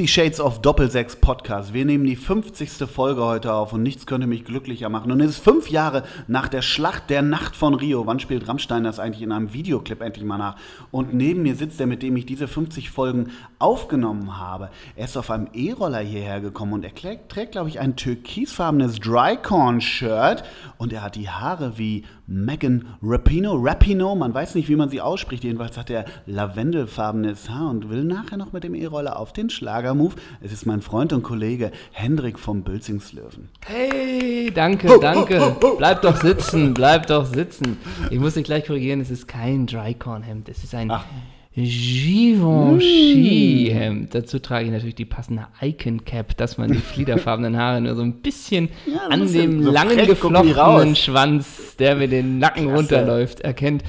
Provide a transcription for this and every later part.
Fifty Shades of Doppelsechs Podcast. Wir nehmen die 50. Folge heute auf und nichts könnte mich glücklicher machen. Und es ist fünf Jahre nach der Schlacht der Nacht von Rio. Wann spielt Rammstein das eigentlich in einem Videoclip endlich mal nach? Und neben mir sitzt der, mit dem ich diese 50 Folgen aufgenommen habe. Er ist auf einem E-Roller hierher gekommen und er trägt, trägt glaube ich, ein türkisfarbenes Drycorn-Shirt und er hat die Haare wie Megan Rapino. Rapino, man weiß nicht, wie man sie ausspricht. Jedenfalls hat er lavendelfarbenes Haar und will nachher noch mit dem E-Roller auf den Schlagermove. Es ist mein Freund und Kollege Hendrik vom Bülzingslöwen. Hey, danke, danke. Bleib doch sitzen, bleib doch sitzen. Ich muss dich gleich korrigieren, es ist kein Drycorn-Hemd, es ist ein Ach. Givenchy-Hemd. Dazu trage ich natürlich die passende Icon-Cap, dass man die fliederfarbenen Haare nur so ein bisschen Ja, an dem so langen geflochtenen. Schwanz, der mir den Nacken Klasse. runterläuft, erkennt.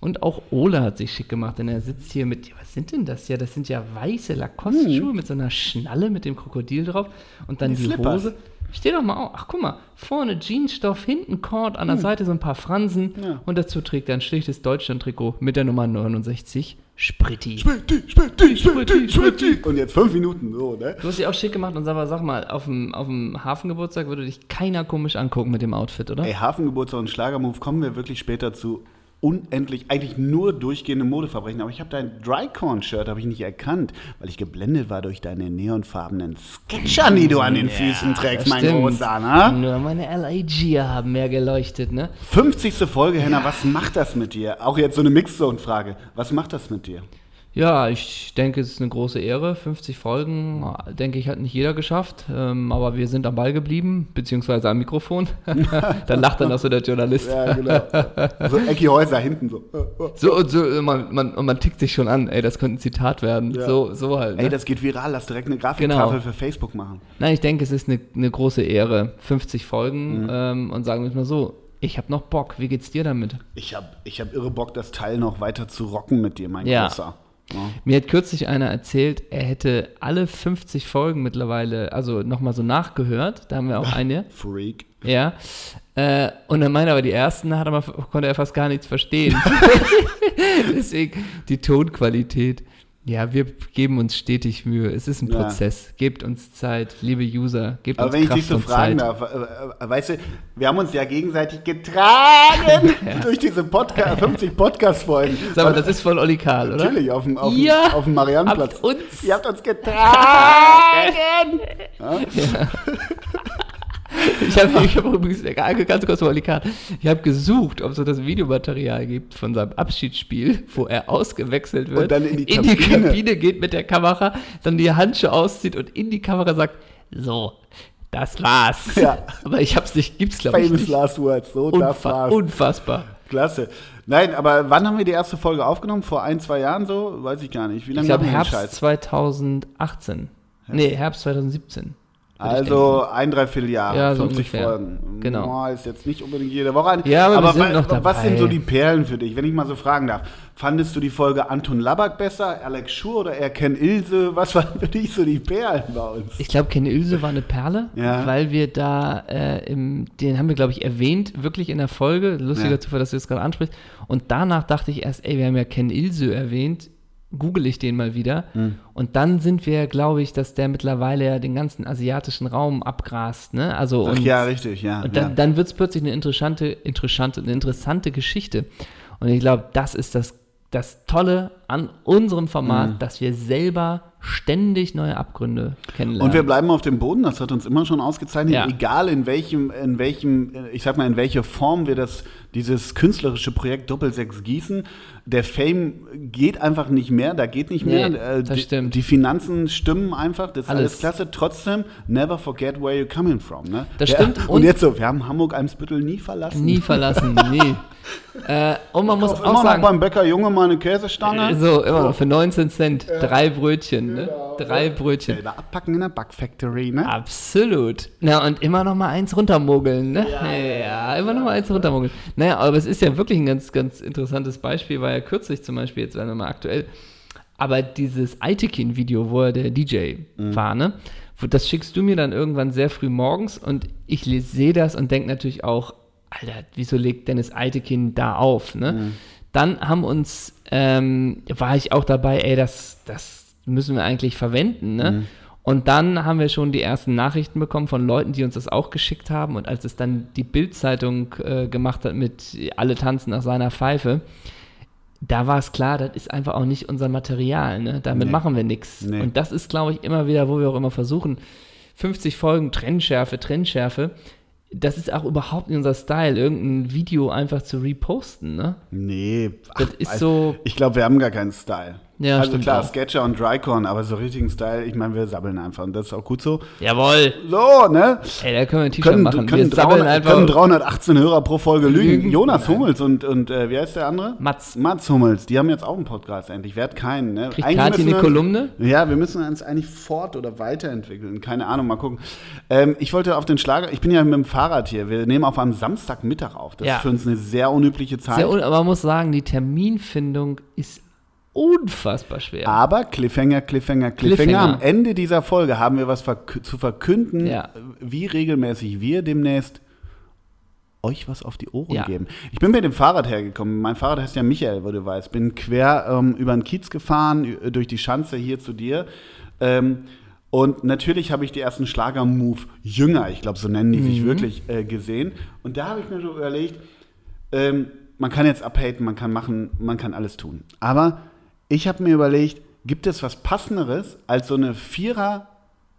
Und auch Ole hat sich schick gemacht, denn er sitzt hier mit, was sind denn das? Ja, das sind ja weiße Lacoste-Schuhe mit so einer Schnalle mit dem Krokodil drauf und dann Die die. Hose. Steh doch mal auf. Ach, guck mal. Vorne Jeansstoff, hinten Cord, an der Seite so ein paar Fransen. Ja. Und dazu trägt er ein schlichtes Deutschland-Trikot mit der Nummer 69. Spritti. Spritti, Spritti, Spritti, Spritti. Und jetzt fünf Minuten, so, ne? Du hast dich auch schick gemacht und sag mal, sag mal, auf dem, auf dem Hafengeburtstag würde dich keiner komisch angucken mit dem Outfit, oder? Ey, Hafengeburtstag und Schlagermove kommen wir wirklich später zu unendlich, eigentlich nur durchgehende Modeverbrechen. Aber ich habe dein Drycorn-Shirt habe ich nicht erkannt, weil ich geblendet war durch deine neonfarbenen Sketchern, die du an den Füßen trägst, mein stimmt. Großer, ne? Nur meine LAG haben mehr geleuchtet, ne? 50. Folge, Henna, was macht das mit dir? Auch jetzt so eine Mixzone-Frage. Was macht das mit dir? Ja, ich denke, es ist eine große Ehre. 50 Folgen, denke ich, hat nicht jeder geschafft. Ähm, aber wir sind am Ball geblieben, beziehungsweise am Mikrofon. dann lacht dann auch so der Journalist. Ja, genau. so Ecki Häuser hinten so. So und so, man, man, und man tickt sich schon an, ey, das könnte ein Zitat werden. Ja. So, so halt. Ne? Ey, das geht viral, lass direkt eine Grafiktafel Genau. für Facebook machen. Nein, ich denke, es ist eine, eine große Ehre. 50 Mhm. Folgen ähm, und sagen wir es mal so, ich habe noch Bock. Wie geht's dir damit? Ich habe ich hab irre Bock, das Teil noch weiter zu rocken mit dir, mein Ja. Großer. Ja. Mir hat kürzlich einer erzählt, er hätte alle 50 Folgen mittlerweile, also nochmal so nachgehört. Da haben wir auch eine. Freak. Ja. Äh, und dann meinte er aber, die ersten hat er mal, konnte er fast gar nichts verstehen. Deswegen die Tonqualität. Ja, wir geben uns stetig Mühe. Es ist ein Ja. Prozess. Gebt uns Zeit, liebe User. Gebt Aber uns wenn ich dich so fragen Zeit. darf, äh, äh, weißt du, wir haben uns ja gegenseitig getragen durch diese Podcast, 50 Podcast-Folgen. Sag mal, das ist von Olli Karl, oder? Natürlich, auf dem, auf dem, Ja, auf dem Mariannenplatz. Habt uns Ihr habt uns getragen! Ich habe ich hab übrigens, ganz kurz mal Olli Kahn, ich habe gesucht, ob es so das Videomaterial gibt von seinem Abschiedsspiel, wo er ausgewechselt wird, Und dann in die in die Kabine. Geht mit der Kamera, dann die Handschuhe auszieht und in die Kamera sagt, so, das war's. Ja. Aber ich hab's nicht, gibt's glaube ich Famous nicht. last words, so das Unfa war's. unfassbar. Klasse. Nein, aber wann haben wir die erste Folge aufgenommen? Vor ein, zwei Jahren so? Weiß ich gar nicht. Wie Ich lange glaube wir den Herbst 2018. Nee, Herbst 2017. Also ein Dreivierteljahr, Ja, so 50 ungefähr. Folgen. Genau. Boah, ist jetzt nicht unbedingt jede Woche ein. Ja, aber wir sind was dabei. sind so die Perlen für dich, wenn ich mal so fragen darf? Fandest du die Folge Anton Labak besser, Alex Schur oder eher Ken Ilse? Was waren für dich so die Perlen bei uns? Ich glaube, Kenne Ilse war eine Perle, Ja. weil wir da, äh, im, den haben wir, glaube ich, erwähnt, wirklich in der Folge. Lustiger Ja. Zufall, dass du das gerade ansprichst. Und danach dachte ich erst, ey, wir haben ja Ken Ilse erwähnt, google ich den mal wieder. Hm. Und dann sind wir, glaube ich, dass der mittlerweile ja den ganzen asiatischen Raum abgrast. Ne? Also Ach und, ja, richtig, ja. und ja. dann, dann wird es plötzlich eine interessante, interessante, eine interessante Geschichte. Und ich glaube, das ist das, das Tolle an unserem Format, Mhm. dass wir selber ständig neue Abgründe kennenlernen. Und wir bleiben auf dem Boden, das hat uns immer schon ausgezeichnet, Ja. egal in welchem, in welchem, ich sag mal, in welche Form wir das, dieses künstlerische Projekt Doppelsechs gießen. Der Fame geht einfach nicht mehr, da geht nicht Nee, mehr. Äh, das die, stimmt. die Finanzen stimmen einfach, das ist alles, Alles. klasse. Trotzdem, never forget where you're coming from. Ne? Das Ja, stimmt. Und, Und- jetzt so, wir haben Hamburg-Eimsbüttel nie verlassen. Nie verlassen, nie. äh, und man muss Kauf auch immer sagen, noch beim Bäcker Junge mal eine Käsestange. so, immer noch für 19 Cent, drei Brötchen, ne? Drei Brötchen. Selber abpacken in der Backfactory, ne? Absolut. Na, und immer noch mal eins runtermogeln, ne? Ja, immer noch mal eins runtermogeln. Naja, aber es ist ja wirklich ein ganz, ganz interessantes Beispiel, war ja kürzlich zum Beispiel, jetzt werden wir mal aktuell, aber dieses Aitekin-Video, wo er der DJ war, ne? Das schickst du mir dann irgendwann sehr früh morgens und ich sehe das und denke natürlich auch, Alter, wieso legt Dennis Eitekin da auf, ne? Dann haben uns, ähm, war ich auch dabei, ey, das, das müssen wir eigentlich verwenden, ne? Und dann haben wir schon die ersten Nachrichten bekommen von Leuten, die uns das auch geschickt haben. Und als es dann die Bild-Zeitung äh, gemacht hat mit Alle tanzen nach seiner Pfeife, da war es klar, das ist einfach auch nicht unser Material. Ne? Damit Nee. machen wir nichts. Nee. Und das ist, glaube ich, immer wieder, wo wir auch immer versuchen, 50 Folgen Trennschärfe, Trennschärfe. Das ist auch überhaupt nicht unser Style, irgendein Video einfach zu reposten. Ne? Nee. Das ach, ist so. Ich glaube, wir haben gar keinen Style. Ja, also stimmt klar, auch. Sketcher und Drycorn, aber so richtigen Style, ich meine, wir sabbeln einfach und das ist auch gut so. Jawohl! So, ne? Ey, da können wir ein T-Shirt machen. können, wir sabbeln 300, einfach. können 318 Hörer pro Folge lügen. Lügen? Jonas Hummels und, und äh, wie heißt der andere? Mats. Mats Hummels, die haben jetzt auch einen Podcast endlich. Wer hat keinen, ne? Kriegt Eigentlich eine Kolumne? Ja, wir müssen uns eigentlich fort- oder weiterentwickeln. Keine Ahnung, mal gucken. Ähm, ich wollte auf den Schlager, ich bin ja mit dem Fahrrad hier. Wir nehmen auf einem Samstagmittag auf. Das Ja. ist für uns eine sehr unübliche Zeit. Sehr un aber man muss sagen, die Terminfindung ist unfassbar schwer. Aber Cliffhanger, Cliffhanger, Cliffhanger. Cliffhanger. Am Ende dieser Folge haben wir was verk zu verkünden, Ja. wie regelmäßig wir demnächst euch was auf die Ohren Ja. geben. Ich bin mit dem Fahrrad hergekommen. Mein Fahrrad heißt ja Michael, wo du weißt. Bin quer ähm, über den Kiez gefahren, durch die Schanze hier zu dir. Ähm, und natürlich habe ich die ersten Schlager-Move Jünger, ich glaube, so nennen die Mhm. sich wirklich, äh, gesehen. Und da habe ich mir so überlegt, ähm, man kann jetzt abhaten, man kann machen, man kann alles tun. Aber ich habe mir überlegt, gibt es was Passenderes als so eine Vierer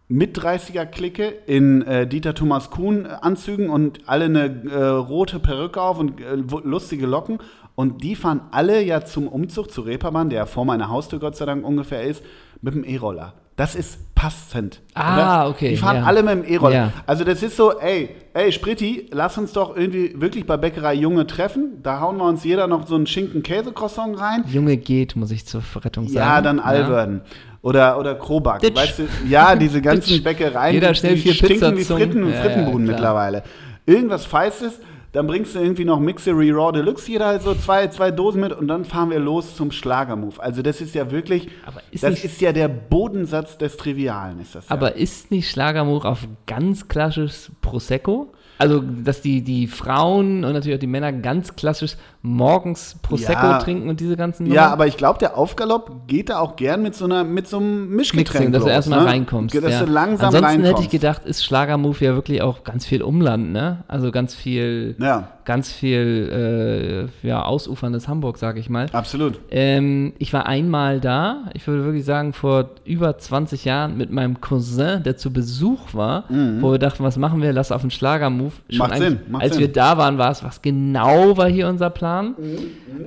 mit 30er-Clique in äh, Dieter Thomas Kuhn-Anzügen und alle eine äh, rote Perücke auf und äh, lustige Locken. Und die fahren alle ja zum Umzug zu Reeperbahn, der vor meiner Haustür Gott sei Dank ungefähr ist, mit dem E-Roller. Das ist passend. Ah, oder? okay, Die fahren ja. alle mit dem E-Roller. Ja. Also das ist so, ey, ey, Spritti, lass uns doch irgendwie wirklich bei Bäckerei Junge treffen. Da hauen wir uns jeder noch so einen Schinken-Käse-Croissant rein. Junge geht, muss ich zur Rettung sagen. Ja, dann Alverden. Oder, oder Krobak. Ditsch. Weißt du, ja, diese ganzen Ditsch. Bäckereien, Jeder schnell die vier stinken wie Pizzazungen. Fritten, Ja, Frittenbuden ja, mittlerweile. Irgendwas Feistes, dann bringst du irgendwie noch Mixery Raw Deluxe, jeder so zwei, zwei Dosen mit und dann fahren wir los zum Schlagermove. Also das ist ja wirklich, Aber ist das ist ja der Bodensatz des Trivialen, ist das ja. Aber ist nicht Schlagermove auf ganz klassisches Prosecco? Also, dass die, die Frauen und natürlich auch die Männer ganz klassisch morgens Prosecco Ja. trinken und diese ganzen Ja, Nummern? aber ich glaube, der Aufgalopp geht da auch gern mit so, einer, mit so einem Mischgetränk Mixing, dass du erstmal ne? reinkommst. Dass ja. du langsam Ansonsten reinkommst. hätte ich gedacht, ist Schlagermove ja wirklich auch ganz viel Umland, ne? Also ganz viel, Ja, ganz viel äh, ja, ausuferndes Hamburg, sag ich mal. absolut. Ähm, ich war einmal da, ich würde wirklich sagen, vor über 20 Jahren mit meinem Cousin, der zu Besuch war, wo wir dachten, was machen wir? Lass auf den Schlagermove. Mhm. Macht Sinn, macht als Sinn. wir da waren, war es, was genau war hier unser Plan.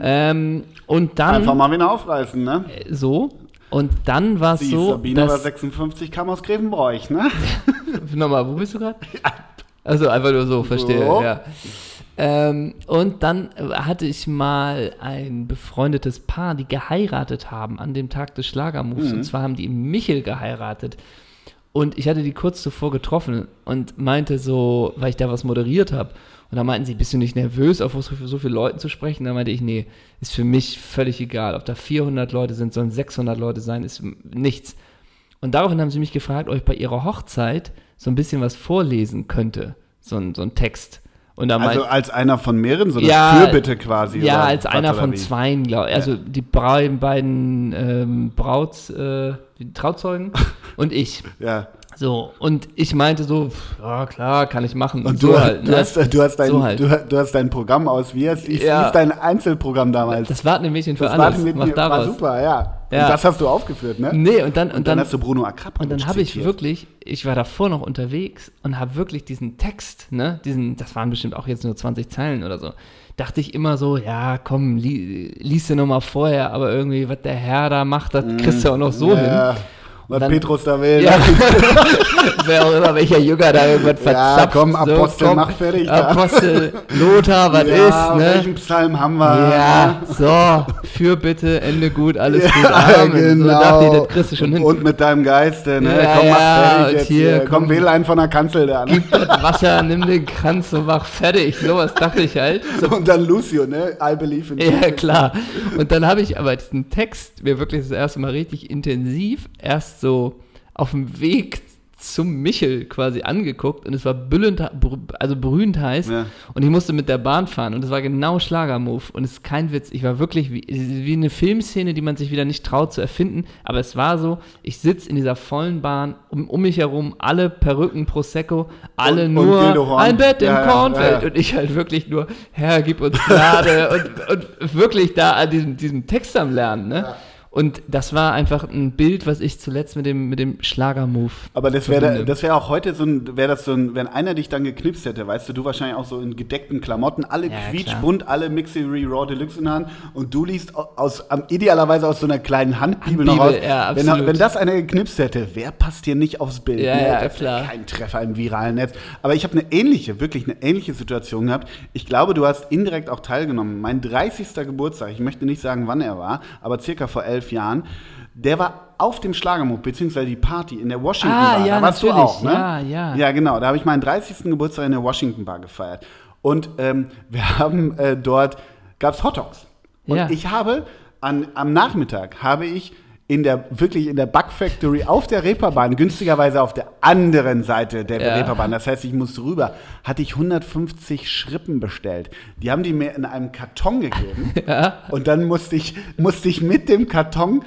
Ähm, und dann Einfach mal wieder aufreißen, ne? so. Und dann war es so, Sabine war dass, 56, kam aus Grevenbroich, ne? Nochmal, wo bist du gerade? Also einfach nur so, verstehe, So. ja. Ähm, und dann hatte ich mal ein befreundetes Paar, die geheiratet haben an dem Tag des Schlagermoves. Mhm. Und zwar haben die Michel geheiratet. Und ich hatte die kurz zuvor getroffen und meinte so, weil ich da was moderiert habe. Und da meinten sie, bist du nicht nervös, auf so, viele Leuten zu sprechen? Da meinte ich, nee, ist für mich völlig egal. Ob da 400 Leute sind, sollen 600 Leute sein, ist nichts. Und daraufhin haben sie mich gefragt, ob ich bei ihrer Hochzeit so ein bisschen was vorlesen könnte. So ein, so ein Text. Und da Also als einer von mehreren, so eine Ja, Fürbitte quasi. ja, als einer von zweien, glaube ich. Also die beiden, beiden ähm, Brauts, äh, die Trauzeugen und ich. Ja. So, und ich meinte so, ja klar, kann ich machen. Und so du, halt, du, hast, du, hast dein, So halt. du, du hast dein Programm aus. Wie heißt, wie Ja. dein Einzelprogramm damals? Das Wartenmädchen für Das alles. war, mit Mach mir, war daraus. super, ja. Ja. Und das hast du aufgeführt, ne? Nee, und dann, und Und dann dann, hast du Bruno Akrapowitsch Und dann habe ich wirklich, ich war davor noch unterwegs und habe wirklich diesen Text, ne, diesen, das waren bestimmt auch jetzt nur 20 Zeilen oder so, dachte ich immer so, ja, komm, li, lies dir nochmal vorher, aber irgendwie, was der Herr da macht, das kriegst du auch noch so hin. Ja, was dann- Petrus da will. Ja, wer auch immer, welcher Jünger da irgendwas Ja, verzapft. komm, Apostel, mach fertig da. Apostel, Lothar, was ja, ist, ne? welchen Psalm haben wir? Ja, so, für bitte, Ende gut, alles gut, Ja, Amen. So dachte ich, das kriegst du schon hin. Und mit deinem Geiste, ne? Ja, komm, mach ja, fertig jetzt hier. Komm, komm. wähl einen von der Kanzel da. Ne? Gib das Wasser, nimm den Kranz und mach fertig. Sowas dachte ich halt. So, Und dann Lucio, ne? I believe in ja, Jesus. klar. Und dann habe ich aber diesen Text mir wirklich das erste Mal richtig intensiv erst so auf dem Weg zum Michel quasi angeguckt und es war büllend, also brühend heiß ja. und ich musste mit der Bahn fahren und es war genau Schlagermove und es ist kein Witz, ich war wirklich wie, wie eine Filmszene, die man sich wieder nicht traut zu erfinden, aber es war so, ich sitze in dieser vollen Bahn, um, um mich herum alle Perücken, Prosecco, alle und, nur und ein Bett ja, im Kornfeld ja, und ich halt wirklich nur, Herr, gib uns Gnade. Und, und wirklich da an diesem, diesem Text am Lernen, ne? Und das war einfach ein Bild, was ich zuletzt mit dem, mit dem Schlager-Move. Aber das wäre das wäre auch heute so ein, wäre das so ein, wenn einer dich dann geknipst hätte, weißt du, du wahrscheinlich auch so in gedeckten Klamotten, alle ja, quietschbunt, alle Mixery Raw Deluxe in der Hand und du liest aus, idealerweise aus so einer kleinen Handbibel, noch raus. Ja, wenn, wenn, das einer geknipst hätte, wer passt hier nicht aufs Bild? Ja, ne? ja, klar. Kein Treffer im viralen Netz. Aber ich habe eine ähnliche, wirklich eine ähnliche Situation gehabt. Ich glaube, du hast indirekt auch teilgenommen. Mein 30. Geburtstag, ich möchte nicht sagen, wann er war, aber circa vor elf Jahren der war auf dem Schlagermove, beziehungsweise die Party in der Washington ah, Bar. Ja, da warst natürlich. du auch, ne? Ja, ja. Ja, genau. Da habe ich meinen 30. Geburtstag in der Washington Bar gefeiert. Und ähm, wir haben äh, dort, gab es Hot Dogs. Und ja. ich habe an, am Nachmittag habe ich in der, wirklich in der Bug Factory auf der Reeperbahn, günstigerweise auf der anderen Seite der ja. Reeperbahn, das heißt, ich musste rüber, hatte ich 150 Schrippen bestellt. Die haben die mir in einem Karton gegeben. Ja. Und dann musste ich, musste ich mit dem Karton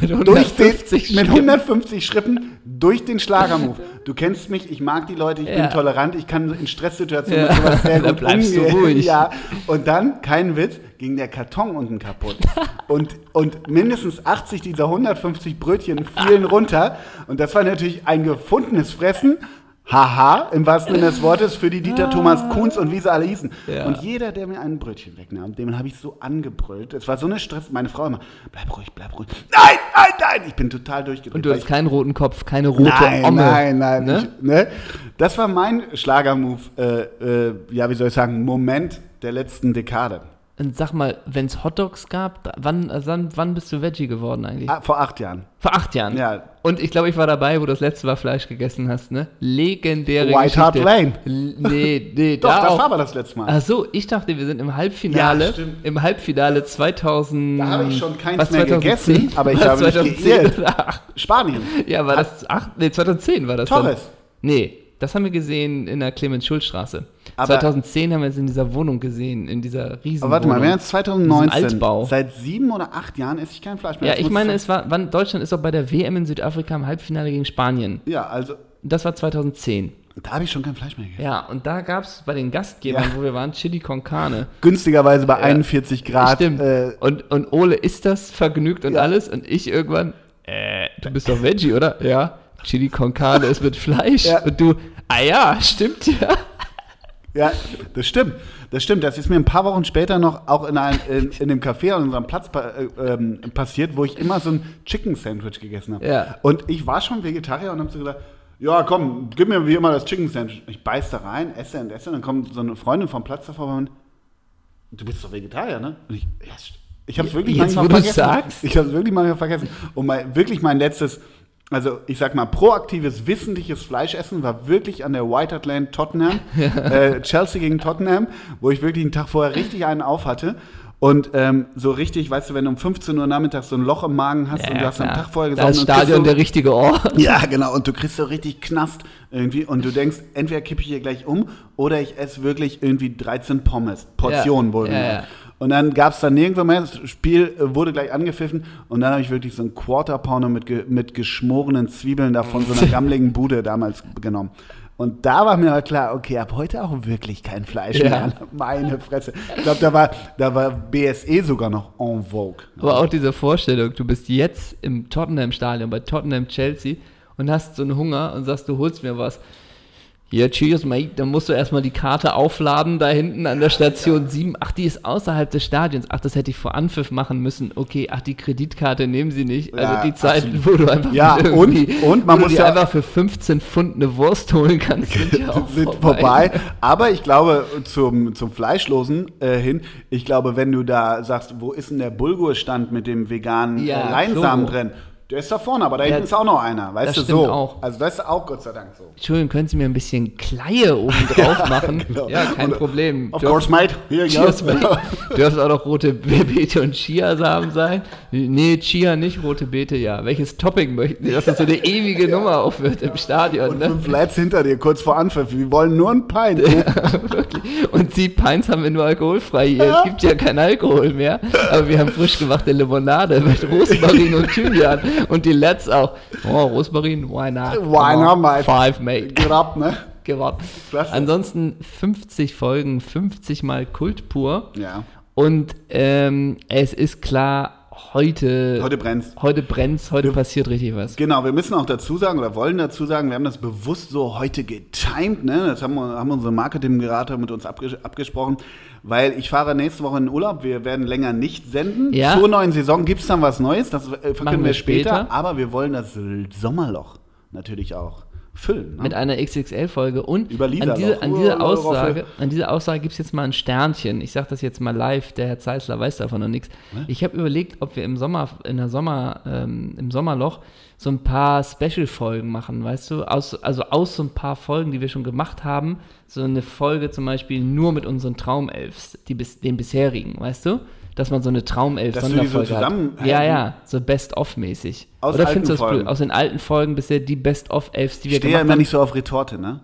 mit 150, den, mit 150 Schritten durch den Schlagermove. Du kennst mich, ich mag die Leute, ich ja. bin tolerant, ich kann in Stresssituationen ja. sowas sehr gut bleibst umgehen. Du ruhig. Ja. Und dann, kein Witz, ging der Karton unten kaputt. und, und mindestens 80 dieser 150 Brötchen fielen runter. Und das war natürlich ein gefundenes Fressen. Haha, im wahrsten Sinne des Wortes, für die Dieter Thomas Kunz und wie sie alle hießen. Ja. Und jeder, der mir ein Brötchen wegnahm, dem habe ich so angebrüllt. Es war so eine Stress. Meine Frau immer, bleib ruhig, bleib ruhig. Nein, nein, nein! Ich bin total durchgedreht. Und du hast keinen roten Kopf, keine rote nein, Omme. Nein, nein, ne? Ich, ne? Das war mein Schlagermove, äh, äh, ja, wie soll ich sagen, Moment der letzten Dekade. Und sag mal, wenn es Hotdogs gab, wann, wann, wann bist du Veggie geworden eigentlich? Ah, vor acht Jahren. Vor acht Jahren? Ja. Und ich glaube, ich war dabei, wo du das letzte Mal Fleisch gegessen hast, ne? Legendäre White Geschichte. Hart Lane. nee, nee, Doch, da das auch. war aber das letzte Mal. Ach so, ich dachte, wir sind im Halbfinale. Ja, stimmt. Im Halbfinale 2000. Da habe ich schon keins was, mehr 2010? gegessen, aber ich was, habe 2010 nicht geirrt. Spanien. Ja, war das acht, nee, 2010 war das Torres. Dann. Nee, das haben wir gesehen in der Clemens-Schulz-Straße. 2010 haben wir es in dieser Wohnung gesehen, in dieser riesen Aber warte mal, wir haben jetzt 2019. Altbau. Seit sieben oder acht Jahren esse ich kein Fleisch mehr. Ja, ich meine, es war, wann, Deutschland ist auch bei der WM in Südafrika im Halbfinale gegen Spanien. Ja, also. Das war 2010. Da habe ich schon kein Fleisch mehr gegessen. Ja, und da gab es bei den Gastgebern, ja. wo wir waren, Chili con Carne. Günstigerweise bei ja. 41 Grad. Stimmt. Äh, und, und Ole isst das vergnügt und ja. alles. Und ich irgendwann, äh, du bist doch Veggie, oder? Ja. Chili con Carne ist mit Fleisch. Und du, ah ja, stimmt ja. Ja, das stimmt. Das stimmt. Das ist mir ein paar Wochen später noch auch in, ein, in, in dem Café an unserem Platz äh, ähm, passiert, wo ich immer so ein Chicken Sandwich gegessen habe. Ja. Und ich war schon Vegetarier und habe so gesagt, ja, komm, gib mir wie immer das Chicken Sandwich. Ich beiß da rein, esse und esse. Und dann kommt so eine Freundin vom Platz davor und du bist doch Vegetarier, ne? Und ich, ja, ich habe es wirklich Jetzt, manchmal vergessen. Sagst. Ich habe es wirklich manchmal vergessen. Und mein, wirklich mein letztes also ich sag mal, proaktives, wissentliches Fleischessen war wirklich an der White Lane Tottenham, äh, Chelsea gegen Tottenham, wo ich wirklich einen Tag vorher richtig einen auf hatte. Und ähm, so richtig, weißt du, wenn du um 15 Uhr nachmittags so ein Loch im Magen hast ja, und du hast am Tag vorher gesagt, das Stadion so, der richtige Ort. Ja, genau. Und du kriegst so richtig Knast irgendwie und du denkst, entweder kippe ich hier gleich um oder ich esse wirklich irgendwie 13 Pommes, Portionen ja, wohl. Ja, ja. Und dann gab es dann nirgendwo mehr, das Spiel äh, wurde gleich angepfiffen und dann habe ich wirklich so einen Quarter Pounder mit, mit geschmorenen Zwiebeln da von so einer gammeligen Bude damals genommen. Und da war mir aber klar, okay, ab heute auch wirklich kein Fleisch ja. mehr. Meine Fresse. Ich glaube, da war, da war BSE sogar noch en vogue. Aber auch diese Vorstellung, du bist jetzt im Tottenham-Stadion bei Tottenham Chelsea und hast so einen Hunger und sagst, du holst mir was. Ja, cheers, mate. Dann musst du erstmal die Karte aufladen da hinten an der Station 7. Ach, die ist außerhalb des Stadions. Ach, das hätte ich vor Anpfiff machen müssen. Okay, ach, die Kreditkarte nehmen sie nicht. Also die Zeit, absolut. wo du einfach ja, und, und man muss ja einfach für 15 Pfund eine Wurst holen kannst, sind ja auch sind vorbei. vorbei. Aber ich glaube, zum, zum Fleischlosen äh, hin, ich glaube, wenn du da sagst, wo ist denn der Bulgur-Stand mit dem veganen ja, äh, Leinsamen drin? Der ist da vorne, aber da Ja, hinten ist auch noch einer, weißt das du, so. auch. Also das ist auch Gott sei Dank so. Entschuldigung, können Sie mir ein bisschen Kleie oben drauf machen? genau. Ja, kein Und, Problem. Of Dürf- course, mate. You Cheers, mate. Dürfen auch noch rote Beete und Chiasamen sein? Nee, Chia nicht, rote Beete ja. Welches Topping möchten Sie, dass das so eine ewige Nummer aufwirft im Stadion? Und Ne? fünf Lads hinter dir, kurz vor Anpfiff. Wir wollen nur ein Pint. Und Sie Pints haben wir nur alkoholfrei hier. Es gibt ja kein Alkohol mehr. Aber wir haben frisch gemachte Limonade mit Rosmarin und Thymian. Und die Lets auch. Oh, Rosmarin, why not? Why not, mate? Five, mate. Get up, ne? Gewonnen. Klasse. Ansonsten 50 Folgen, 50 Mal Kult pur. Ja. Und ähm, es ist klar, heute, Heute brennt's. heute brennt's, heute passiert richtig was. Genau, wir müssen auch dazu sagen oder wollen dazu sagen, wir haben das bewusst so heute getimed, ne? Das haben, wir- haben unsere Marketingberater mit uns abges abgesprochen, weil ich fahre nächste Woche in Urlaub, wir werden länger nicht senden. Ja. Zur neuen Saison gibt es dann was Neues, das äh, verkünden wir wir später, später. aber wir wollen das Sommerloch natürlich auch füllen. Ne? Mit einer XXL-Folge. Und Über an, diese, an dieser Aussage, an dieser Aussage gibt es jetzt mal ein Sternchen. Ich sage das jetzt mal live, der Herr Zeisler weiß davon noch nichts. Ich habe überlegt, ob wir im Sommer, in der Sommer, ähm, im Sommerloch so ein paar Special-Folgen machen, weißt du? Aus, also aus so ein paar Folgen, die wir schon gemacht haben, so eine Folge zum Beispiel nur mit unseren Traumelfs, die bis, den bisherigen, weißt du? Dass man so eine traumелf Dass die so Sonderfolge hat. Ja, ja, so Best-of-mäßig. Oder findest du das blöd? Aus den alten Folgen bisher die Best-of-Elfs, die wir ich stehe ja gemacht immer haben. nicht so auf Retorte, ne?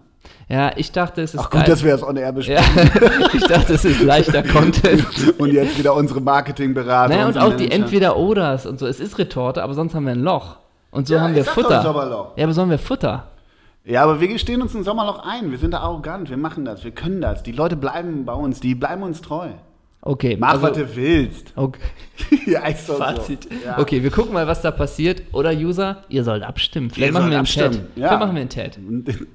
Ja, ich dachte, es ist Ach gut, dass wir das on air besprechen. ja, ich dachte, es ist leichter Content. Und jetzt wieder unsere Marketingberater. naja, und auch die. Entweder-Oders und so. Es ist Retorte, aber sonst haben wir ein Loch. Und so Ja, haben wir doch, Futter. Ja, aber so haben wir Futter. Ja, aber wir gestehen uns ein Sommerloch ein. Wir sind da arrogant. Wir machen das. Wir können das. Die Leute bleiben bei uns. Die bleiben uns treu. Okay, Mach, also, was du willst. okay. ja, ist doch Fazit. So. Ja. Okay, wir gucken mal, was da passiert. Oder User, ihr sollt abstimmen. Vielleicht Ihr machen wir einen abstimmen. Ted. Ja. Vielleicht machen wir einen Ted.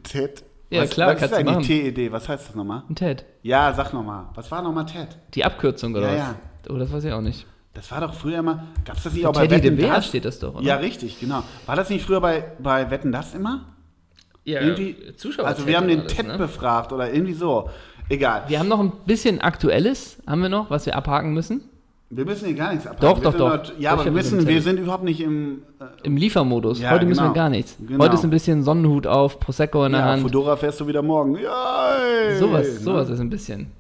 Ted. Ja, was, klar, was ist kannst du eigentlich machen. T-Idee? Was heißt das nochmal? Ein Ted. Ja, sag nochmal. Was war nochmal Ted? Die Abkürzung oder Ja, was? ja. Oh, das weiß ich auch nicht. Das war doch früher immer. Gab es das nicht auch bei Teddy de Wetten Bär das? steht das doch, oder? Ja, richtig, genau. War das nicht früher bei, bei Wetten das immer? ja Irgendwie, Zuschauer also wir haben den alles, Ted ne? befragt oder irgendwie so. Egal. Wir haben noch ein bisschen Aktuelles, haben wir noch, was wir abhaken müssen. Wir müssen hier gar nichts abhaken. Doch, wir doch, doch. Nur, ja, aber wir, müssen, wir sind überhaupt nicht im. Äh, Im Liefermodus. Ja, Heute müssen genau. wir gar nichts. Genau. Heute ist ein bisschen Sonnenhut auf, Prosecco in der ja, Hand. Fedora fährst du wieder morgen. Ja, ey. Sowas, Ne? sowas ist ein bisschen.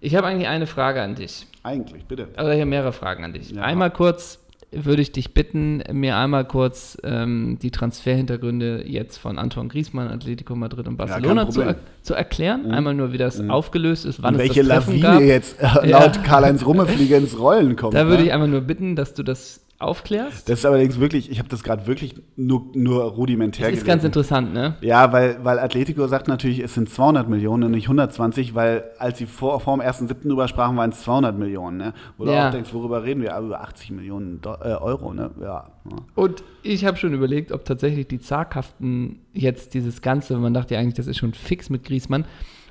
Ich habe eigentlich eine Frage an dich. Eigentlich, bitte. Oder ich habe mehrere Fragen an dich. Ja. Einmal kurz würde ich dich bitten, mir einmal kurz ähm, die Transferhintergründe jetzt von Anton Griezmann, Atletico Madrid und Barcelona kein zu, er zu erklären. Einmal nur, wie das aufgelöst ist, wann Und es welche das Treffen Lawine gab. jetzt äh, Ja. laut Karl-Heinz Rummefliege ins Rollen kommt. Da würde ne? ich einmal nur bitten, dass du das aufklärst. Das ist allerdings wirklich, ich habe das gerade wirklich nur, nur rudimentär Das ist ganz gelesen. interessant, ne? Ja, weil, weil Atletico sagt natürlich, es sind 200 Millionen und nicht 120, weil als sie vor, vor dem 1.7. drüber sprachen, waren es 200 Millionen. Ne? Wo du Ja. auch denkst, worüber reden wir? Aber über 80 Millionen Do äh, Euro. Ne? Ja. ja. Und ich habe schon überlegt, ob tatsächlich die Zaghaften jetzt dieses Ganze, man dachte ja eigentlich, das ist schon fix mit Griesmann,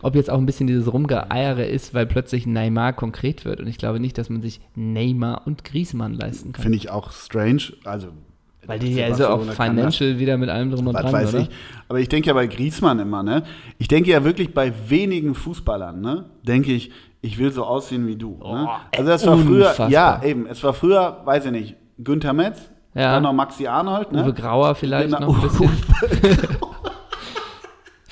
ob jetzt auch ein bisschen dieses Rumgeeiere ist, weil plötzlich Neymar konkret wird. Und ich glaube nicht, dass man sich Neymar und Griesmann leisten kann. Finde ich auch strange. Also, Weil die ja also auch financial wieder mit allem drum und dran, weiß oder? ich. Aber ich denke ja bei Griezmann immer, ne? Ich denke ja wirklich bei wenigen Fußballern, ne? Denke ich, ich will so aussehen wie du. ne? Oh, Also das war früher, unfassbar. ja, eben, es war früher, weiß ich nicht, Günther Metz, Ja. dann noch Maxi Arnold, ne? Uwe Grauer vielleicht Genau. noch ein bisschen.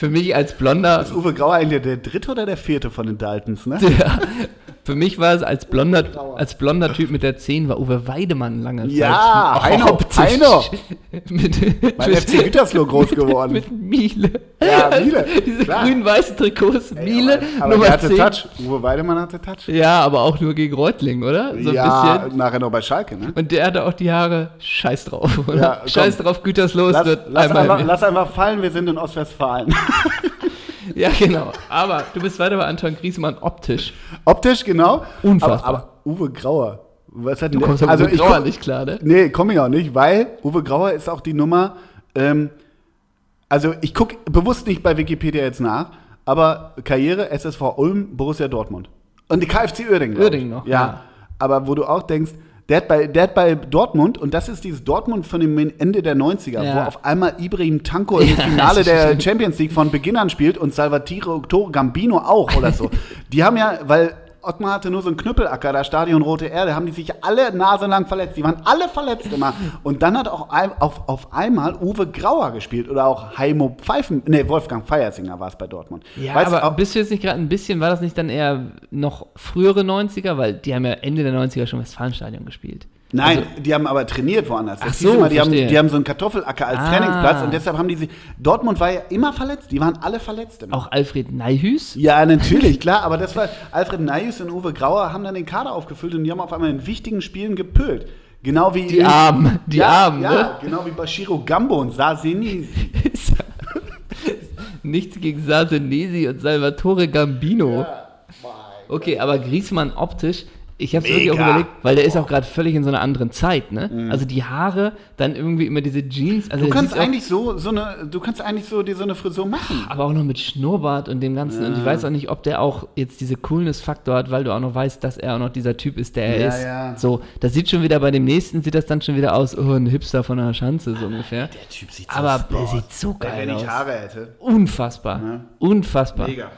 Für mich als Blonder, Ist Uwe Grauer eigentlich der dritte oder der vierte von den Daltons, ne? ja, für mich war es als blonder, als blonder Typ mit der 10 war Uwe Weidemann lange Zeit. Ja, optisch. Heino. mit, Beim FC Gütersloh groß geworden. mit Miele. Ja, Miele, Diese klar. grün-weißen Trikots. Miele, aber aber Nummer hatte 10. Touch. Uwe Weidemann hatte Touch. Ja, aber auch nur gegen Reutling, oder? So ja, nachher noch bei Schalke, ne? Und der hatte auch die Haare. Scheiß drauf, oder? Ja. Scheiß drauf, Gütersloh, Lass, wird lass, einmal. einfach, lass einfach fallen, wir sind in Ostwestfalen. Ja, genau. Aber du bist weiter bei Anton Griezmann optisch. Optisch, genau. Unfassbar. Aber, aber Uwe Grauer, was hat Du denn kommst Also ich Grauer komm- nicht klar, ne? Nee, komme ich auch nicht, weil Uwe Grauer ist auch die Nummer. Ähm, also ich gucke bewusst nicht bei Wikipedia jetzt nach, aber Karriere SSV Ulm, Borussia Dortmund. Und die KfC Uerdingen. Uerdingen noch, Ja. ja. Aber wo du auch denkst, der hat, bei, der hat bei Dortmund, und das ist dieses Dortmund von dem Ende der 90er, Ja. wo auf einmal Ibrahim Tanko im Finale der. Champions League von Beginn an spielt und Salvatore Gambino auch oder so. Die haben ja, weil Ottmar hatte nur so einen Knüppelacker, da Stadion Rote Erde, haben die sich alle naselang verletzt. Die waren alle verletzt immer. Und dann hat auch ein, auf, auf einmal Uwe Grauer gespielt oder auch Heimo Pfeifen, nee, Wolfgang Feiersinger war es bei Dortmund. Ja, Weißt du, aber auch- bist du jetzt nicht gerade ein bisschen, war das nicht dann eher noch frühere 90er? Weil die haben ja Ende der 90er schon Westfalenstadion gespielt. Nein, Also, die haben aber trainiert woanders. Ach so, immer, die, haben, die haben so einen Kartoffelacker als Ah. Trainingsplatz und deshalb haben die sich. Dortmund war ja immer verletzt, die waren alle verletzt immer. auch Alfred Neihüs? Ja, natürlich, klar, aber das war. Alfred Nayus und Uwe Grauer haben dann den Kader aufgefüllt und die haben auf einmal in wichtigen Spielen gepölt. Genau wie. Die Armen, die ja, Armen, ja, ne? genau wie Bashiro Gambo und Saseni. Nichts gegen Sasenesi und Salvatore Gambino. Okay, aber Griezmann optisch, ich habe es wirklich auch überlegt, weil der ist auch gerade völlig in so einer anderen Zeit, ne? Also die Haare, dann irgendwie immer diese Jeans. Also Mhm. Du der kannst eigentlich so, so eine, du kannst eigentlich so dir so eine Frisur machen. aber auch noch mit Schnurrbart und dem Ganzen. Und ich weiß auch nicht, ob der auch jetzt diese Coolness-Faktor hat, weil du auch noch weißt, dass er auch noch dieser Typ ist, der er Ja, ist. ja. So, das sieht schon wieder bei dem nächsten, sieht das dann schon wieder aus, oh, ein Hipster von einer Schanze, so ungefähr. Der Typ sieht Aber so der Sport. sieht so geil Wenn ich aus. Haare hätte. Unfassbar. Unfassbar. Mega.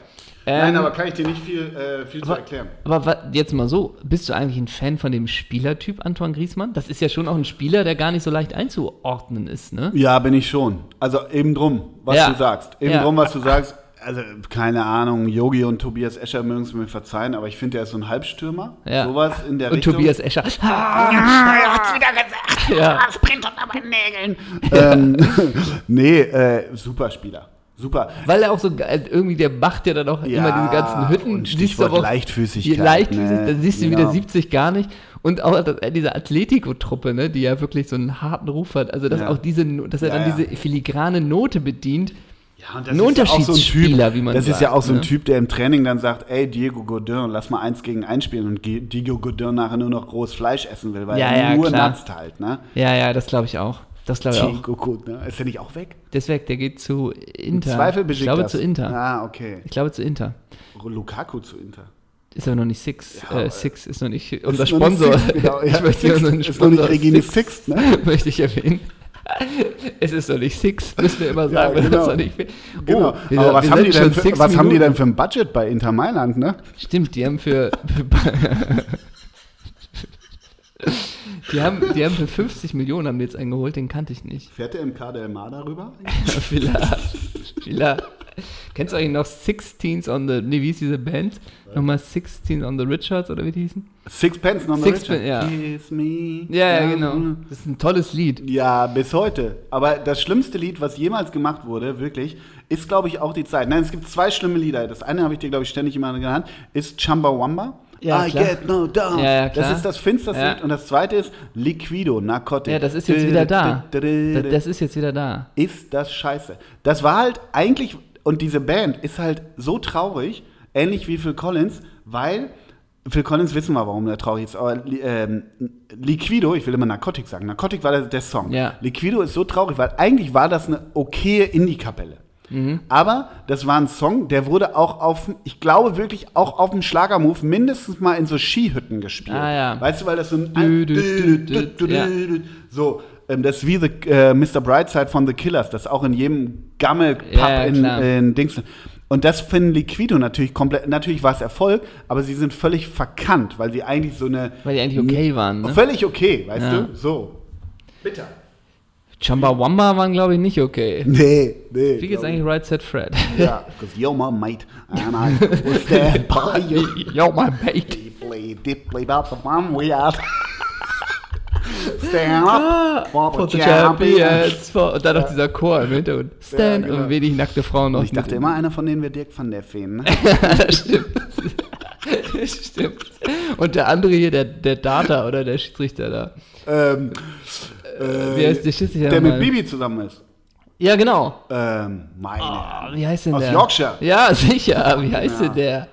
Ähm, Nein, aber kann ich dir nicht viel, äh, viel zu Aber, erklären. aber jetzt mal so, bist du eigentlich ein Fan von dem Spielertyp Antoine Griezmann? Das ist ja schon auch ein Spieler, der gar nicht so leicht einzuordnen ist, ne? Ja, bin ich schon. Also eben drum, was Ja. du sagst. Eben Ja. drum, was du sagst. Also, keine Ahnung, Yogi und Tobias Escher mögen es mir verzeihen, aber ich finde, der ist so ein Halbstürmer. Ja. Sowas in der Und Richtung. Tobias Escher. Ah, er hat's wieder gesagt. Ja. Das brennt unter meinen Nägeln. ähm, nee, äh, super Spieler. Super. Weil er auch so ge- irgendwie, der macht ja dann auch Ja, immer diese ganzen Hütten. Siehst du Stichwort aber auch- Leichtfüßigkeit, Leichtfüßig, ne? dann siehst du Genau. wieder 70 gar nicht. Und auch das, äh, diese Atletico-Truppe, ne, die ja wirklich so einen harten Ruf hat. Also, dass Ja. auch diese, dass er Ja, dann ja. diese filigrane Note bedient. Ja, und Ein Unterschiedsspieler, Typ, wie man Das ist ja sagt, auch so ein ne? Typ, der im Training dann sagt, ey, Diego Godin, lass mal eins gegen eins spielen und Diego Godin nachher nur noch rohes Fleisch essen will, weil Ja, er ja, nur klar. natzt halt, ne? Ja, ja, das glaube ich auch. Das glaube ich auch. Diego Godin, ist der nicht auch weg? Deswegen, der geht zu Inter. Zweifel ich glaube das. zu Inter. Ah, okay. Ich glaube zu Inter. Lukaku zu Inter. Ist aber noch nicht Six. Ja, äh, Six ist noch nicht Ist unser noch nicht Sponsor. Six, genau. Ja, ich möchte Six unseren ist noch nicht Sponsor Regine Six, Six, ne? möchte ich erwähnen. Es ist noch nicht Six, müssen wir immer sagen. Ja, genau. Genau. Oh, wir, Aber was, haben die, denn für, was haben die denn für ein Budget bei Inter Mailand, ne? Stimmt, die haben für. die, haben, die haben für 50 Millionen haben jetzt eingeholt, den kannte ich nicht. Fährt der im KDMA darüber? Vielleicht. Vielleicht. Kennst du eigentlich noch Sixteens on the. Nee, wie hieß diese Band? Nochmal Sixteen on the Richards oder wie die hießen? Sixpence noch Sixpence, ja. Kiss me. Ja, ja, genau. Das ist ein tolles Lied. Ja, bis heute. Aber das schlimmste Lied, was jemals gemacht wurde, wirklich, ist, glaube ich, auch die Zeit. Nein, es gibt zwei schlimme Lieder. Das eine habe ich dir, glaube ich, ständig immer genannt, ist Chumbawamba. Ja, I klar. get no down. Ja, ja, klar. Das ist das finsterste Ja. Lied. Und das zweite ist Liquido, Narcotic. Ja, das ist jetzt wieder da. Das, ist jetzt wieder da. ist das scheiße. Das war halt eigentlich, und diese Band ist halt so traurig, ähnlich wie Phil Collins, weil Phil Collins wissen wir, warum er traurig ist, aber ähm, Liquido, ich will immer Narcotic sagen, Narcotic war der, der Song. Ja. Liquido ist so traurig, weil eigentlich war das eine okaye Indie-Kapelle. Mhm. Aber das war ein Song, der wurde auch auf, ich glaube wirklich auch auf dem Schlagermove mindestens mal in so Skihütten gespielt. Ah, ja. Weißt du, weil das so ein ja. so, ähm, das ist wie the, äh, Mr. Brightside von The Killers, das auch in jedem Gammel-Pub Ja, in, in Dings. Und das finden Liquido natürlich komplett, natürlich war es Erfolg, aber sie sind völlig verkannt, weil sie eigentlich so eine. Weil die eigentlich okay waren, ne? Völlig okay, weißt du? So. Bitter. Chumbawamba waren, glaube ich, nicht okay. Nee, nee. Wie geht's eigentlich Right Set Fred? Ja, because you're my mate, and I will stand by you. Yo, my mate. Deeply, deeply about the one we are. Stand up for For the champions. For, und dann noch dieser Chor im Hintergrund. Stand Ja, genau. und wenig nackte Frauen noch. Ich dachte immer, einer von denen wäre Dirk van der Feen. Ne? das stimmt. Das stimmt. Und der andere hier, der, der Data oder der Schiedsrichter da. ähm, Wie heißt der Schiedsrichter? der mit? Bibi zusammen ist. Ja, genau. Ähm, meine. Ah, wie heißt denn Aus der? Yorkshire. Ja, sicher. Wie heißt Ja. denn der?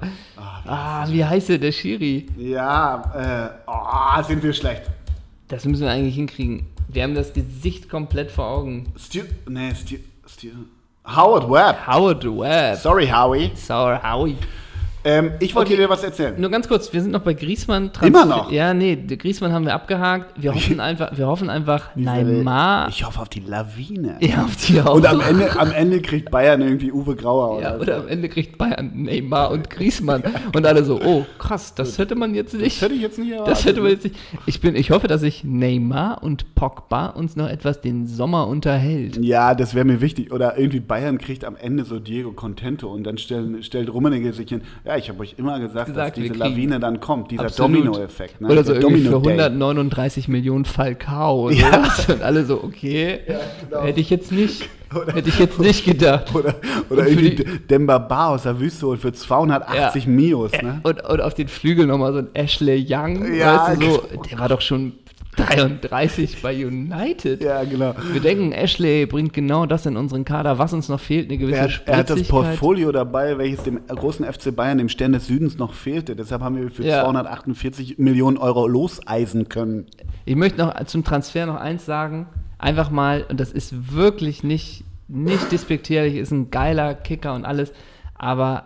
Ah, wie heißt denn der Schiri? Ja, äh, oh, sind wir schlecht. Das müssen wir eigentlich hinkriegen. Wir haben das Gesicht komplett vor Augen. Stu, nee, Stu, Stu, Howard Webb. Howard Webb. Sorry, Howie. Sour Howie. Ähm, ich wollte Okay. dir was erzählen. Nur ganz kurz, wir sind noch bei Griesmann. Immer noch? Ja, nee, Griesmann haben wir abgehakt. Wir hoffen einfach, wir hoffen einfach, Neymar. Ich hoffe auf die Lawine. ja, auf die auch. Und am Ende, am Ende kriegt Bayern irgendwie Uwe Grauer ja, oder, oder am Ende kriegt Bayern Neymar und Griesmann. Und alle so, oh, krass, das hätte man jetzt nicht. Das hätte ich jetzt nicht erwartet. Das hätte man jetzt nicht. Ich, bin, ich hoffe, dass sich Neymar und Pogba uns noch etwas den Sommer unterhält. Ja, das wäre mir wichtig. Oder irgendwie Bayern kriegt am Ende so Diego Contento und dann stellen, stellt Rummenigge sich hin. Ja, ich habe euch immer gesagt, Gesagt, dass diese Lawine dann kommt, dieser. Domino-Effekt. Ne? Oder so irgendwie für Domino-Day. 139 Millionen Falcao oder Ja. was. Und alle so, okay, genau. hätte ich jetzt nicht, hätte ich jetzt nicht gedacht. Oder, oder irgendwie die- Demba Ba aus der Wüste und für 280 Mios. Ne? Und, und auf den Flügel nochmal so ein Ashley Young, Ja, weißt du, so, der war doch schon 33 bei United. Ja, genau. Wir denken, Ashley bringt genau das in unseren Kader, was uns noch fehlt, eine gewisse Er hat, er hat das. Portfolio dabei, welches dem großen FC Bayern, dem Stern des Südens, noch fehlte. Deshalb haben wir für Ja. 248 Millionen Euro loseisen können. Ich möchte noch zum Transfer noch eins sagen. Einfach mal, und das ist wirklich nicht, nicht despektierlich, ist ein geiler Kicker und alles. Aber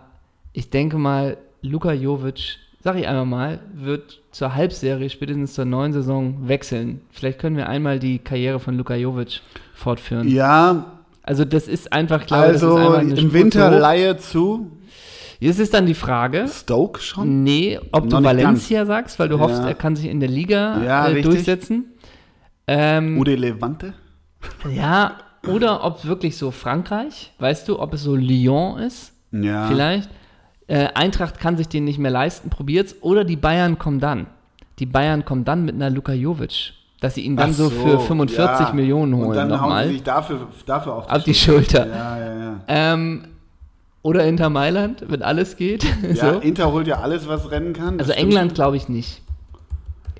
ich denke mal, Luka Jovic, sag ich einmal mal, wird zur Halbserie, spätestens zur neuen Saison wechseln. Vielleicht können wir einmal die Karriere von Luka Jovic fortführen. Ja, Also das ist einfach, ist also einfach im Winter. Leihe zu Jetzt ist dann die Frage, Stoke schon. nee, ob Noch du Valencia sagst, weil du hoffst, Ja. er kann sich in der Liga Ja, äh, durchsetzen. Ähm, Ude Levante. Ja, oder ob wirklich so Frankreich, weißt du, ob es so Lyon ist, Ja. vielleicht. Äh, Eintracht kann sich den nicht mehr leisten, probiert's. Oder die Bayern kommen dann. Die Bayern kommen dann mit einer Luka Jovic. Dass sie ihn dann Ach so, für 45 ja. Millionen Und holen dann hauen sie nochmal. sich dafür, dafür auf, Auf die Schulter. Ja, ja, ja. Ähm, oder Inter Mailand, wenn alles geht. Ja, so. Inter holt ja alles, was rennen kann. Also stimmt England glaube ich nicht.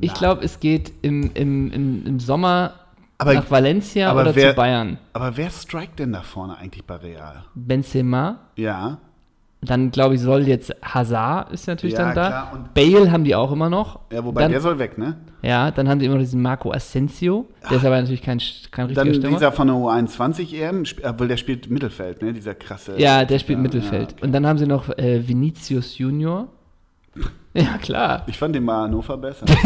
Ich glaube, es geht im, im, im, im Sommer Aber- nach Valencia oder wer- zu Bayern. Aber wer strikt denn da vorne eigentlich bei Real? Benzema, Ja. Dann glaube ich, soll jetzt Hazard ist natürlich Ja, dann da. klar, und- Bale haben die auch immer noch. Ja, wobei dann, der soll weg, ne? ja, dann haben die immer noch diesen Marco Asensio. Der ist aber natürlich kein, kein richtiger Dann Stürmer. dieser von der U21 EM, obwohl der spielt Mittelfeld, ne? Dieser krasse. ja, der spielt Ja, Mittelfeld. ja, okay. Und dann haben sie noch äh, Vinicius Junior. Ja, klar. Ich fand den mal Hannover besser.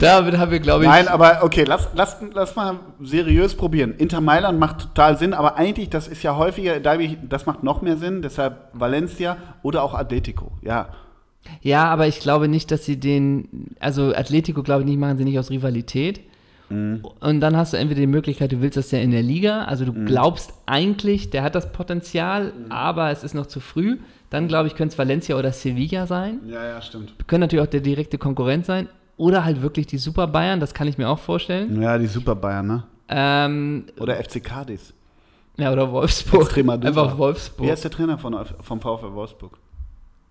Damit haben wir, glaube ich. Nein, aber okay, lass, lass, lass mal seriös probieren. Inter Mailand macht total Sinn, aber eigentlich, das ist ja häufiger, das macht noch mehr Sinn, deshalb Valencia oder auch Atletico, ja. Ja, aber ich glaube nicht, dass sie den. Also, Atletico, glaube ich nicht, machen sie nicht aus Rivalität. Mhm. Und dann hast du entweder die Möglichkeit, du willst das ja in der Liga. Also, Mhm. du glaubst eigentlich, der hat das Potenzial, aber es ist noch zu früh. Dann, glaube ich, könnte es Valencia oder Sevilla sein. Ja, ja, stimmt. Können natürlich auch der direkte Konkurrent sein. Oder halt wirklich die Super Bayern, das kann ich mir auch vorstellen. Ja, die Super Bayern, ne? Ähm, Oder FC Cadiz. ja, oder Wolfsburg. Extremadura. Einfach Wolfsburg. Wer ist der Trainer von, vom VfL Wolfsburg?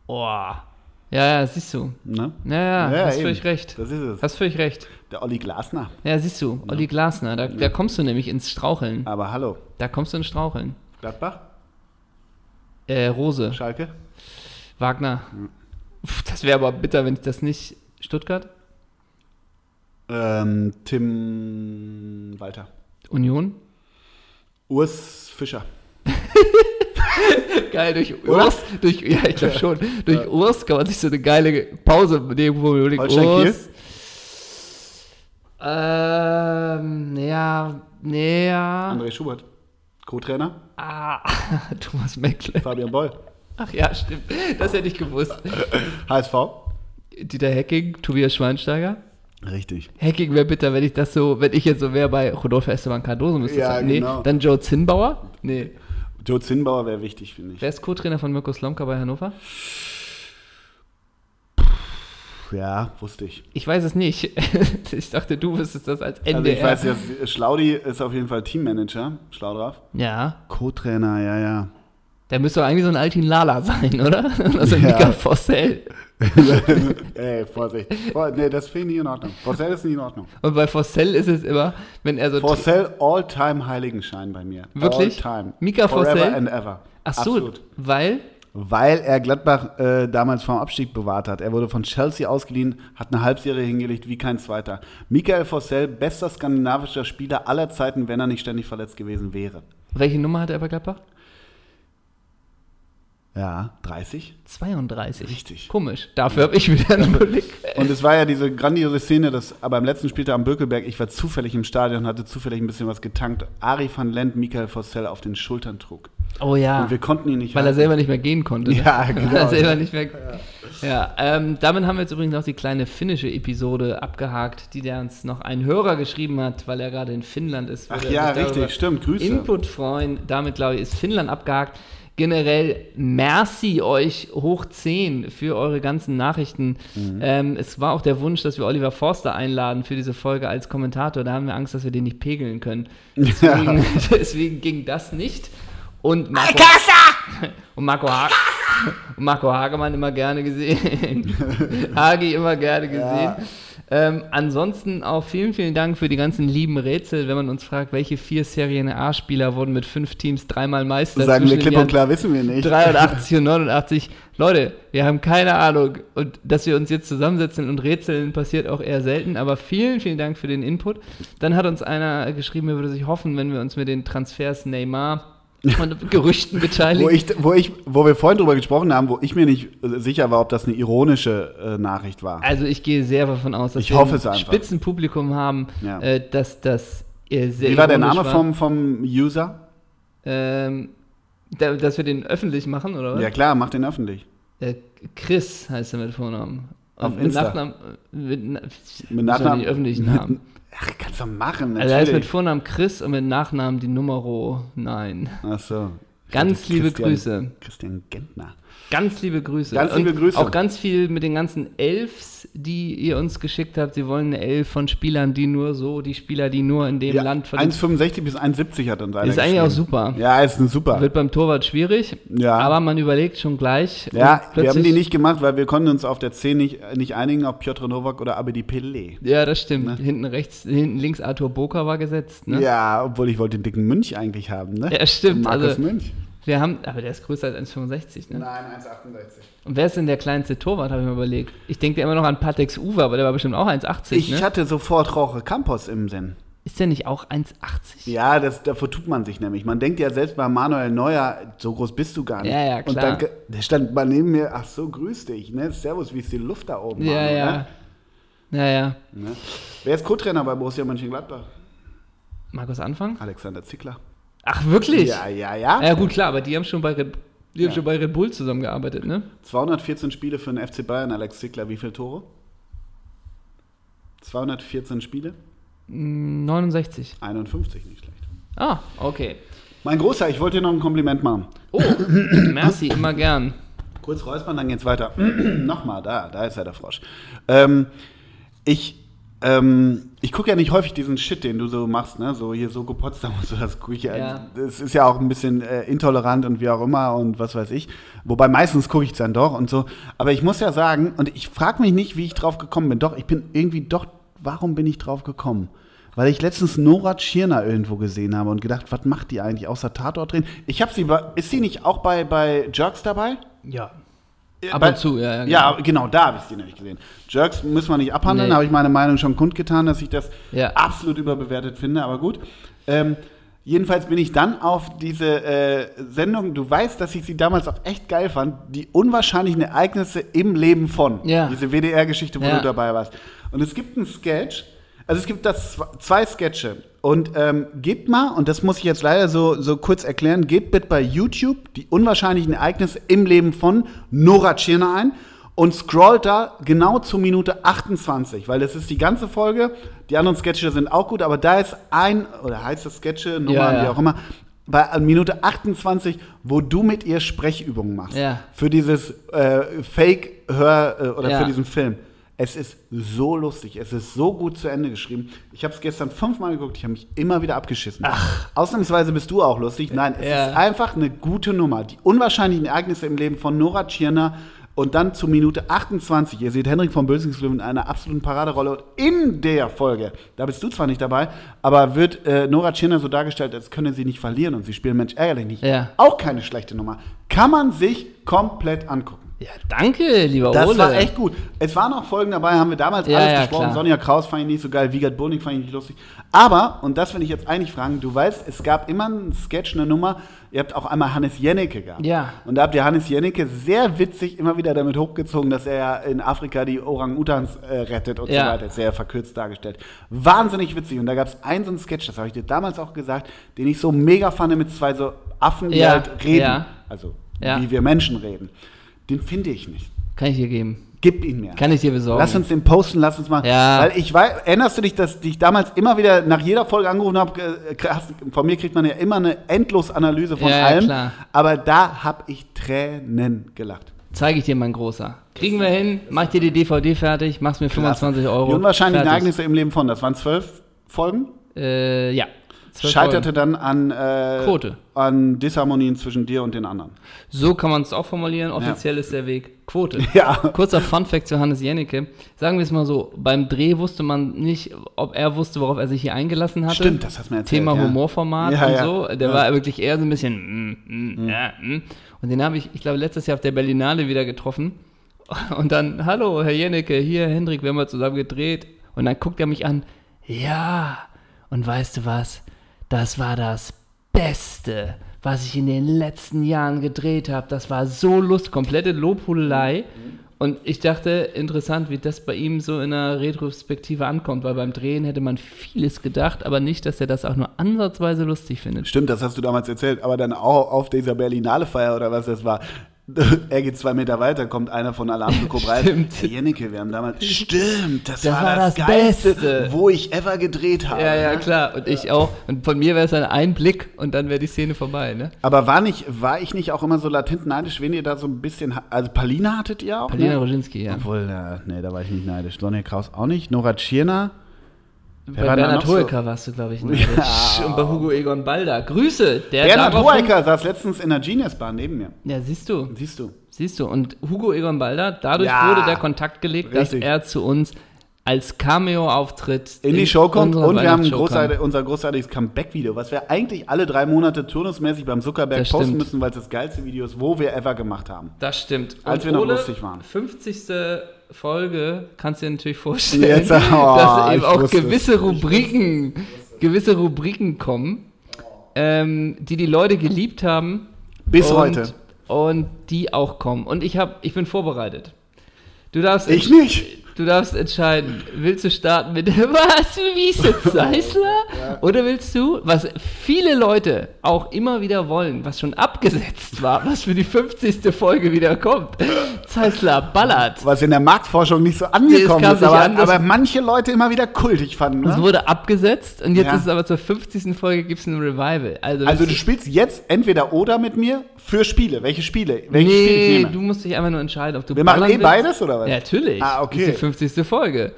Boah. Ja, ja, siehst du. Ne? Ja, ja, Ja, hast eben. völlig recht. Das ist es. Hast völlig recht. Der Olli Glasner. Ja, siehst du, Olli Glasner, da, da kommst du nämlich ins Straucheln. Aber hallo. Da kommst du ins Straucheln. Gladbach? Äh, Rose, Schalke? Wagner. Pff, das wäre aber bitter, wenn ich das nicht. Stuttgart? Ähm, Tim Walter. Union? Urs Fischer. Geil, durch Oder? Urs, durch, ja, ich glaube schon, durch Urs kann man sich so eine geile Pause nehmen, wo man überlegt, Urs. Ähm, ja, nee, ja. André Schubert. Co-Trainer. Ah, Thomas Meckle. Fabian Boll. Ach ja, stimmt. Das hätte ich gewusst. HSV. Dieter Hecking, Tobias Schweinsteiger. Richtig. Hacking wäre bitter, wenn ich das so, wenn ich jetzt so wäre bei Rodolfo Esteban Cardoso, müsste Ja, sagen. Nee, genau. dann Joe Zinnbauer? Nee. Joe Zinnbauer wäre wichtig, finde ich. Wer ist Co-Trainer von Mirko Slomka bei Hannover? Ja, wusste ich. Ich weiß es nicht. ich dachte, du wüsstest das als NDR. Also ich weiß ja, Schlaudi ist auf jeden Fall Teammanager. Schlau drauf. Ja. Co-Trainer, ja, ja. Der müsste doch eigentlich so ein Altin Lala sein, oder? Also Ja. Mika Fossell. Ey, Vorsicht. Vor, nee, das finde ich nicht in Ordnung. Forcell ist nicht in Ordnung. Und bei Fossell ist es immer, wenn er so. Forcell All-Time Heiligenschein bei mir. Wirklich? All-Time. Mika Forever Forssell? and ever. Ach so, Absolut. weil. Weil er Gladbach äh, damals vom Abstieg bewahrt hat. Er wurde von Chelsea ausgeliehen, hat eine Halbserie hingelegt wie kein zweiter. Michael Forcell, bester skandinavischer Spieler aller Zeiten, wenn er nicht ständig verletzt gewesen wäre. Welche Nummer hat er bei Gladbach? Ja, 30. 32. Richtig. Komisch. Dafür habe ich wieder einen Blick. Und es war ja diese grandiose Szene, dass aber am letzten Spieltag am Bökelberg, ich war zufällig im Stadion, hatte zufällig ein bisschen was getankt, Ari van Lent Michael Fossell auf den Schultern trug. Oh ja. Und wir konnten ihn nicht Weil er halten. selber nicht mehr gehen konnte. ne? Ja, genau. Weil er selber nicht mehr. Ja, ähm, damit haben wir jetzt übrigens auch die kleine finnische Episode abgehakt, die der uns noch ein Hörer geschrieben hat, weil er gerade in Finnland ist. Ach ja, richtig, stimmt, Grüße. Input freuen. Damit, glaube ich, ist Finnland abgehakt. Generell, merci euch hoch 10 für eure ganzen Nachrichten. Mhm. Ähm, es war auch der Wunsch, dass wir Oliver Forster einladen für diese Folge als Kommentator. Da haben wir Angst, dass wir den nicht pegeln können. Deswegen, deswegen ging das nicht. Und Marco, und Marco, ha und Marco Hagemann immer gerne gesehen. Hagi immer gerne gesehen. Ähm, ansonsten auch vielen, vielen Dank für die ganzen lieben Rätsel. Wenn man uns fragt, welche vier Serie A-Spieler wurden mit fünf Teams dreimal Meister? Sagen wir klipp und klar, wissen wir nicht. 83 und 89. Leute, wir haben keine Ahnung. Und dass wir uns jetzt zusammensetzen und rätseln, passiert auch eher selten. Aber vielen, vielen Dank für den Input. Dann hat uns einer geschrieben, er würde sich hoffen, wenn wir uns mit den Transfers Neymar und Gerüchten beteiligen. Wo, ich, wo, ich, wo wir vorhin drüber gesprochen haben, wo ich mir nicht sicher war, ob das eine ironische äh, Nachricht war. Also ich gehe sehr davon aus, dass Ich wir hoffe ein. Spitzenpublikum haben, Ja. äh, dass das äh, sehr Wie war der Name vom, vom User? Ähm, da, dass wir den öffentlich machen, oder was? Ja klar, mach den öffentlich. Äh, Chris heißt er mit Vornamen. Auf mit Insta. Nachnamen, äh, mit, Mit Nachnamen. Öffentlichen Namen. Ach, kannst du machen, Also er heißt mit natürlich. Vornamen Chris und mit Nachnamen die Numero 9. Ach so. Ganz dachte, liebe Christian- Grüße. Christian Gentner. Ganz liebe Grüße. Ganz liebe und Grüße. Auch ganz viel mit den ganzen Elfs, die ihr uns geschickt habt. Sie wollen eine Elf von Spielern, die nur so, die Spieler, die nur in dem Ja, Land von 1,65 bis 1,70 hat uns einer Ist eigentlich auch super. Ja, ist eine super. Wird beim Torwart schwierig, Ja. aber man überlegt schon gleich. ja, wir haben die nicht gemacht, weil wir konnten uns auf der 10 nicht, nicht einigen auf Piotr Nowak oder Abedi Pelé. Ja, das stimmt. Hinten rechts, hinten links Arthur Boca war gesetzt. Ne? Ja, obwohl ich wollte den dicken Münch eigentlich haben, ne? Ja, stimmt. Markus Also, Münch. wir haben, aber der ist größer als 1,65. Ne? Nein, 1,68. Und wer ist denn der kleinste Torwart, habe ich mir überlegt. Ich denke ja immer noch an Patex Uwe, aber der war bestimmt auch 1,80. Ich Ne? hatte sofort Roche Campos im Sinn. Ist der nicht auch 1,80? Ja, das, davor tut man sich nämlich. Man denkt ja selbst bei Manuel Neuer, so groß bist du gar nicht. Ja, ja, Und klar. dann, der stand mal neben mir, ach so, grüß dich, ne? Servus, wie ist die Luft da oben? Ja, Manu, ja. Ne? Ja, ja. Ne? Wer ist Co-Trainer bei Borussia Mönchengladbach? Markus Anfang? Alexander Zickler. Ach, wirklich? Ja, ja, ja. Ja, gut, klar, aber die haben schon bei die haben Ja. schon bei Red Bull zusammengearbeitet, ne? 214 Spiele für den FC Bayern, Alex Zickler. Wie viele Tore? 214 Spiele? Mm, 69. 51, nicht schlecht. Ah, okay. Mein Großer, ich wollte dir noch ein Kompliment machen. Oh, merci, immer gern. Kurz räuspern, dann geht's weiter. Nochmal, da, da ist ja der Frosch. Ähm, ich ähm, ich gucke ja nicht häufig diesen Shit, den du so machst, ne? So hier so Potsdam und so, das gucke ich ja. Ja. Das ist ja auch ein bisschen äh, intolerant und wie auch immer und was weiß ich. Wobei meistens gucke ich es dann doch und so. Aber ich muss ja sagen, und ich frage mich nicht, wie ich drauf gekommen bin. Doch, ich bin irgendwie doch, warum bin ich drauf gekommen? Weil ich letztens Nora Tschirner irgendwo gesehen habe und gedacht, was macht die eigentlich außer Tatort drehen? Ich habe sie, ist sie nicht auch bei, bei Jerks dabei? Ja. Äh, Ab und zu, ja, ja, genau. Ja, genau, da habe ich sie nämlich gesehen. Jerks müssen wir nicht abhandeln, Nee. habe ich meine Meinung schon kundgetan, dass ich das Ja. absolut überbewertet finde, aber gut. Ähm, jedenfalls bin ich dann auf diese äh, Sendung, du weißt, dass ich sie damals auch echt geil fand, die unwahrscheinlichen Ereignisse im Leben von. Ja. Diese WDR-Geschichte, wo du dabei warst. Und es gibt einen Sketch, also es gibt das zwe- zwei Sketche. Und ähm, gebt mal, und das muss ich jetzt leider so, so kurz erklären, gebt bitte bei YouTube die unwahrscheinlichen Ereignisse im Leben von Nora Tschirner ein und scrollt da genau zur Minute 28, weil das ist die ganze Folge. Die anderen Sketche sind auch gut, aber da ist ein, oder heißt das Sketche, Nummer, Ja, ja. wie auch immer, bei Minute 28, wo du mit ihr Sprechübungen machst. Ja. Für dieses äh, Fake-Hör- äh, oder für diesen Film. Es ist so lustig, es ist so gut zu Ende geschrieben. Ich habe es gestern fünfmal geguckt, ich habe mich immer wieder abgeschissen. Ach. Ausnahmsweise bist du auch lustig. Nein, es Ja. ist einfach eine gute Nummer. Die unwahrscheinlichen Ereignisse im Leben von Nora Tschirner und dann zu Minute 28. Ihr seht Henrik von Bösingslöwen in einer absoluten Paraderolle. Und in der Folge, da bist du zwar nicht dabei, aber wird äh, Nora Tschirner so dargestellt, als könne sie nicht verlieren und sie spielen Mensch ärgerlich nicht. Ja. Auch keine schlechte Nummer. Kann man sich komplett angucken. Ja, danke, lieber Das Ole. war echt gut. Es waren auch Folgen dabei, haben wir damals Ja, alles ja, besprochen. klar. Sonja Kraus fand ich nicht so geil, Wiegert Burning fand ich nicht lustig. Aber, und das will ich jetzt eigentlich fragen, du weißt, es gab immer einen Sketch, eine Nummer, ihr habt auch einmal Hannes Jennecke gehabt. Ja. Und da habt ihr Hannes Jennecke sehr witzig immer wieder damit hochgezogen, dass er ja in Afrika die Orang-Utans äh, rettet und Ja. so weiter. Sehr verkürzt dargestellt. Wahnsinnig witzig. Und da gab es einen so einen Sketch, das habe ich dir damals auch gesagt, den ich so mega fand mit zwei so Affen, die halt reden. ja. Also, wie wir Menschen reden. Den finde ich nicht. Kann ich dir geben. Gib ihn mir. Kann ich dir besorgen. Lass uns den posten, lass uns mal. Ja. Weil ich weiß, erinnerst du dich, dass ich damals immer wieder nach jeder Folge angerufen habe? Von mir kriegt man ja immer eine Endlosanalyse von Ja, allem. klar. Aber da habe ich Tränen gelacht. Zeige ich dir, mein Großer. Kriegen wir hin, mach dir die DVD fertig, machst mir 25 Euro. Die unwahrscheinlichen Fertig. Ereignisse im Leben von, das waren zwölf Folgen. Äh, ja. Scheiterte Folgen. dann an, äh, Quote. an Disharmonien zwischen dir und den anderen. So kann man es auch formulieren. Offiziell ist der Weg Quote. Ja. Kurzer Funfact zu Hannes Jennecke. Sagen wir es mal so: Beim Dreh wusste man nicht, ob er wusste, worauf er sich hier eingelassen hatte. Stimmt, das hast du mir erzählt. Thema ja. Humorformat Ja, und ja. so. Der Ja. war wirklich eher so ein bisschen. Mm, mm, ja, mm. Und den habe ich, ich glaube, letztes Jahr auf der Berlinale wieder getroffen. Und dann, hallo, Herr Jennecke, hier, Hendrik, wir haben mal zusammen gedreht. Und dann guckt er mich an. Ja. Und weißt du was? Das war das Beste, was ich in den letzten Jahren gedreht habe. Das war so lustig, komplette Lobhudelei. Und ich dachte, interessant, wie das bei ihm so in der Retrospektive ankommt, weil beim Drehen hätte man vieles gedacht, aber nicht, dass er das auch nur ansatzweise lustig findet. Stimmt, das hast du damals erzählt, aber dann auch auf dieser Berlinale Feier oder was das war. Er geht zwei Meter weiter, kommt einer von Alarm für Cobra. Stimmt. Herr Jennecke, wir haben damals. Stimmt, das, Das war, war das, das Geilste, Beste. wo ich ever gedreht habe. Ja, ja, ne? klar. Und ich auch. Und von mir wäre es dann ein Blick und dann wäre die Szene vorbei, ne? Aber war, nicht, war ich nicht auch immer so latent neidisch, wenn ihr da so ein bisschen. Also Palina hattet ihr auch? Palina ne? Roginski, ja. Obwohl, äh, nee, da war ich nicht neidisch. Sonja Kraus auch nicht. Nora Tschirner. Bei Bernhard so? Hoeker warst du, glaube ich, neidisch. Ja. Und bei Hugo Egon Balder. Grüße! Der Bernhard Hoeker saß letztens in der Genius-Bahn neben mir. Ja, siehst du. Siehst du? Siehst du. Und Hugo Egon Balder, dadurch Ja. wurde der Kontakt gelegt, dass Richtig. er zu uns als Cameo-Auftritt in die Show kommt und wir haben großartig, unser großartiges Comeback-Video, was wir eigentlich alle drei Monate turnusmäßig beim Zuckerberg Das posten stimmt. müssen, weil es das geilste Video ist, wo wir ever gemacht haben. Das stimmt. Als Und wir noch lustig waren. 50. Folge, kannst du dir natürlich vorstellen, Jetzt, oh, dass eben auch es. gewisse Rubriken, gewisse Rubriken kommen, ähm, die die Leute geliebt haben. Bis und, heute. Und die auch kommen. Und ich, hab, ich bin vorbereitet. Du darfst, Ich nicht. Du darfst entscheiden, willst du starten mit was, Wiese Zeisler? Oder willst du, was viele Leute auch immer wieder wollen, was schon abgesetzt war, was für die 50. Folge wieder kommt, Zeisler ballert. Was in der Marktforschung nicht so angekommen ist, aber, an, aber manche Leute immer wieder kultig fanden. Es Ne? wurde abgesetzt und jetzt Ja. ist es aber zur 50. Folge gibt es ein Revival. Also, Also du spielst jetzt entweder oder mit mir für Spiele. Welche Spiele? Welche Spiele nee, nehme? du musst dich einfach nur entscheiden, ob du Wir machen eh willst. beides, oder was? Ja, natürlich. Ah, okay. Das ist die 50. Folge.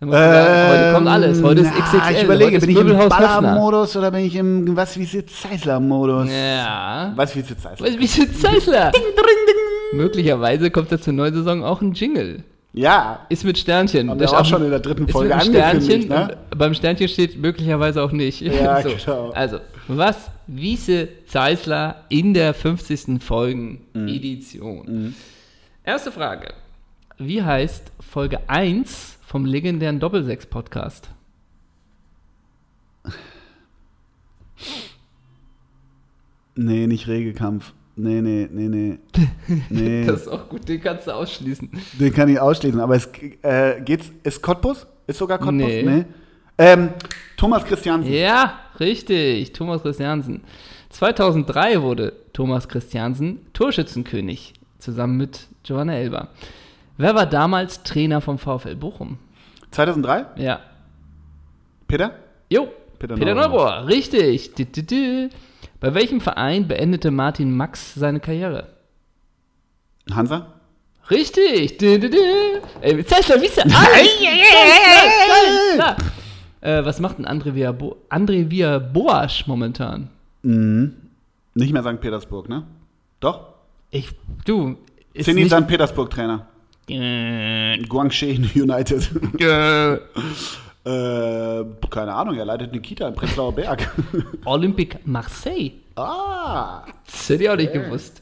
Dann musst du sagen, heute kommt alles. Heute ist Ähm, XXL. na, Ich überlege, ist bin ich im. Ballermodus oder bin ich im was wie Zeisler-Modus? Ja. Was wie Zeisler? Was, wie ist Zeisler? Möglicherweise kommt da zur neuen Saison auch ein Jingle. Ja, Ist mit Sternchen. Haben Das wir auch ist schon in der dritten ist Folge mit einem angekündigt, Sternchen ne? beim Sternchen steht möglicherweise auch nicht. Ja, genau. Also, was Wiese Zeisler in der 50. Mhm. Folgen-Edition? Erste Frage. Wie heißt Folge 1 vom legendären Doppelsechs-Podcast? nee, nicht Regekampf. Nee, nee, nee, nee. Nee, Das ist auch gut, den kannst du ausschließen. den kann ich ausschließen. Aber es äh, geht's, ist Cottbus? Ist sogar Cottbus? Nee. Ähm, Thomas Christiansen. Ja, richtig. Thomas Christiansen. 2003 wurde Thomas Christiansen Torschützenkönig, zusammen mit Giovanna Elber. Wer war damals Trainer vom VfL Bochum? 2003? Ja. Peter? Jo, Peter Peter, Neurohr. Neurohr. Richtig. Dü, dü, dü. Bei welchem Verein beendete Martin Max seine Karriere? Hansa? Richtig. Dü, dü, dü. Ey, Zeissler, wie ist der? Alles. Äh, was macht ein André Via, Bo André Via Boas momentan? Nicht mehr St. Petersburg, ne? Doch? Ich, du, ist nicht, St. Petersburg Trainer. Äh, Guangxi United. äh, äh, keine Ahnung, er leitet eine Kita in Prenzlauer Berg. Olympique Marseille. ah! Das hätte ich auch nicht gewusst.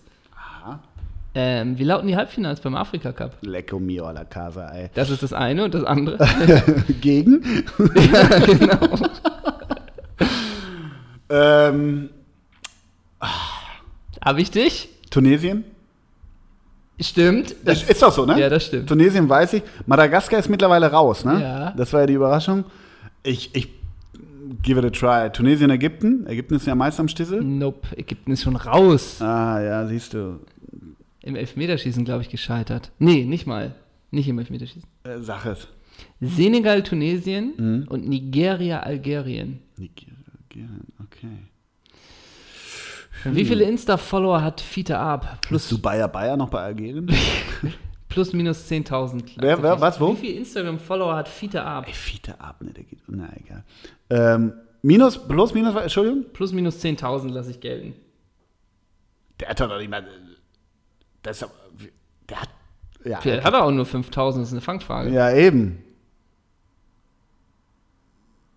Ähm, wie lauten die Halbfinals beim Afrika Cup? Lecco mio alla casa, ey. Das ist das eine und das andere. Gegen? ja, genau. ähm, Habe ich dich? Tunesien? Stimmt. Das ist doch so, ne? Ja, das stimmt. Tunesien weiß ich. Madagaskar ist mittlerweile raus, ne? Ja. Das war ja die Überraschung. Ich, ich give it a try. Tunesien, Ägypten. Ägypten ist ja meist am Stissel. Nope, Ägypten ist schon raus. Ah, ja, siehst du. Im Elfmeterschießen, glaube ich, gescheitert. Nee, nicht mal. Nicht im Elfmeterschießen. Äh, sag es. Senegal, Tunesien Mhm. und Nigeria, Algerien. Nigeria, Okay. Wie viele Insta-Follower hat Fiete Ab? Plus Plus, du Bayer Bayer noch bei Algerien? plus minus 10.000. Wer- wer- was, wo? Wie viele Instagram-Follower hat Fiete Ab? Ey, Fiete ab, ne, der geht. Na, egal. Ähm, minus, plus, minus, Entschuldigung? Plus minus 10.000 lasse ich gelten. Der hat doch nicht mal. Das der hat. Ja, Vielleicht hat er auch nur 5.000, das ist eine Fangfrage. ja eben.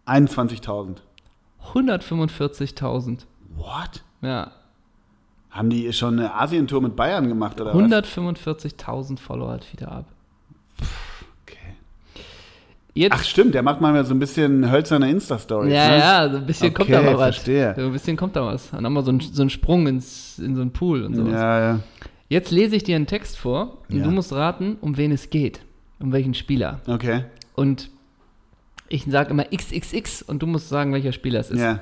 21.000. 145.000. What? Ja. Haben die schon eine Asientour mit Bayern gemacht oder was? 145.000 Follower hat Fiete Ab. Okay. Jetzt Ach stimmt, der macht manchmal so ein bisschen hölzerne Insta-Stories. Ja, ne? ja, so ein bisschen kommt Okay, da mal was. verstehe. So ein bisschen kommt da was. Dann haben wir so einen, so einen Sprung ins, in so einen Pool und sowas. Ja, ja. Jetzt lese ich dir einen Text vor und Ja. du musst raten, um wen es geht. Um welchen Spieler. Okay. Und ich sage immer XXX und du musst sagen, welcher Spieler es ist. Ja.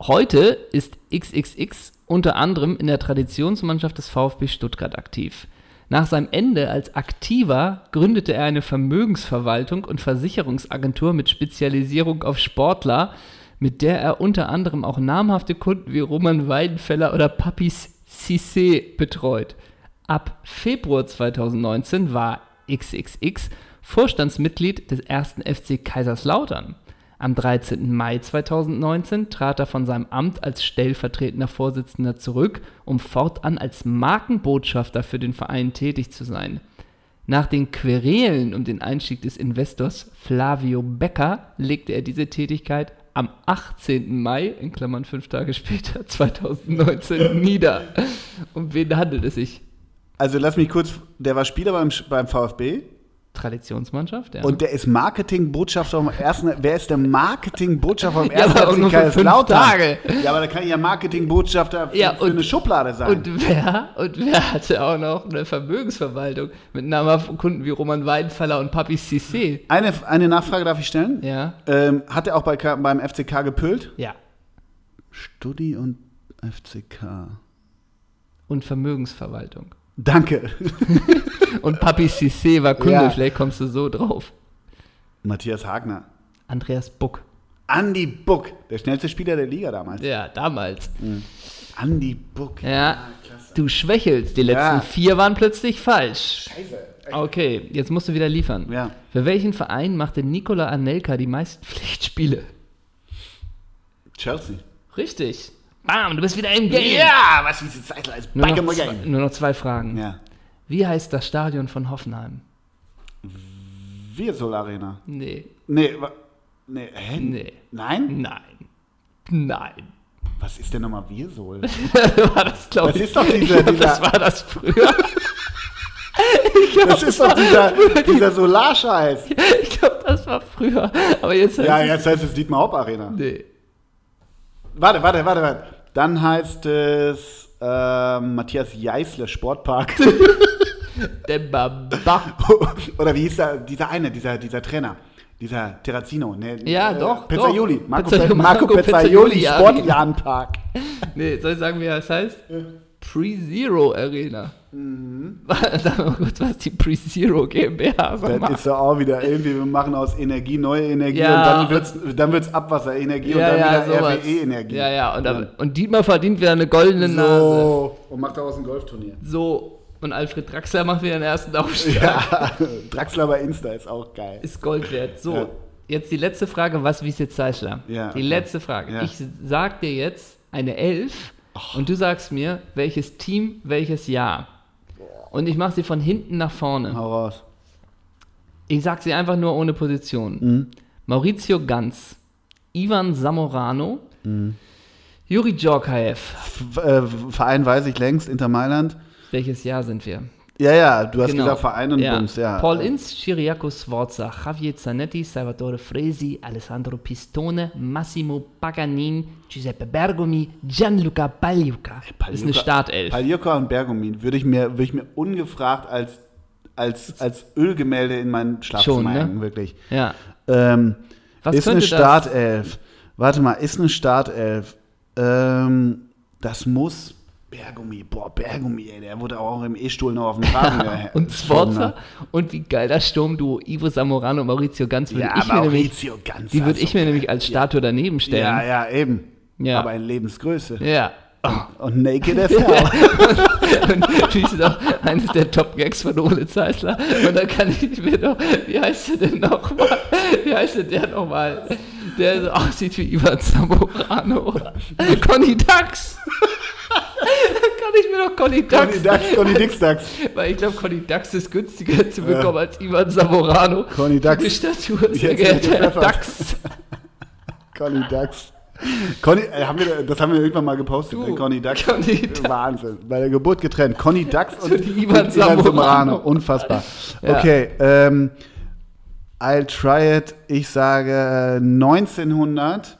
Heute ist XXX unter anderem in der Traditionsmannschaft des VfB Stuttgart aktiv. Nach seinem Ende als Aktiver gründete er eine Vermögensverwaltung und Versicherungsagentur mit Spezialisierung auf Sportler, mit der er unter anderem auch namhafte Kunden wie Roman Weidenfeller oder Papis Cissé betreut. Ab Februar 2019 war XXX Vorstandsmitglied des ersten FC Kaiserslautern. Am 13. Mai 2019 trat er von seinem Amt als stellvertretender Vorsitzender zurück, um fortan als Markenbotschafter für den Verein tätig zu sein. Nach den Querelen um den Einstieg des Investors Flavio Becker legte er diese Tätigkeit am 18. Mai, in Klammern fünf Tage später, 2019, nieder. Um wen handelt es sich? Also lass mich kurz, der war Spieler beim, beim VfB Traditionsmannschaft, ja. und der ist Marketingbotschafter vom ersten. Wer ist der Marketingbotschafter vom Ja, ersten aber für fünf Kaiserslautern? Ja, aber da kann ich ja Marketingbotschafter für, Ja, für und- eine Schublade sein. Und wer, und wer hatte auch noch eine Vermögensverwaltung mit namhaften Kunden wie Roman Weidenfeller und Papi Cissé? eine, eine Nachfrage darf ich stellen? Ja. Ähm, hat er auch bei, beim FCK gepült? Ja. Studi und FCK. Und Vermögensverwaltung. Danke. Und Papi Cissé war Kunde, Ja. vielleicht kommst du so drauf. Matthias Hagner. Andreas Buck. Andy Buck, der schnellste Spieler der Liga damals. Ja, damals. Andy Buck. Ja. Du schwächelst. Die letzten Ja. vier waren plötzlich falsch. Scheiße. Okay, jetzt musst du wieder liefern. Ja. Für welchen Verein machte Nikola Anelka die meisten Pflichtspiele? Chelsea. Richtig. Bam, du bist wieder im Game. Ja, was sie Zeit als Nur noch, zwei, nur noch zwei Fragen. Ja. Wie heißt das Stadion von Hoffenheim? Virsol Arena. Nee, Nee, nee, hä? nee, Nein? nein, nein. Was ist denn nochmal Virsol? war das, glaube Das ich. ist doch dieser- glaub, das dieser- war das früher. Das ist doch dieser, dieser Solarscheiß. ich glaube, das war früher. Aber jetzt heißt Ja, es, jetzt heißt es Dietmar Hopp Arena. Nee. Warte, warte, warte, warte. Dann heißt es ähm, Matthias Jeißle Sportpark. Der Baba. Oder wie hieß der, dieser eine, dieser, dieser Trainer? Dieser Terrazino. Ne, Ja, äh, doch, Pizzaioli. doch. Marco, Pizza- Pe Marco Pizzaioli Pizzaioli Sportjahnpark. Nee, soll ich sagen, wie das heißt? Pre-Zero Arena. Mhm. Sag mal kurz, was die Pre-Zero GmbH so Das macht. ist doch auch wieder irgendwie, wir machen aus Energie neue Energie Ja, und dann wird's, dann wird's Abwasserenergie und dann wieder sowas. RWE-Energie. Ja, ja, und, dann, und Dietmar verdient wieder eine goldene Nase. So, und macht daraus ein Golfturnier. So, und Alfred Draxler macht wieder den ersten Aufstieg. Ja, Draxler bei Insta ist auch geil. Ist Gold wert. So, Ja. jetzt die letzte Frage, was wie ist jetzt Zeichler? Ja, die letzte Frage. Ja. Ich sag dir jetzt eine Elf und du sagst mir, welches Team, welches Jahr. Und ich mache sie von hinten nach vorne. Hau raus. Ich sag sie einfach nur ohne Position. Mhm. Maurizio Ganz, Ivan Zamorano, Mhm. Juri Djorkaev, äh, Verein weiß ich längst, Inter Mailand. Welches Jahr sind wir? Ja, ja, du hast Genau. gesagt Verein und ja. Bums, ja. Paul Inz, Ciriaco Sforza, Javier Zanetti, Salvatore Fresi, Alessandro Pistone, Massimo Paganin, Giuseppe Bergomi, Gianluca Pagliuca. Das ist eine Startelf. Paljuka und Bergomin würde ich mir, würde ich mir ungefragt als, als, als Ölgemälde in mein Schlafzimmer ne? hängen, wirklich. Ja. Ähm, Was ist eine könnte das- Startelf. Warte mal, ist eine Startelf. Ähm, das muss Bergomi. Boah, Bergomi, ey, der wurde auch im E-Stuhl noch auf dem gehe- Und Sforza ne? und wie geil das Sturmduo Ivo Zamorano und Maurizio Ganz würde Ja, ich mir nämlich, Maurizio ganz. die würde ich mir nämlich als Statue daneben Ja, stellen. ja, eben. Ja. Aber in Lebensgröße. Ja. Und Naked as hell. Und ist doch eines der Top-Gags von Ole Zeisler. Und dann kann ich mir doch, wie heißt der denn nochmal? Wie heißt der nochmal? Der so aussieht wie Ivan Zamorano. Conny Dax. kann ich mir doch Conny Dax. Conny Dax, Conny Dix Dax. Weil ich glaube, Conny Dax ist günstiger zu bekommen als Ivan Zamorano. Conny Dax. Die Statur, sehr geehrter Herr. Dax. Conny Dax. Conny, äh, haben wir, das haben wir irgendwann mal gepostet. Du, ne? Conny Dax. Conny Dax. Wahnsinn. Bei der Geburt getrennt. Conny Dax und, Und Ivan Zamorano. Unfassbar. Ja. Okay, ähm, I'll try it. Ich sage äh, 1900.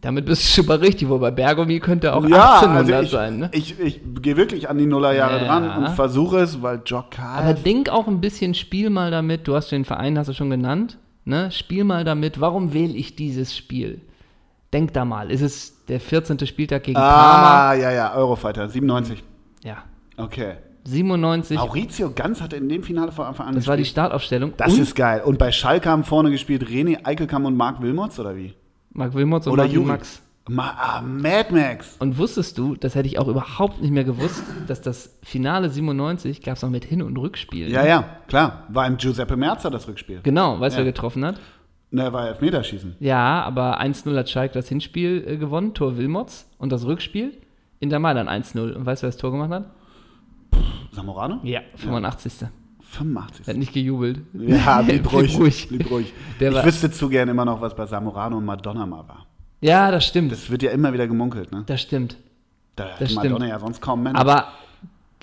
Damit bist du schon mal richtig, wobei Bergomi könnte auch ja, 1800 also ich, sein. Ne? ich, ich gehe wirklich an die Nullerjahre Ja. dran und versuche es, weil Jock Aber denk auch ein bisschen, spiel mal damit, du hast den Verein, hast du schon genannt, ne? Spiel mal damit, warum wähle ich dieses Spiel? Denk da mal, ist es der 14. Spieltag gegen Parma? Ah, ja, ja, Eurofighter, 97. Ja. Okay. 97, Maurizio Ganz hatte in dem Finale von Anfang an das war die gespielt. Startaufstellung. Das Und ist geil. Und bei Schalke haben vorne gespielt René Eichelkamp und Marc Wilmots, oder wie? Marc Wilmots und Oder Juri. Max. Ma ah, Mad Max. Und wusstest du, das hätte ich auch überhaupt nicht mehr gewusst, dass das Finale 97 gab es noch mit Hin- und Rückspielen. Ja, ja, klar. War im Giuseppe Merzer das Rückspiel. Genau, weißt du, Ja. wer getroffen hat? Ne, war Elfmeterschießen. Ja, aber 1-0 hat Schalke das Hinspiel äh, gewonnen, Tor Wilmots. Und das Rückspiel in der Mailand 1-0. Und weißt du, wer das Tor gemacht hat? Zamorano? Ja, 85. 85. Hat nicht gejubelt. Ja, blieb ruhig. ruhig. Blieb ruhig. Der ich wüsste zu gern immer noch, was bei Zamorano und Madonna mal war. Ja, das stimmt. Das wird ja immer wieder gemunkelt, ne? Das stimmt. Da hat das Madonna stimmt. ja sonst kaum Männer. Aber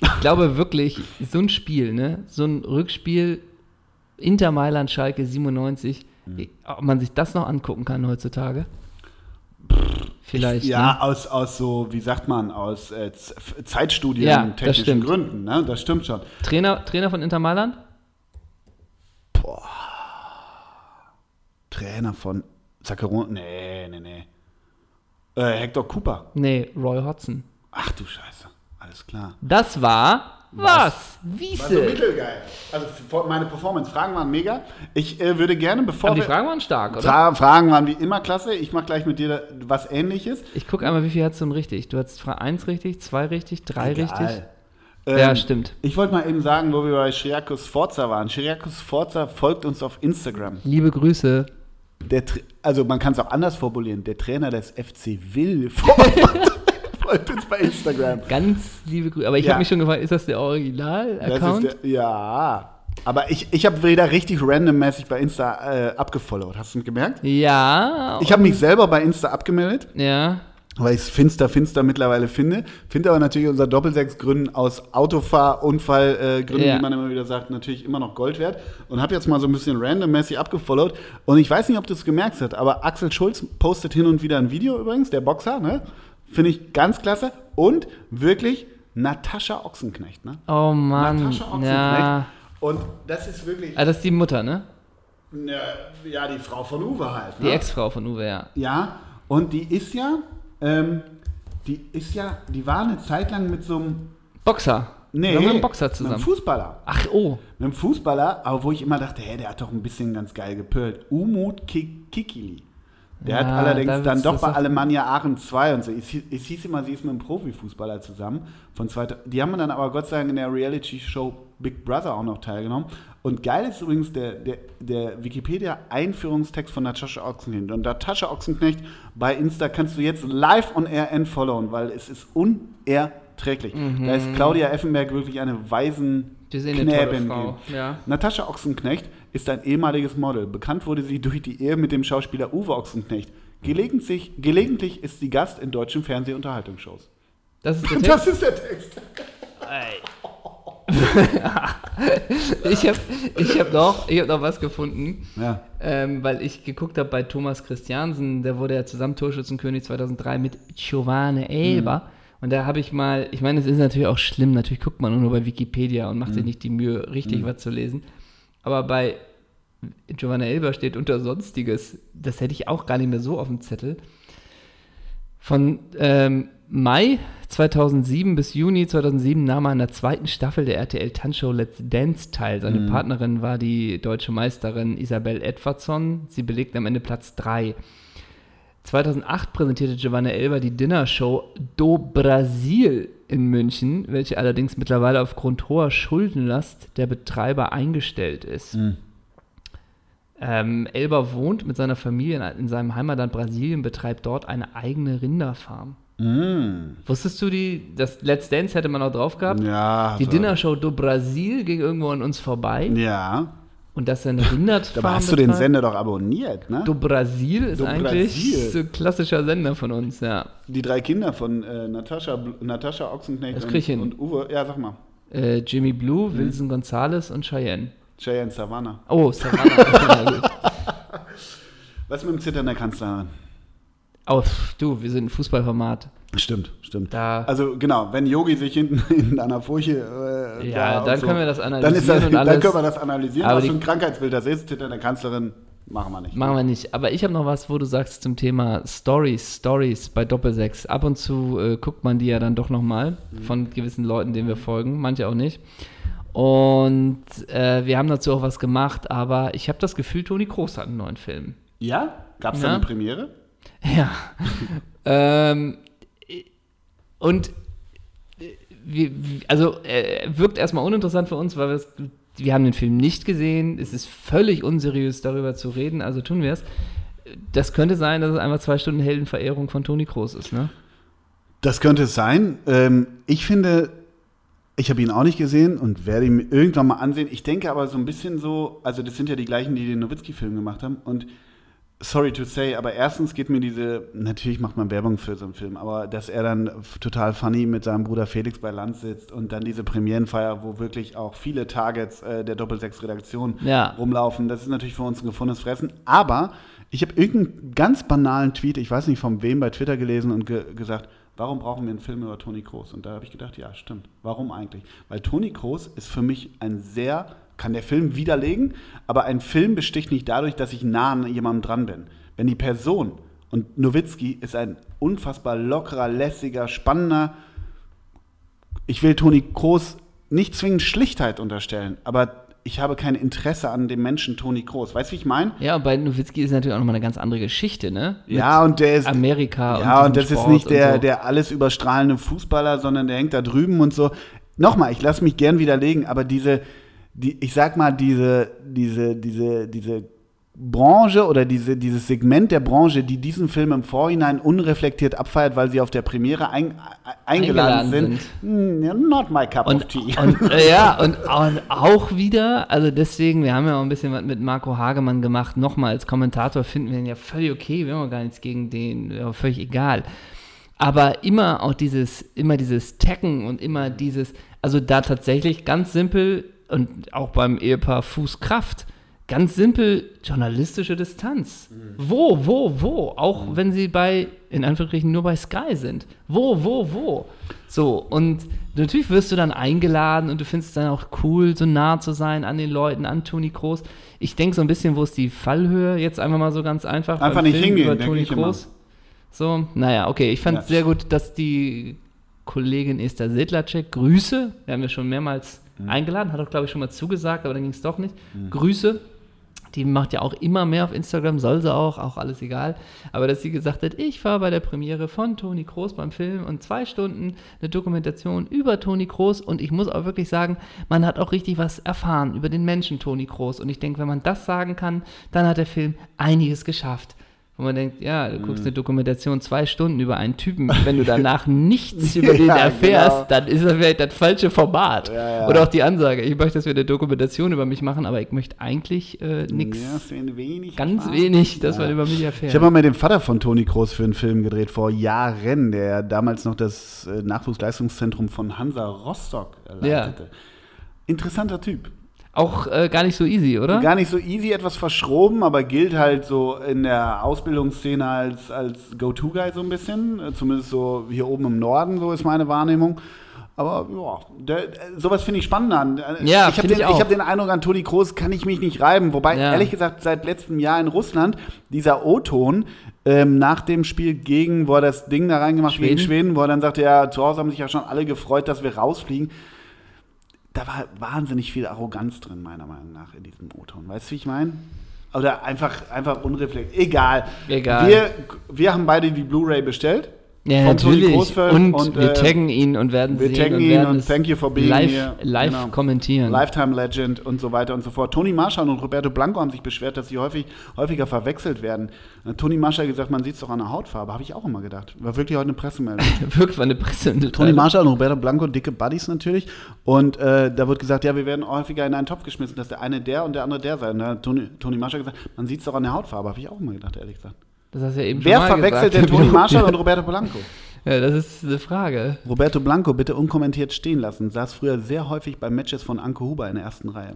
ich glaube wirklich, so ein Spiel, ne? so ein Rückspiel, Inter Mailand, Schalke 97, Mhm. ob man sich das noch angucken kann heutzutage? Vielleicht. ja, Ne? aus, aus so, wie sagt man, aus äh, Zeitstudien, Ja, technischen. Gründen, ne? Das stimmt schon. Trainer, Trainer von Inter Mailand? Trainer von Zaccheron. Nee, nee, nee. Äh, Hector Cooper. Nee, Roy Hodgson. Ach du Scheiße. Alles klar. Das war was? War so Wiese. mittelgeil. Also meine Performance-Fragen waren mega. Ich äh, würde gerne, bevor Aber die wir- Fragen waren stark, oder? Fra Fragen waren wie immer klasse. Ich mache gleich mit dir was ähnliches. Ich gucke einmal, wie viel hast du denn richtig? Du hast 1 richtig, 2 richtig, 3 richtig. Egal. Ja, Ähm, stimmt. Ich wollte mal eben sagen, wo wir bei Shiriakus Forza waren. Shiriakus Forza folgt uns auf Instagram. Liebe Grüße. Der, also man kann es auch anders formulieren. Der Trainer des FC Will folgt, uns bei Instagram. Ganz liebe Grüße. Aber ich Ja. habe mich schon gefragt, ist das der Original-Account? ja. Aber ich, ich habe wieder richtig randommäßig bei Insta äh, abgefollowt. Hast du gemerkt? Ja. Ich habe mich selber bei Insta abgemeldet. Ja. weil ich es finster, finster mittlerweile finde. Finde aber natürlich unser Doppelsechs-Gründen aus Autofahrunfall äh, Ja. wie man immer wieder sagt, natürlich immer noch Gold wert. Und habe jetzt mal so ein bisschen randommäßig abgefollowt. Und ich weiß nicht, ob du es gemerkt hast, aber Axel Schulz postet hin und wieder ein Video übrigens, der Boxer, ne? Finde ich ganz klasse. Und wirklich Natascha Ochsenknecht, ne? Oh Mann. Natascha Ochsenknecht. Ja. Und das ist wirklich, Ah, das ist die Mutter, ne? ja, die Frau von Uwe halt. Die ne? Ex-Frau von Uwe, ja. Ja, und die ist ja, ähm, die ist ja, die war eine Zeit lang mit so einem, Boxer. nee, mit einem Boxer mit einem zusammen. Fußballer. Ach, oh. Mit einem Fußballer, aber wo ich immer dachte, hey, der hat doch ein bisschen ganz geil gepölt. Umut Ki- Kikili. Der hat Ja, allerdings da dann wird's- doch bei Alemannia Aachen 2 und so. Hieß- es hieß immer, sie ist mit einem Profifußballer zusammen. Von zweiter, die haben dann aber Gott sei Dank in der Reality-Show Big Brother auch noch teilgenommen. Und geil ist übrigens der, der, der Wikipedia-Einführungstext von Natascha Ochsenknecht. Und Natascha Ochsenknecht bei Insta kannst du jetzt live on air entfollowen, weil es ist unerträglich. Da ist Claudia Effenberg wirklich eine Waisen Die ist eh. Ja. Natascha Ochsenknecht ist ein ehemaliges Model. Bekannt wurde sie durch die Ehe mit dem Schauspieler Uwe Ochsenknecht. Gelegentlich, gelegentlich ist sie Gast in deutschen Fernsehunterhaltungsshows. Das ist der Text. Das ist der Text. Ich habe ich hab noch, ich hab noch was gefunden, Ja. ähm, weil ich geguckt habe bei Thomas Christiansen, der wurde ja zusammen Torschützenkönig 2003 mit Giovanni Elber. Und da habe ich mal, ich meine, es ist natürlich auch schlimm, natürlich guckt man nur bei Wikipedia und macht sich nicht die Mühe, richtig was zu lesen. Aber bei Giovanna Elber steht unter Sonstiges, das hätte ich auch gar nicht mehr so auf dem Zettel. Von ähm, Mai 2007 bis Juni 2007 nahm er an der zweiten Staffel der RTL Tanzshow Let's Dance teil. Seine Partnerin war die deutsche Meisterin Isabel Edwardson. Sie belegte am Ende Platz 3. 2008 präsentierte Giovanna Elber die Dinnershow Do Brasil in München, welche allerdings mittlerweile aufgrund hoher Schuldenlast der Betreiber eingestellt ist. Ähm, Elber wohnt mit seiner Familie in, in seinem Heimatland Brasilien, betreibt dort eine eigene Rinderfarm. Wusstest du, die, das Let's Dance hätte man auch drauf gehabt? Ja. Die so. Dinnershow Do Brasil ging irgendwo an uns vorbei. Ja. Und dass er eine Rinderfarm Dabei hast du den. Sender doch abonniert, ne? Do Brasil ist Do eigentlich Brasil. so ein klassischer Sender von uns, ja. Die drei Kinder von äh, Natascha, Natascha Ochsenknecht Das und, und Uwe. Ja, sag mal. Äh, Jimmy Blue, Wilson Gonzalez und Cheyenne. Cheyenne Savannah. Oh, Savannah. Was mit dem Zittern der Kanzlerin? oh, du, wir sind ein Fußballformat. Stimmt, stimmt. Da- also genau, wenn Yogi sich hinten in einer Furche äh, Ja, da dann und können wir das dann, ist das, analysieren und dann alles. können wir das analysieren, Aber was für ein Krankheitsbild das ist. Zittern der Kanzlerin machen wir nicht. Machen wir nicht. Aber ich habe noch was, wo du sagst zum Thema Stories, Stories bei Doppelsechs. Ab und zu äh, guckt man die ja dann doch nochmal von gewissen Leuten, denen wir folgen, manche auch nicht. Und äh, wir haben dazu auch was gemacht, aber ich habe das Gefühl, Toni Kroos hat einen neuen Film. Ja? Gab es da eine Premiere? Ja. ähm, und äh, wir, also äh, wirkt erstmal uninteressant für uns, weil wir wir haben den Film nicht gesehen. Es ist völlig unseriös, darüber zu reden, also tun wir es. Das könnte sein, dass es einfach zwei Stunden Heldenverehrung von Toni Kroos ist, ne? Das könnte es sein. Ähm, ich finde, ich habe ihn auch nicht gesehen und werde ihn mir irgendwann mal ansehen. Ich denke aber so ein bisschen so, also das sind ja die gleichen, die den Nowitzki-Film gemacht haben. Und sorry to say, aber erstens geht mir diese, natürlich macht man Werbung für so einen Film, aber dass er dann total funny mit seinem Bruder Felix bei Land sitzt und dann diese Premierenfeier, wo wirklich auch viele Targets äh, der Doppelsechs-Redaktion Ja. rumlaufen, das ist natürlich für uns ein gefundenes Fressen. Aber ich habe irgendeinen ganz banalen Tweet, ich weiß nicht von wem, bei Twitter gelesen und ge gesagt, warum brauchen wir einen Film über Toni Kroos? Und da habe ich gedacht, ja, stimmt. Warum eigentlich? Weil Toni Kroos ist für mich ein sehr, kann der Film widerlegen, aber ein Film besticht nicht dadurch, dass ich nah an jemandem dran bin. Wenn die Person, und Nowitzki ist ein unfassbar lockerer, lässiger, spannender, ich will Toni Kroos nicht zwingend Schlichtheit unterstellen, aber ich habe kein Interesse an dem Menschen Toni Kroos. Weißt du, wie ich meine? Ja, und bei Nowitzki ist natürlich auch nochmal eine ganz andere Geschichte, ne? Mit Ja, und der ist. Amerika Ja, und, diesem das ist Sport nicht der, und so. der alles überstrahlende Fußballer, sondern der hängt da drüben und so. Nochmal, ich lasse mich gern widerlegen, aber diese, die, ich sag mal, diese, diese, diese, diese Branche oder diese, dieses Segment der Branche, die diesen Film im Vorhinein unreflektiert abfeiert, weil sie auf der Premiere ein, ein, eingeladen, Eingeladen sind, hm, not my cup of Und, tea. und äh, ja, und, und auch wieder, also deswegen, wir haben ja auch ein bisschen was mit Marco Hagemann gemacht. Nochmal, als Kommentator finden wir ihn ja völlig okay, wir haben auch gar nichts gegen den, ja, völlig egal. Aber immer auch dieses, immer dieses Tacken und immer dieses, also da tatsächlich ganz simpel und auch beim Ehepaar Fußkraft, ganz simpel journalistische Distanz. Wo, wo, wo? Auch wenn sie bei, in Anführungsstrichen, nur bei Sky sind. Wo, wo, wo? So, und natürlich wirst du dann eingeladen und du findest es dann auch cool, so nah zu sein an den Leuten, an Toni Kroos. Ich denke so ein bisschen, wo ist die Fallhöhe? Jetzt einfach mal so ganz einfach. Einfach nicht Film hingehen, über Toni. Kroos. So, naja, okay. Ich fand Ja. sehr gut, dass die Kollegin Esther Sedlacek, Grüße, wir haben ja schon mehrmals Mhm. eingeladen, hat auch, glaube ich, schon mal zugesagt, aber dann ging es doch nicht. Grüße. Die macht ja auch immer mehr auf Instagram, soll sie auch, auch alles egal. Aber dass sie gesagt hat, ich war bei der Premiere von Toni Kroos beim Film und zwei Stunden eine Dokumentation über Toni Kroos und ich muss auch wirklich sagen, man hat auch richtig was erfahren über den Menschen Toni Kroos. Und ich denke, wenn man das sagen kann, dann hat der Film einiges geschafft. Wo man denkt, ja, du Mhm. guckst eine Dokumentation zwei Stunden über einen Typen, wenn du danach nichts über den Ja, erfährst, genau. dann ist das vielleicht das falsche Format. Ja, ja. Oder auch die Ansage, ich möchte, dass wir eine Dokumentation über mich machen, aber ich möchte eigentlich äh, nichts, wenig ganz Spaß. wenig, dass man über mich erfährt. Ich habe mal mit dem Vater von Toni Kroos für einen Film gedreht, vor Jahren, der damals noch das äh, Nachwuchsleistungszentrum von Hansa Rostock leitete. Interessanter Typ. Auch äh, gar nicht so easy, oder? Gar nicht so easy, etwas verschroben, aber gilt halt so in der Ausbildungsszene als, als Go-To-Guy so ein bisschen. Äh, Zumindest so hier oben im Norden, so ist meine Wahrnehmung. Aber ja, der, sowas finde ich spannend an. Äh, Ja, ich habe den, ich hab den Eindruck, an Toni Kroos kann ich mich nicht reiben. Wobei, Ja. ehrlich gesagt, seit letztem Jahr in Russland, dieser O-Ton ähm, nach dem Spiel gegen, wo er das Ding da reingemacht gegen Schweden? Schweden, wo er dann sagte, ja, zu Hause haben sich ja schon alle gefreut, dass wir rausfliegen. Da war wahnsinnig viel Arroganz drin, meiner Meinung nach, in diesem O-Ton. Weißt du, wie ich meine? Oder einfach, einfach unreflektiert. Egal. Egal. Wir, wir haben beide die Blu-ray bestellt. Ja, natürlich. Und, und, wir äh, taggen ihn und werden wir sehen taggen und ihn werden und thank you for being live, here. live Genau. kommentieren. Lifetime Legend und so weiter und so fort. Toni Marshall und Roberto Blanco haben sich beschwert, dass sie häufig, häufiger verwechselt werden. Toni Marshall hat gesagt, man sieht es doch an der Hautfarbe. Habe ich auch immer gedacht. War wirklich heute eine Pressemeldung. Wirkt war eine Presse. Toni Marshall und Roberto Blanco, dicke Buddies natürlich. Und äh, da wird gesagt, ja, wir werden häufiger in einen Topf geschmissen, dass der eine der und der andere der sei. Und da hat Toni, Toni Marshall gesagt, man sieht es doch an der Hautfarbe. Habe ich auch immer gedacht, ehrlich gesagt. Das hast du ja eben Wer schon mal verwechselt gesagt. denn Toni Marshall und Roberto Blanco? Ja, das ist eine Frage. Roberto Blanco bitte unkommentiert stehen lassen. Saß früher sehr häufig bei Matches von Anke Huber in der ersten Reihe.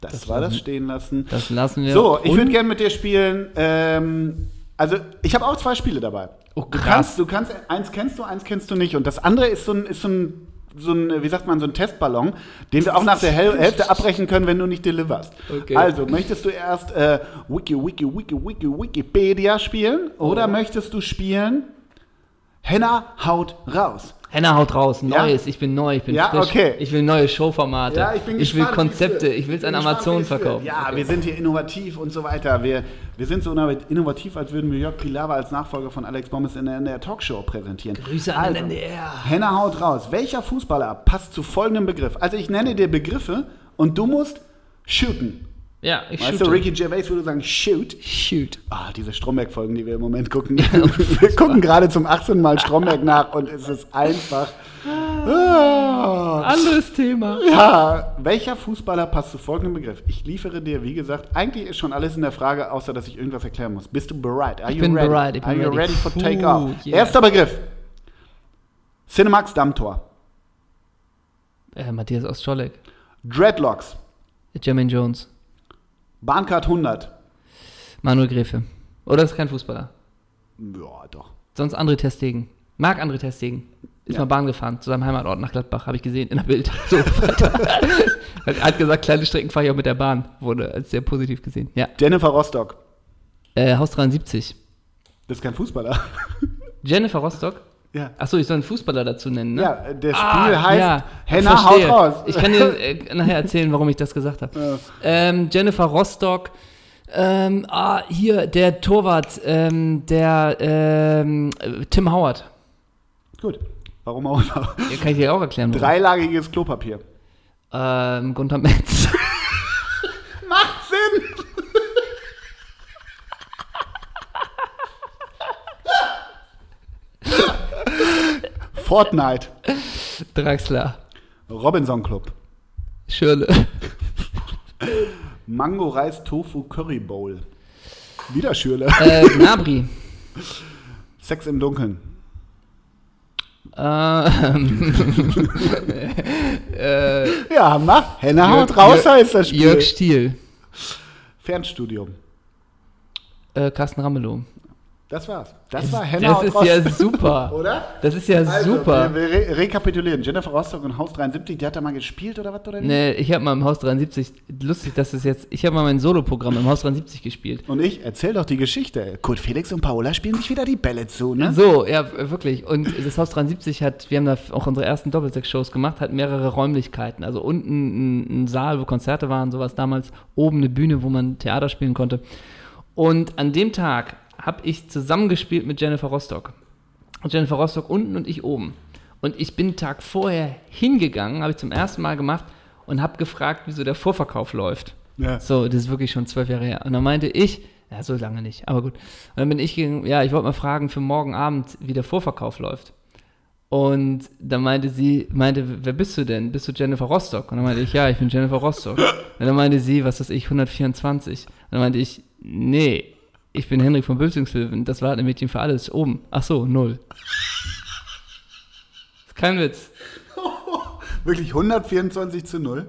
Das, Das war das lassen- stehen lassen. Das lassen wir. So, ich würde gerne mit dir spielen. Ähm, also, ich habe auch zwei Spiele dabei. Oh, Du krass. kannst, du kannst, eins kennst du, eins kennst du nicht. Und das andere ist so ein, ist so ein, so ein wie sagt man, so ein Testballon, den wir auch nach der Hälfte abbrechen können, wenn du nicht deliverst. Okay. Also, möchtest du erst äh, Wiki, Wiki, Wiki, Wiki, Wikipedia spielen oder möchtest du spielen Henna haut raus? Henna haut raus, Ja? neues, ich bin neu, ich bin Ja, frisch. okay. Ich will neue Showformate. Ja, ich bin ich will Konzepte, ich will es an Amazon verkaufen. Ja, Okay. wir sind hier innovativ und so weiter. Wir, wir sind so innovativ, als würden wir Jörg Pilawa als Nachfolger von Alex Bommes in der, in der Talkshow präsentieren. Grüße an den NDR. Henna haut raus. Welcher Fußballer passt zu folgendem Begriff? Also ich nenne dir Begriffe und du musst shooten. Ja, ich Weißt shoote. du, Ricky Gervais würde sagen shoot. Shoot. Ah, diese Stromberg-Folgen, die wir im Moment gucken. wir gucken gerade zum 18. Mal Stromberg nach und es ist einfach... Ah. Anderes Thema. Ja, welcher Fußballer passt zu folgendem Begriff? Ich liefere dir, wie gesagt, eigentlich ist schon alles in der Frage, außer dass ich irgendwas erklären muss. Bist du bereit? Are Ich you bin ready? bereit, ich bin Are you ready. ready for take-off? yeah. Erster Begriff. Cinemax Dammtor. Äh, Matthias Ostscholek. Dreadlocks. Jermaine Jones. Bahncard 100. Manuel Gräfe. Oder ist kein Fußballer. Ja, doch. Sonst André Testegen. Mag André Testegen. Ist Ja. mal Bahn gefahren, zu seinem Heimatort nach Gladbach, habe ich gesehen in der Bild. So, er hat gesagt, kleine Strecken fahre ich auch mit der Bahn. Wurde als sehr positiv gesehen. Ja. Jennifer Rostock. Äh, Haus 73. Das ist kein Fußballer. Jennifer Rostock. Ja. Achso, ich soll einen Fußballer dazu nennen, ne? Ja, das Spiel Ah, heißt ja, Henna haut verstehe. raus. Ich kann dir äh, nachher erzählen, warum ich das gesagt habe. Ja. Ähm, Jennifer Rostock. Ähm, ah, hier, der Torwart, ähm, der ähm, äh, Tim Howard. Gut. Warum auch immer. Ja, kann ich dir auch erklären. warum. Dreilagiges Klopapier. Ähm, Gunther Metz. Macht Sinn! Fortnite. Draxler. Robinson Club. Schirle. Mango Reis Tofu Curry Bowl. Wieder Schürle. äh, Gnabry. Sex im Dunkeln. Ähm, äh, Ja, mach. Henne haut raus Jörg- heißt das Spiel. Jörg Stiel. Fernstudium. Äh, Carsten Ramelow. Das war's. Das war Henne Das ist raus. ja super. Oder? Das ist ja Also, super. Wir, wir re rekapitulieren. Jennifer Rostock und Haus 73, die hat da mal gespielt oder was? Oder wie? Nee, ich habe mal im Haus 73, lustig, dass es jetzt, ich habe mal mein Soloprogramm im Haus 73 gespielt. Und ich erzähl doch die Geschichte. Kurt Felix und Paola spielen sich wieder die Bälle zu, ne? So, ja, wirklich. Und das Haus 73 hat, wir haben da auch unsere ersten Doppelsechs-Shows gemacht, hat mehrere Räumlichkeiten. Also unten ein, ein Saal, wo Konzerte waren, sowas damals, oben eine Bühne, wo man Theater spielen konnte. Und an dem Tag habe ich zusammengespielt mit Jennifer Rostock. Und Jennifer Rostock unten und ich oben. Und ich bin einen Tag vorher hingegangen, habe ich zum ersten Mal gemacht und habe gefragt, wieso der Vorverkauf läuft. Ja. So, das ist wirklich schon zwölf Jahre her. Und dann meinte ich, ja, so lange nicht, aber gut. Und dann bin ich gegangen, ja, ich wollte mal fragen für morgen Abend, wie der Vorverkauf läuft. Und dann meinte sie, meinte, wer bist du denn? Bist du Jennifer Rostock? Und dann meinte ich, ja, ich bin Jennifer Rostock. Und dann meinte sie, was weiß ich, 124. Und dann meinte ich, nee, ich bin Henrik von Bülzingshöfen, das war ein Mädchen für alles, oben. Ach so, null. Kein Witz. Wirklich 124 zu 0?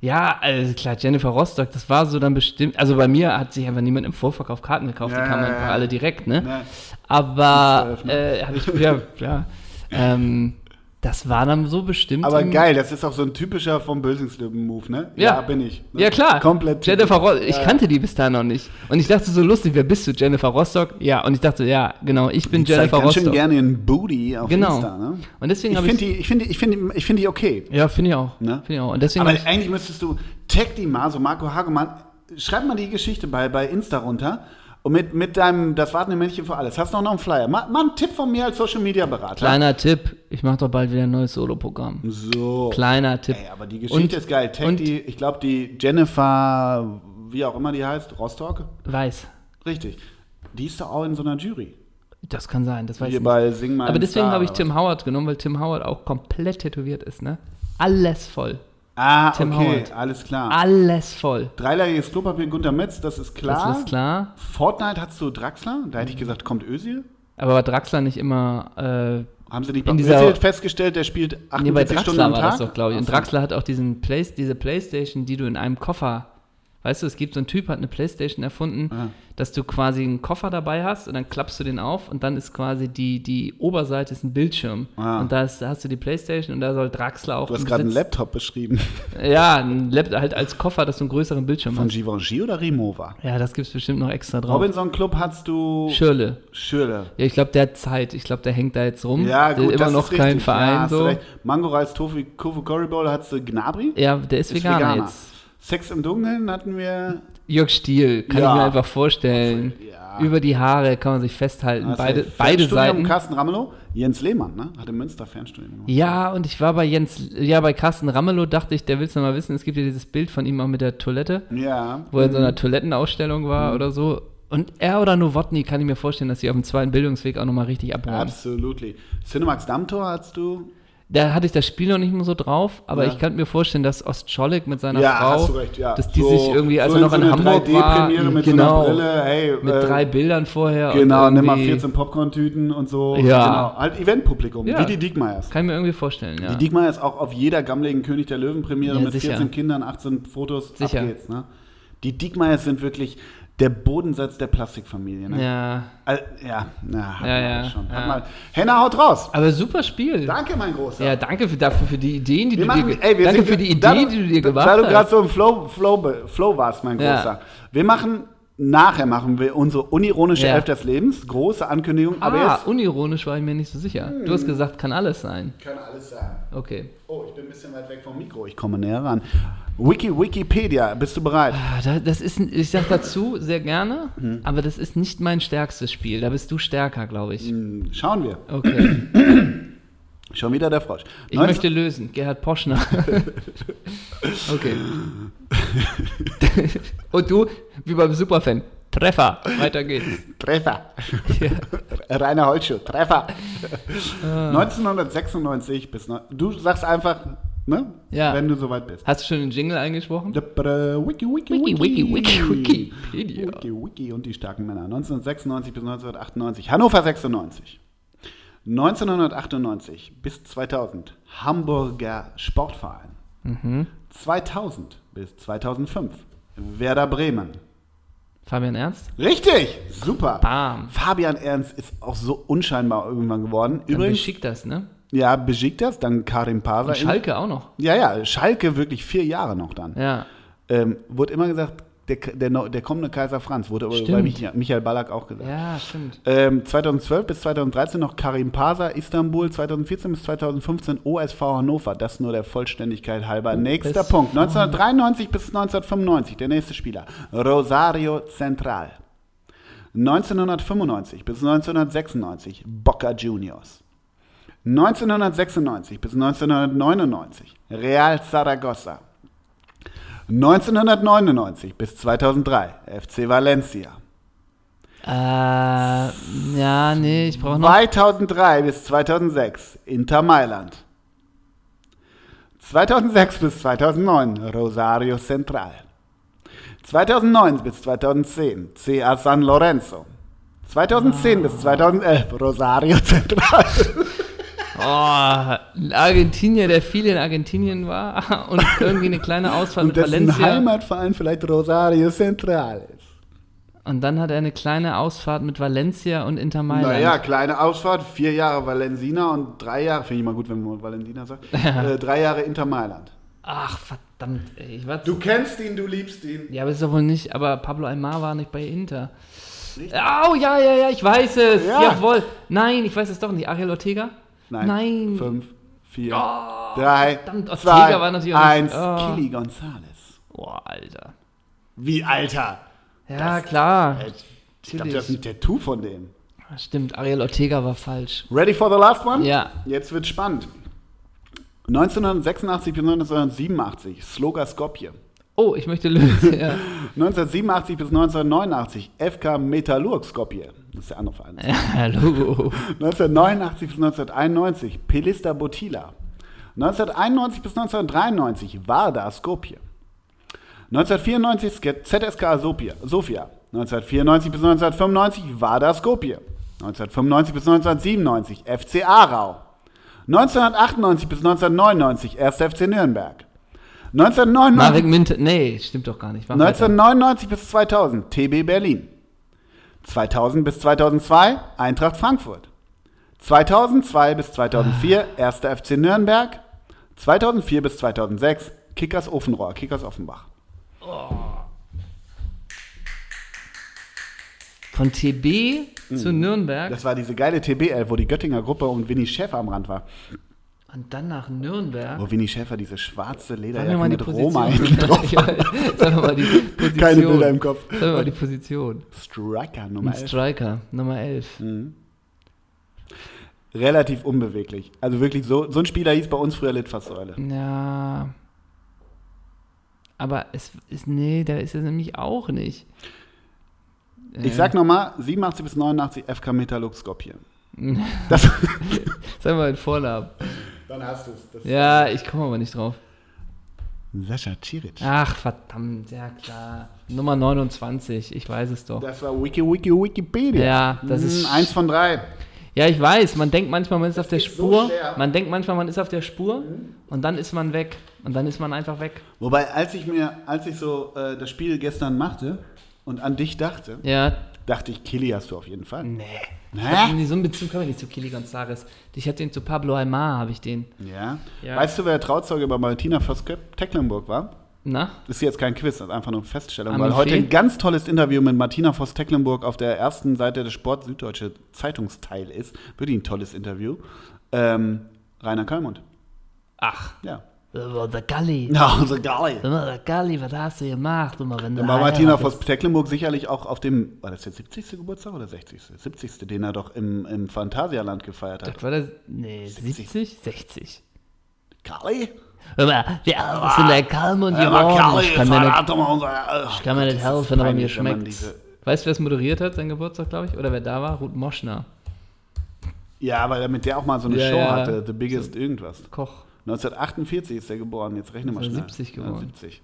Ja, also klar, Jennifer Rostock, das war so dann bestimmt. Also bei mir hat sich einfach niemand im Vorverkauf Karten gekauft, Ja, die kamen ja, einfach ja. alle direkt, ne? Aber 12, äh, habe ich ja, ja. Ähm, das war dann so bestimmt. Aber geil, das ist auch so ein typischer vom Bösingslöwen-Move, ne? Ja. bin ich. Ne? Ja, klar. Komplett. Jennifer Rostock. Ich Ja. kannte die bis dahin noch nicht. Und ich dachte so lustig, wer bist du? Jennifer Rostock? Ja. Und ich dachte, ja, genau, ich bin Die zeigt Jennifer ganz schön Rostock. gerne ihren Booty auf Genau. Insta, ne? Und deswegen Ich habe finde ich. die, ich finde, ich finde, ich finde die okay. Ja, finde ich auch. Ne? Finde ich auch. Und deswegen Aber ich. eigentlich müsstest du, tag die mal, so Marco Hagemann, schreib mal die Geschichte bei, bei Insta runter. Und mit, mit deinem, das wartende Männchen für alles. Hast du noch einen Flyer? Mal, mal einen Tipp von mir als Social Media Berater. Kleiner Tipp, ich mache doch bald wieder ein neues Solo-Programm. So. Kleiner Tipp. Ey, aber die Geschichte Und- ist geil. Tag und- die, ich glaube, die Jennifer, wie auch immer die heißt, Rostock. Weiß. Richtig. Die ist doch auch in so einer Jury. Das kann sein, das weiß ich Hier nicht. bei Sing Aber deswegen habe ich Tim Howard genommen, weil Tim Howard auch komplett tätowiert ist, ne? Alles voll. Ah, Tim okay, Howard. alles klar. Alles voll. Dreilagiges Klopapier Gunter Metz, das ist klar. Das ist klar. Fortnite hast du Draxler, da hätte ich gesagt, kommt Özil. Aber war Draxler nicht immer. Äh, Haben sie nicht In bei Özil festgestellt, der spielt 48 nee, bei Draxler Stunden am war Tag? das doch, glaube ich. Und. Draxler hat auch diesen Play diese Playstation, die du in einem Koffer. Weißt du, es gibt so einen Typ, hat eine Playstation erfunden, Ah. dass du quasi einen Koffer dabei hast und dann klappst du den auf und dann ist quasi die, die Oberseite ist ein Bildschirm. Ah. Und da, ist, da hast du die Playstation und da soll Draxler auch Du hast gerade einen Laptop beschrieben. Ja, ein Laptop halt als Koffer, dass du einen größeren Bildschirm Von hast. Givenchy oder Rimowa? Ja, das gibt's bestimmt noch extra drauf. Robinson Club hast du Schirle. Schürle. Ja, ich glaube, der hat Zeit. Ich glaube, der hängt da jetzt rum. Ja, der gut, immer das noch kein. Verein ja, so. Mango Reis Tofu Kofu Curry Bowl hast du Gnabry. Ja, der ist, Ist Veganer, Veganer. jetzt. Sex im Dunkeln hatten wir. Jörg Stiel, kann Ja. ich mir einfach vorstellen. Ja. Über die Haare kann man sich festhalten. Hast Beide, beide Seiten. Carsten Ramelow. Jens Lehmann, ne? Hat in Münster Fernstudium gemacht. Ja, und ich war bei Jens, ja, bei Carsten Ramelow dachte ich, der will's noch mal wissen. Es gibt ja dieses Bild von ihm auch mit der Toilette, Ja. wo er in so einer Toilettenausstellung war oder so. Und er oder Nowotny kann ich mir vorstellen, dass sie auf dem zweiten Bildungsweg auch nochmal richtig abräumen. Absolutely. Cinemax Dammtor hast du. Da hatte ich das Spiel noch nicht mehr so drauf, aber Ja. ich kann mir vorstellen, dass Ostscholek mit seiner ja, Frau, hast du recht, ja. dass die sich irgendwie, als so er noch in, so eine Hamburg war, 3D-Premiere mit genau, so einer Brille, hey, mit äh, drei Bildern vorher. Genau, nimm mal irgendwie- 14 Popcorn-Tüten und so. Ja. Genau. Halt Eventpublikum, Ja. wie die Diekmeyers. Kann ich mir irgendwie vorstellen, ja. Die Diekmeyers auch auf jeder gammeligen König der Löwen-Premiere mit sicher. 14 Kindern, 18 Fotos, Sicher. ab geht's. Ne? Die Diekmeyers sind wirklich der Bodensatz der Plastikfamilie. Ne? ja. Al- ja, na, hat Ja, man ja, schon. Ja. mal. Henna, haut raus. Aber super Spiel. Danke, mein Großer. Ja, danke für, dafür für die Ideen, die Wir du machen, dir, ey, danke für die Ideen, da- die du dir gemacht Weil du gerade hast. so im Flow, Flow, Flow warst, mein. Großer. Wir machen, nachher machen wir unsere unironische Ja. Elf des Lebens. Große Ankündigung. Aber ah, jetzt unironisch war ich mir nicht so sicher. Du hast gesagt, kann alles sein. kann alles sein. Okay. Oh, ich bin ein bisschen weit weg vom Mikro. Ich komme näher ran. Wiki, Wikipedia, bist du bereit? Ah, da- Das ist, ich sag dazu sehr gerne, Hm. aber das ist nicht mein stärkstes Spiel. Da bist du stärker, glaube ich. Hm, Schauen wir. Okay. Schon wieder der Frosch. Ich 19 möchte lösen. Gerhard Poschner. okay. Und du, wie beim Superfan. Treffer. Weiter geht's. Treffer. Ja. Rainer Holtschuh, Treffer. Ah. 1996 bis. neun- Du sagst einfach, ne? Ja. Wenn du soweit bist. Hast du schon den Jingle eingesprochen? Wiki, Wiki, Wiki, Wiki, Wiki, Wikipedia. Wiki, Wiki und die starken Männer. 1996 bis 1998. Hannover 96. 1998 bis 2000. Hamburger Sportverein. Mhm. 2000 bis 2005. Werder Bremen. Fabian Ernst? Richtig, super. Bam. Fabian Ernst ist auch so unscheinbar irgendwann geworden. Dann Übrigens, beschickt das, ne? ja, Besiktas, dann Karim. Und Schalke auch noch. Ja, ja, Schalke wirklich vier Jahre noch dann. Ja. Ähm, wurde immer gesagt, der, der, der kommende Kaiser Franz, wurde aber bei Stimmt. Michael, Michael Ballack auch gesagt. Ja, stimmt. Ähm, 2012 bis 2013 noch Karim Pasa, Istanbul, 2014 bis 2015 OSV Hannover, das nur der Vollständigkeit halber. Nächster OSV. Punkt, 1993 bis 1995, der nächste Spieler, Rosario Central. 1995 bis 1996, Boca Juniors. 1996 bis 1999, Real Zaragoza. 1999 bis 2003, FC Valencia. Äh, ja, nee, ich brauche noch. 2003 bis 2006 Inter Mailand. 2006 bis 2009 Rosario Central. 2009 bis 2010 CA San Lorenzo. 2010 bis 2011 Rosario Central. Oh, ein Argentinier, der viel in Argentinien war und irgendwie eine kleine Ausfahrt mit Valencia. Heimatverein vielleicht Rosario Central ist. Und dann hat er eine kleine Ausfahrt mit Valencia und Inter Mailand. Naja, kleine Ausfahrt, vier Jahre Valensina und drei Jahre, finde ich mal gut, wenn man Valensina sagt, äh, drei Jahre Inter Mailand. Ach, verdammt, ey. Ich war Du kennst ihn, du liebst ihn. ja, aber ist doch wohl nicht, aber Pablo Aymar war nicht bei Inter. Oh, ja, ja, ja, ich weiß es. Ja. Jawohl. Nein, ich weiß es doch nicht. Ariel Ortega? Nein. Nein. Fünf, vier, Oh, drei, verdammt, zwei, eins. Oh. Kili Gonzales. Boah, Alter. Wie, Alter? Ja, klar. Ich glaube, das ist ein Tattoo von dem. Stimmt, Ariel Ortega war falsch. Ready for the last one? Ja. Jetzt wird spannend. 1986 bis 1987, Sloga Skopje. Oh, ich möchte lösen. Ja. 1987 bis 1989, FK Metallurg Skopje. Das ist der andere Verein. ja, Logo. 1989 bis 1991, Pelista Botila. 1991 bis 1993, Varda Skopje. 1994, Ske- ZSK Sofia. Sofia. 1994 bis 1995, Varda Skopje. 1995 bis 1997, FC Aarau. 1998 bis 1999, 1. FC Nürnberg. 1999 Marek Mint. Nee, stimmt doch gar nicht. Mach weiter. 1999 bis 2000 TB Berlin. 2000 bis 2002 Eintracht Frankfurt. 2002 bis 2004 1. FC Nürnberg. 2004 bis 2006 Kickers Ofenrohr, Kickers Offenbach. Von TB zu Nürnberg Das war diese geile TB-11, wo die Göttinger Gruppe und Winnie Schäfer am Rand war. Und dann nach Nürnberg. Wo Winnie Schäfer diese schwarze Lederjacke mit Roma hinten drauf Ja, Sag mir mal die Position. Keine Bilder im Kopf. Sag mir mal die Position. Striker Nummer Ein 11. Striker, Nummer 11. Relativ unbeweglich. Also wirklich so, so ein Spieler hieß bei uns früher Litfaßsäule. Ja. Aber es ist, nee, der ist es nämlich auch nicht. Ich sag nochmal, 87 bis 89 FK Metallurg Skopje. Das, Sag mal den Vornamen. Dann hast du es. Ja, ich komme aber nicht drauf. Sascha Ciric. Ach, verdammt, ja klar. Nummer 29, ich weiß es doch. Das war Wiki, Wiki, Wikipedia. Ja, das Hm, ist- Eins von drei. Ja, ich weiß, man denkt manchmal, man ist auf der so Spur. schwer. man denkt manchmal, man ist auf der Spur und dann ist man weg. Und dann ist man einfach weg. Wobei, als ich mir, als ich so äh, das Spiel gestern machte und an dich dachte, Ja, dachte ich, Killy hast du auf jeden Fall. nee. Hä? Nee, so einen Bezug habe ich nicht zu Kili González. Ich habe den zu Pablo Aymar, habe ich den. Ja. Ja. Weißt du, wer der Trauzeuge bei Martina Voss Tecklenburg war? Na? Das ist jetzt kein Quiz, das ist einfach nur eine Feststellung, weil heute ein ganz tolles Interview mit Martina Voss Tecklenburg auf der ersten Seite des Sport Süddeutsche Zeitungsteil ist. Wirklich ein tolles Interview. Ähm, Rainer Kallmund. Ach, Ja. Der Galli. Ja, unser Gali. Der Galli, was hast du gemacht? Immer, wenn du war Martina. Voss Tecklenburg sicherlich auch auf dem, war das der 70. Geburtstag oder 60.? 70. den er doch im, im Phantasialand gefeiert hat. Das war das, nee, 70? 60. Gali? Hör mal, wer was in der Ja, aber geworden? Gali, Ich kann mir nicht, unser. äh, ich kann mir nicht das helfen, aber mir schmeckt. Weißt du, wer es moderiert hat, sein Geburtstag, glaube ich? Oder wer da war? Ruth Moschner, Ja, weil er mit der auch mal so eine Ja, Show ja. hatte, The Biggest irgendwas. Koch. 1948 ist er geboren, jetzt rechne mal schnell. 70 geworden. Ja, 70.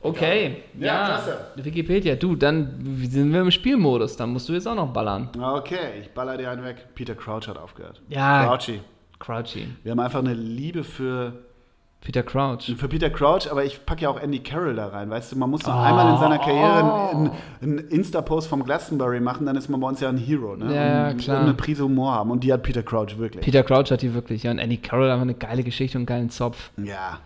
Okay, Ja, ja, klasse. Wikipedia, du, dann sind wir im Spielmodus, dann musst du jetzt auch noch ballern. Okay, ich baller dir einen weg. Peter Crouch hat aufgehört. Ja. Crouchy. Crouchy. Wir haben einfach eine Liebe für, Peter Crouch. für Peter Crouch, aber ich packe ja auch Andy Carroll da rein. Weißt du, man muss doch einmal in seiner Karriere einen, einen Insta-Post vom Glastonbury machen, dann ist man bei uns ja ein Hero. Ne? Ja, und, klar. Und eine Prise Humor haben. Und die hat Peter Crouch wirklich. Peter Crouch hat die wirklich, ja, und Andy Carroll einfach eine geile Geschichte und einen geilen Zopf. ja.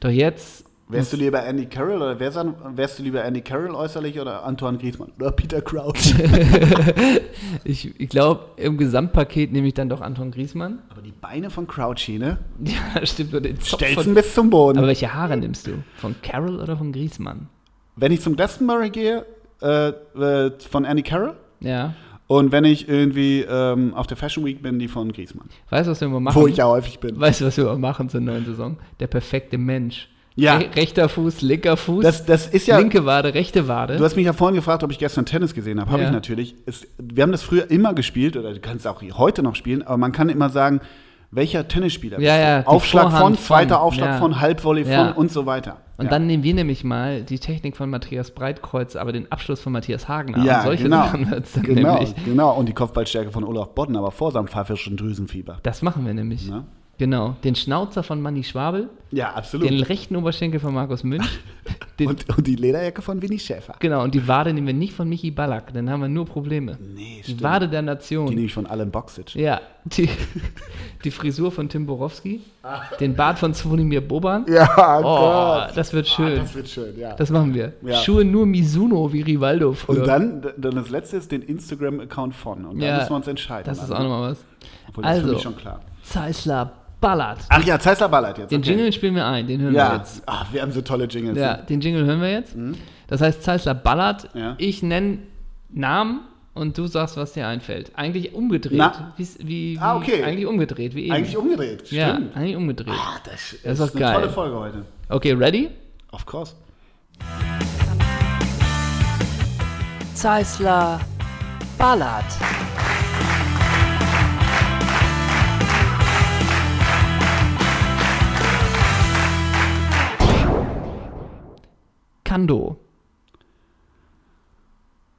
Doch jetzt, Wärst du lieber Andy Carroll oder wärst, du- wärst du lieber Andy Carroll äußerlich oder Antoine Griezmann oder Peter Crouch? ich, ich glaube, im Gesamtpaket nehme ich dann doch Anton Griesmann. aber die Beine von Crouchy, ne? Ja, stimmt, nur den Zopf Stellst ihn bis zum Boden. Aber welche Haare nimmst du? Von Carroll oder von Griesmann? wenn ich zum Glastonbury gehe, äh, äh, von Andy Carroll. Ja. Und wenn ich irgendwie ähm, auf der Fashion Week bin, die von Griezmann. Weißt du, was wir immer machen? Wo ich ja häufig bin. Weißt du, was wir immer machen zur neuen Saison? Der perfekte Mensch. Ja. Re rechter Fuß, linker Fuß, Das, das ist ja. linke Wade, rechte Wade. Du hast mich ja vorhin gefragt, ob ich gestern Tennis gesehen habe. Habe Ja. ich natürlich. Es, wir haben das früher immer gespielt, oder du kannst es auch heute noch spielen, aber man kann immer sagen, welcher Tennisspieler Ja, bist du? ja, Aufschlag von, von, zweiter Aufschlag ja. von, Halbvolley von und so weiter. Und dann nehmen wir nämlich mal die Technik von Matthias Breitkreuz, aber den Abschluss von Matthias Hagener. ja, und solche genau. Sachen wird's dann genau, nämlich. genau. Und die Kopfballstärke von Olaf Bodden, aber vor seinem pfeifischen Drüsenfieber. Das machen wir nämlich. Ne? Genau. Den Schnauzer von Manni Schwabel, Ja, absolut. den rechten Oberschenkel von Markus Münch. Und, und die Lederjacke von Winnie Schäfer. genau, und die Wade nehmen wir nicht von Michi Ballack, dann haben wir nur Probleme. Nee, Die stimmt. Wade der Die Nation. nehme ich von Alan Boxic. Ja, die, die Frisur von Tim Borowski, den Bart von Zvonimir Boban. Ja, Oh, das wird schön. Ah, das wird schön, ja. Das machen wir. Ja. Schuhe nur Mizuno wie Rivaldo früher. und dann, dann das letzte ist den Instagram-Account von. Und da Ja, müssen wir uns entscheiden. das ist dann, auch nochmal was. Obwohl, das ist für Also, mich schon klar. Zeissler ballert. Ach ja, Zeissler ballert jetzt. Den okay. Jingle spielen wir ein, den hören wir Ja, jetzt. Ach, wir haben so tolle Jingles. Ja, den Jingle hören wir jetzt. Das heißt, Zeissler ballert. Ja. Ich nenne Namen und du sagst, was dir einfällt. Eigentlich umgedreht. Wie, wie, Ah, okay. Eigentlich umgedreht, wie eben. Eigentlich umgedreht. ja, Stimmt. eigentlich umgedreht. Ah, das, Das ist ist eine geil. tolle Folge heute. Okay, ready? Of course. Zeissler ballert. Kando.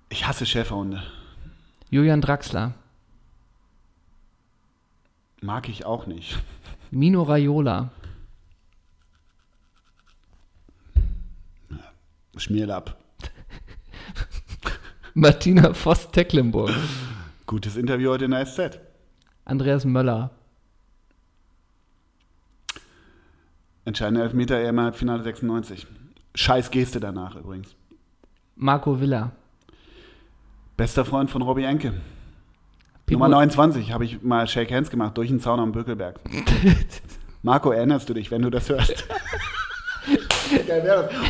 Ich hasse Schäferhunde. Julian Draxler. Mag ich auch nicht. Mino Raiola. Schmierlapp. Martina Voss-Tecklenburg. Gutes Interview heute in der SZ. Andreas Möller. Entscheidender Elfmeter EM Halbfinale 96. Scheiß Geste danach übrigens. Marco Villa. Bester Freund von Robbie Enke. Pipo- Nummer 29 habe ich mal Shake Hands gemacht durch den Zaun am Bökelberg. Marco, erinnerst du dich, wenn du das hörst?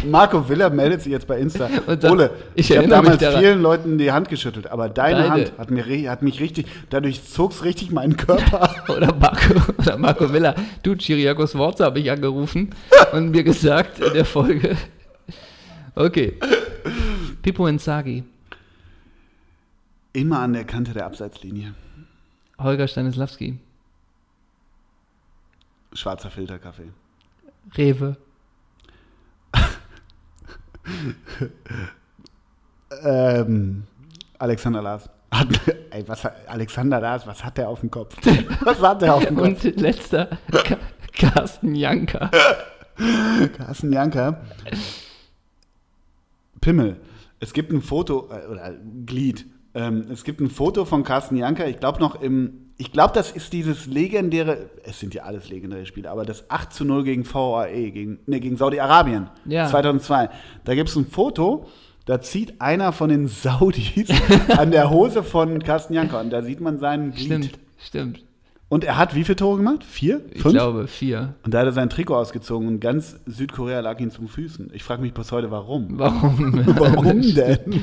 Marco Willer meldet sich jetzt bei Insta. Sagt, Ole, ich ich, habe damals vielen Leuten die Hand geschüttelt, aber deine Beide. Hand hat, mir, hat mich richtig, dadurch zog es richtig meinen Körper. Oder Marco, oder Marco Villa. Du, Chiriakos Worte habe ich angerufen und mir gesagt in der Folge. Okay. Pippo Inzaghi. Immer an der Kante der Abseitslinie. Holger Stanislawski. Schwarzer Filterkaffee. Rewe. Ähm, Alexander Lars. Hat, ey, was Alexander Lars, was hat der auf dem Kopf? Was hat der auf dem Kopf? Und letzter, Carsten Janka. Carsten Janker. Pimmel. Es gibt ein Foto, äh, oder Glied. Ähm, es gibt ein Foto von Carsten Janker, ich glaube noch im, ich glaube, das ist dieses legendäre, es sind ja alles legendäre Spiele, aber das 8 zu 0 gegen VAE, gegen, nee, gegen Saudi-Arabien, Ja. 2002. Da gibt es ein Foto, da zieht einer von den Saudis an der Hose von Carsten Janker und da sieht man seinen Glied. Stimmt, stimmt. Und er hat wie viele Tore gemacht? Vier? Ich Fünf? glaube, vier. Und da hat er sein Trikot ausgezogen und ganz Südkorea lag ihm zum Füßen. Ich frage mich bis heute, warum. Warum? Warum denn?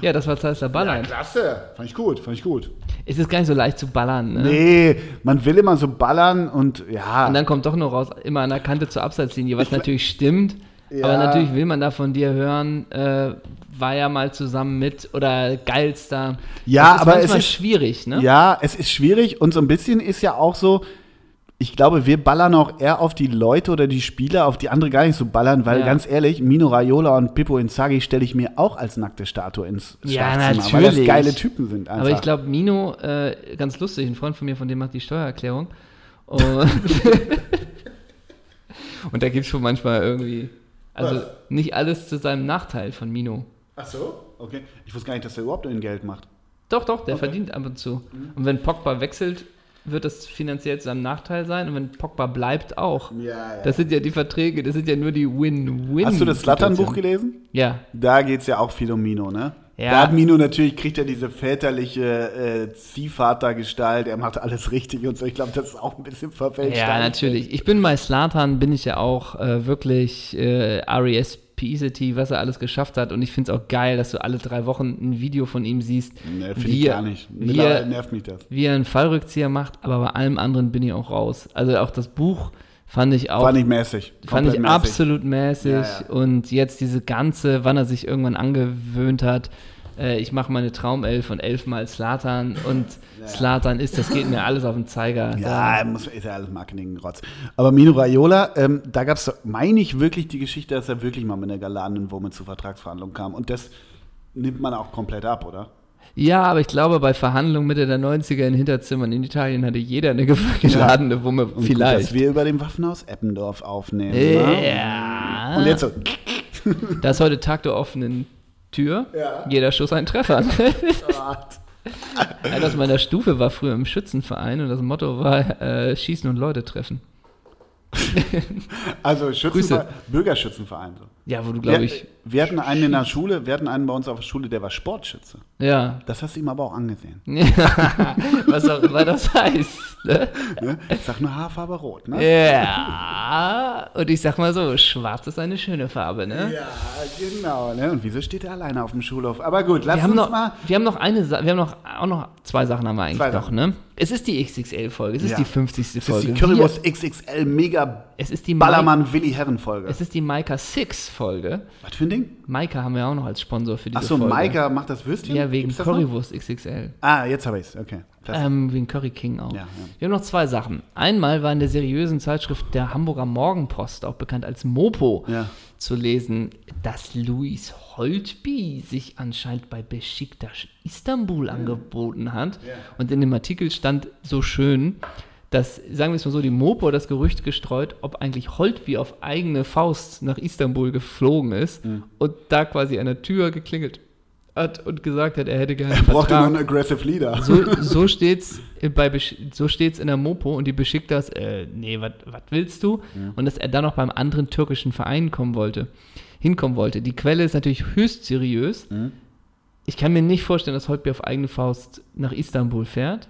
Ja, das war Zeissler Ballern. Klasse. Fand ich gut, fand ich gut. Es ist gar nicht so leicht zu ballern. Ne? Nee, man will immer so ballern und ja. Und dann kommt doch noch raus, immer an der Kante zur Abseitslinie, was Ich- natürlich stimmt. Ja. Aber natürlich will man da von dir hören, äh, war ja mal zusammen mit oder geilster. Ja, aber es ist- schwierig, ne? ja, es ist schwierig und so ein bisschen ist ja auch so, ich glaube, wir ballern auch eher auf die Leute oder die Spieler, auf die andere gar nicht so ballern, weil Ja. ganz ehrlich, Mino Raiola und Pippo Inzaghi stelle ich mir auch als nackte Statue ins Ja, Schlafzimmer, weil das natürlich. geile Typen sind einfach. Aber ich glaube, Mino, äh, ganz lustig, ein Freund von mir, von dem macht die Steuererklärung. Und, und da gibt es schon manchmal irgendwie, also Was? nicht alles zu seinem Nachteil von Mino. Ach so? Okay. Ich wusste gar nicht, dass er überhaupt ein Geld macht. Doch, doch, der Okay. verdient ab und zu. Und wenn Pogba wechselt, wird das finanziell zu seinem Nachteil sein. Und wenn Pogba bleibt, auch. Ja, ja. Das sind ja die Verträge, das sind ja nur die Win-Win. Hast du das Slattern-Buch gelesen? Ja. Da geht es ja auch viel um Mino, ne? Ja. Da hat Mino natürlich, kriegt er diese väterliche äh, Ziehvatergestalt, er macht alles richtig und so. Ich glaube, das ist auch ein bisschen verfälscht. Ja, natürlich. Ich bin bei Slatan, bin ich ja auch äh, wirklich äh, RES Peacity, was er alles geschafft hat. Und ich finde es auch geil, dass du alle drei Wochen ein Video von ihm siehst, Ne, finde ich gar nicht. wie, er, nervt mich das. wie er einen Fallrückzieher macht. Aber bei allem anderen bin ich auch raus. Also auch das Buch fand ich auch War nicht mäßig. Fand ich mäßig. absolut mäßig. Ja, ja. Und jetzt diese ganze, wann er sich irgendwann angewöhnt hat, äh, ich mache meine Traumelf und elfmal Slatan und Slatan ist, das geht mir alles auf den Zeiger. Ja, muss, ist ja alles Marketing-Rotz. Aber Mino Raiola, ähm, da gab es, meine ich, wirklich die Geschichte, dass er wirklich mal mit einer galanten Wumme zu Vertragsverhandlungen kam. Und das nimmt man auch komplett ab, oder? Ja, aber ich glaube, bei Verhandlungen Mitte der 90er in Hinterzimmern in Italien hatte jeder eine ge- geladene Wumme, Und Gut, vielleicht. dass wir über dem Waffenhaus Eppendorf aufnehmen. ne? ja. Und jetzt so, Da ist heute Tag der offenen Tür. Ja. Jeder Schuss ein Treffer. Einer aus meiner Stufe war früher im Schützenverein und das Motto war äh, Schießen und Leute treffen. Also Schützenverein, Bürgerschützenverein. So. Ja, wo du, glaube ich. Wir hatten einen in der Schule, wir hatten einen bei uns auf der Schule, der war Sportschütze. Ja. Das hast du ihm aber auch angesehen. Was auch immer das heißt. Ne? Ne? Ich sag nur Haarfarbe rot, ne? Ja. Und ich sag mal so: Schwarz ist eine schöne Farbe, ne? Ja, genau. Ne? Und wieso steht er alleine auf dem Schulhof? Aber gut, lass uns noch, mal. wir haben noch eine Sa wir haben noch auch noch zwei Sachen haben wir eigentlich Zwei noch, Sachen. ne? Es ist die XXL-Folge, es ist Ja. die 50. Das ist Folge. die Currywurst XXL Mega es ist die Ballermann Willi Herren Folge. Es ist die Maika 6 Folge. Was für ein Ding? Maika haben wir auch noch als Sponsor für diese Achso, Folge. Maika macht das Würstchen? Ja, wegen das noch? Currywurst XXL. Ah, jetzt habe ich's. Okay. Das, Ähm, wegen Curry King auch. Ja, ja. Wir haben noch zwei Sachen. Einmal war in der seriösen Zeitschrift der Hamburger Morgenpost, auch bekannt als Mopo, Ja. zu lesen, dass Luis Holtby sich anscheinend bei Besiktas Istanbul angeboten hat. Und in dem Artikel stand so schön, dass, sagen wir es mal so, die Mopo das Gerücht gestreut, ob eigentlich Holtby auf eigene Faust nach Istanbul geflogen ist Mhm. und da quasi an der Tür geklingelt hat und gesagt hat, er hätte gerne er brauchte nur einen Aggressive Leader. So, so steht's bei so steht's in der Mopo und die beschickt das, äh, nee, was willst du? Und dass er dann noch beim anderen türkischen Verein kommen wollte, hinkommen wollte. Die Quelle ist natürlich höchst seriös. Ich kann mir nicht vorstellen, dass Holtby auf eigene Faust nach Istanbul fährt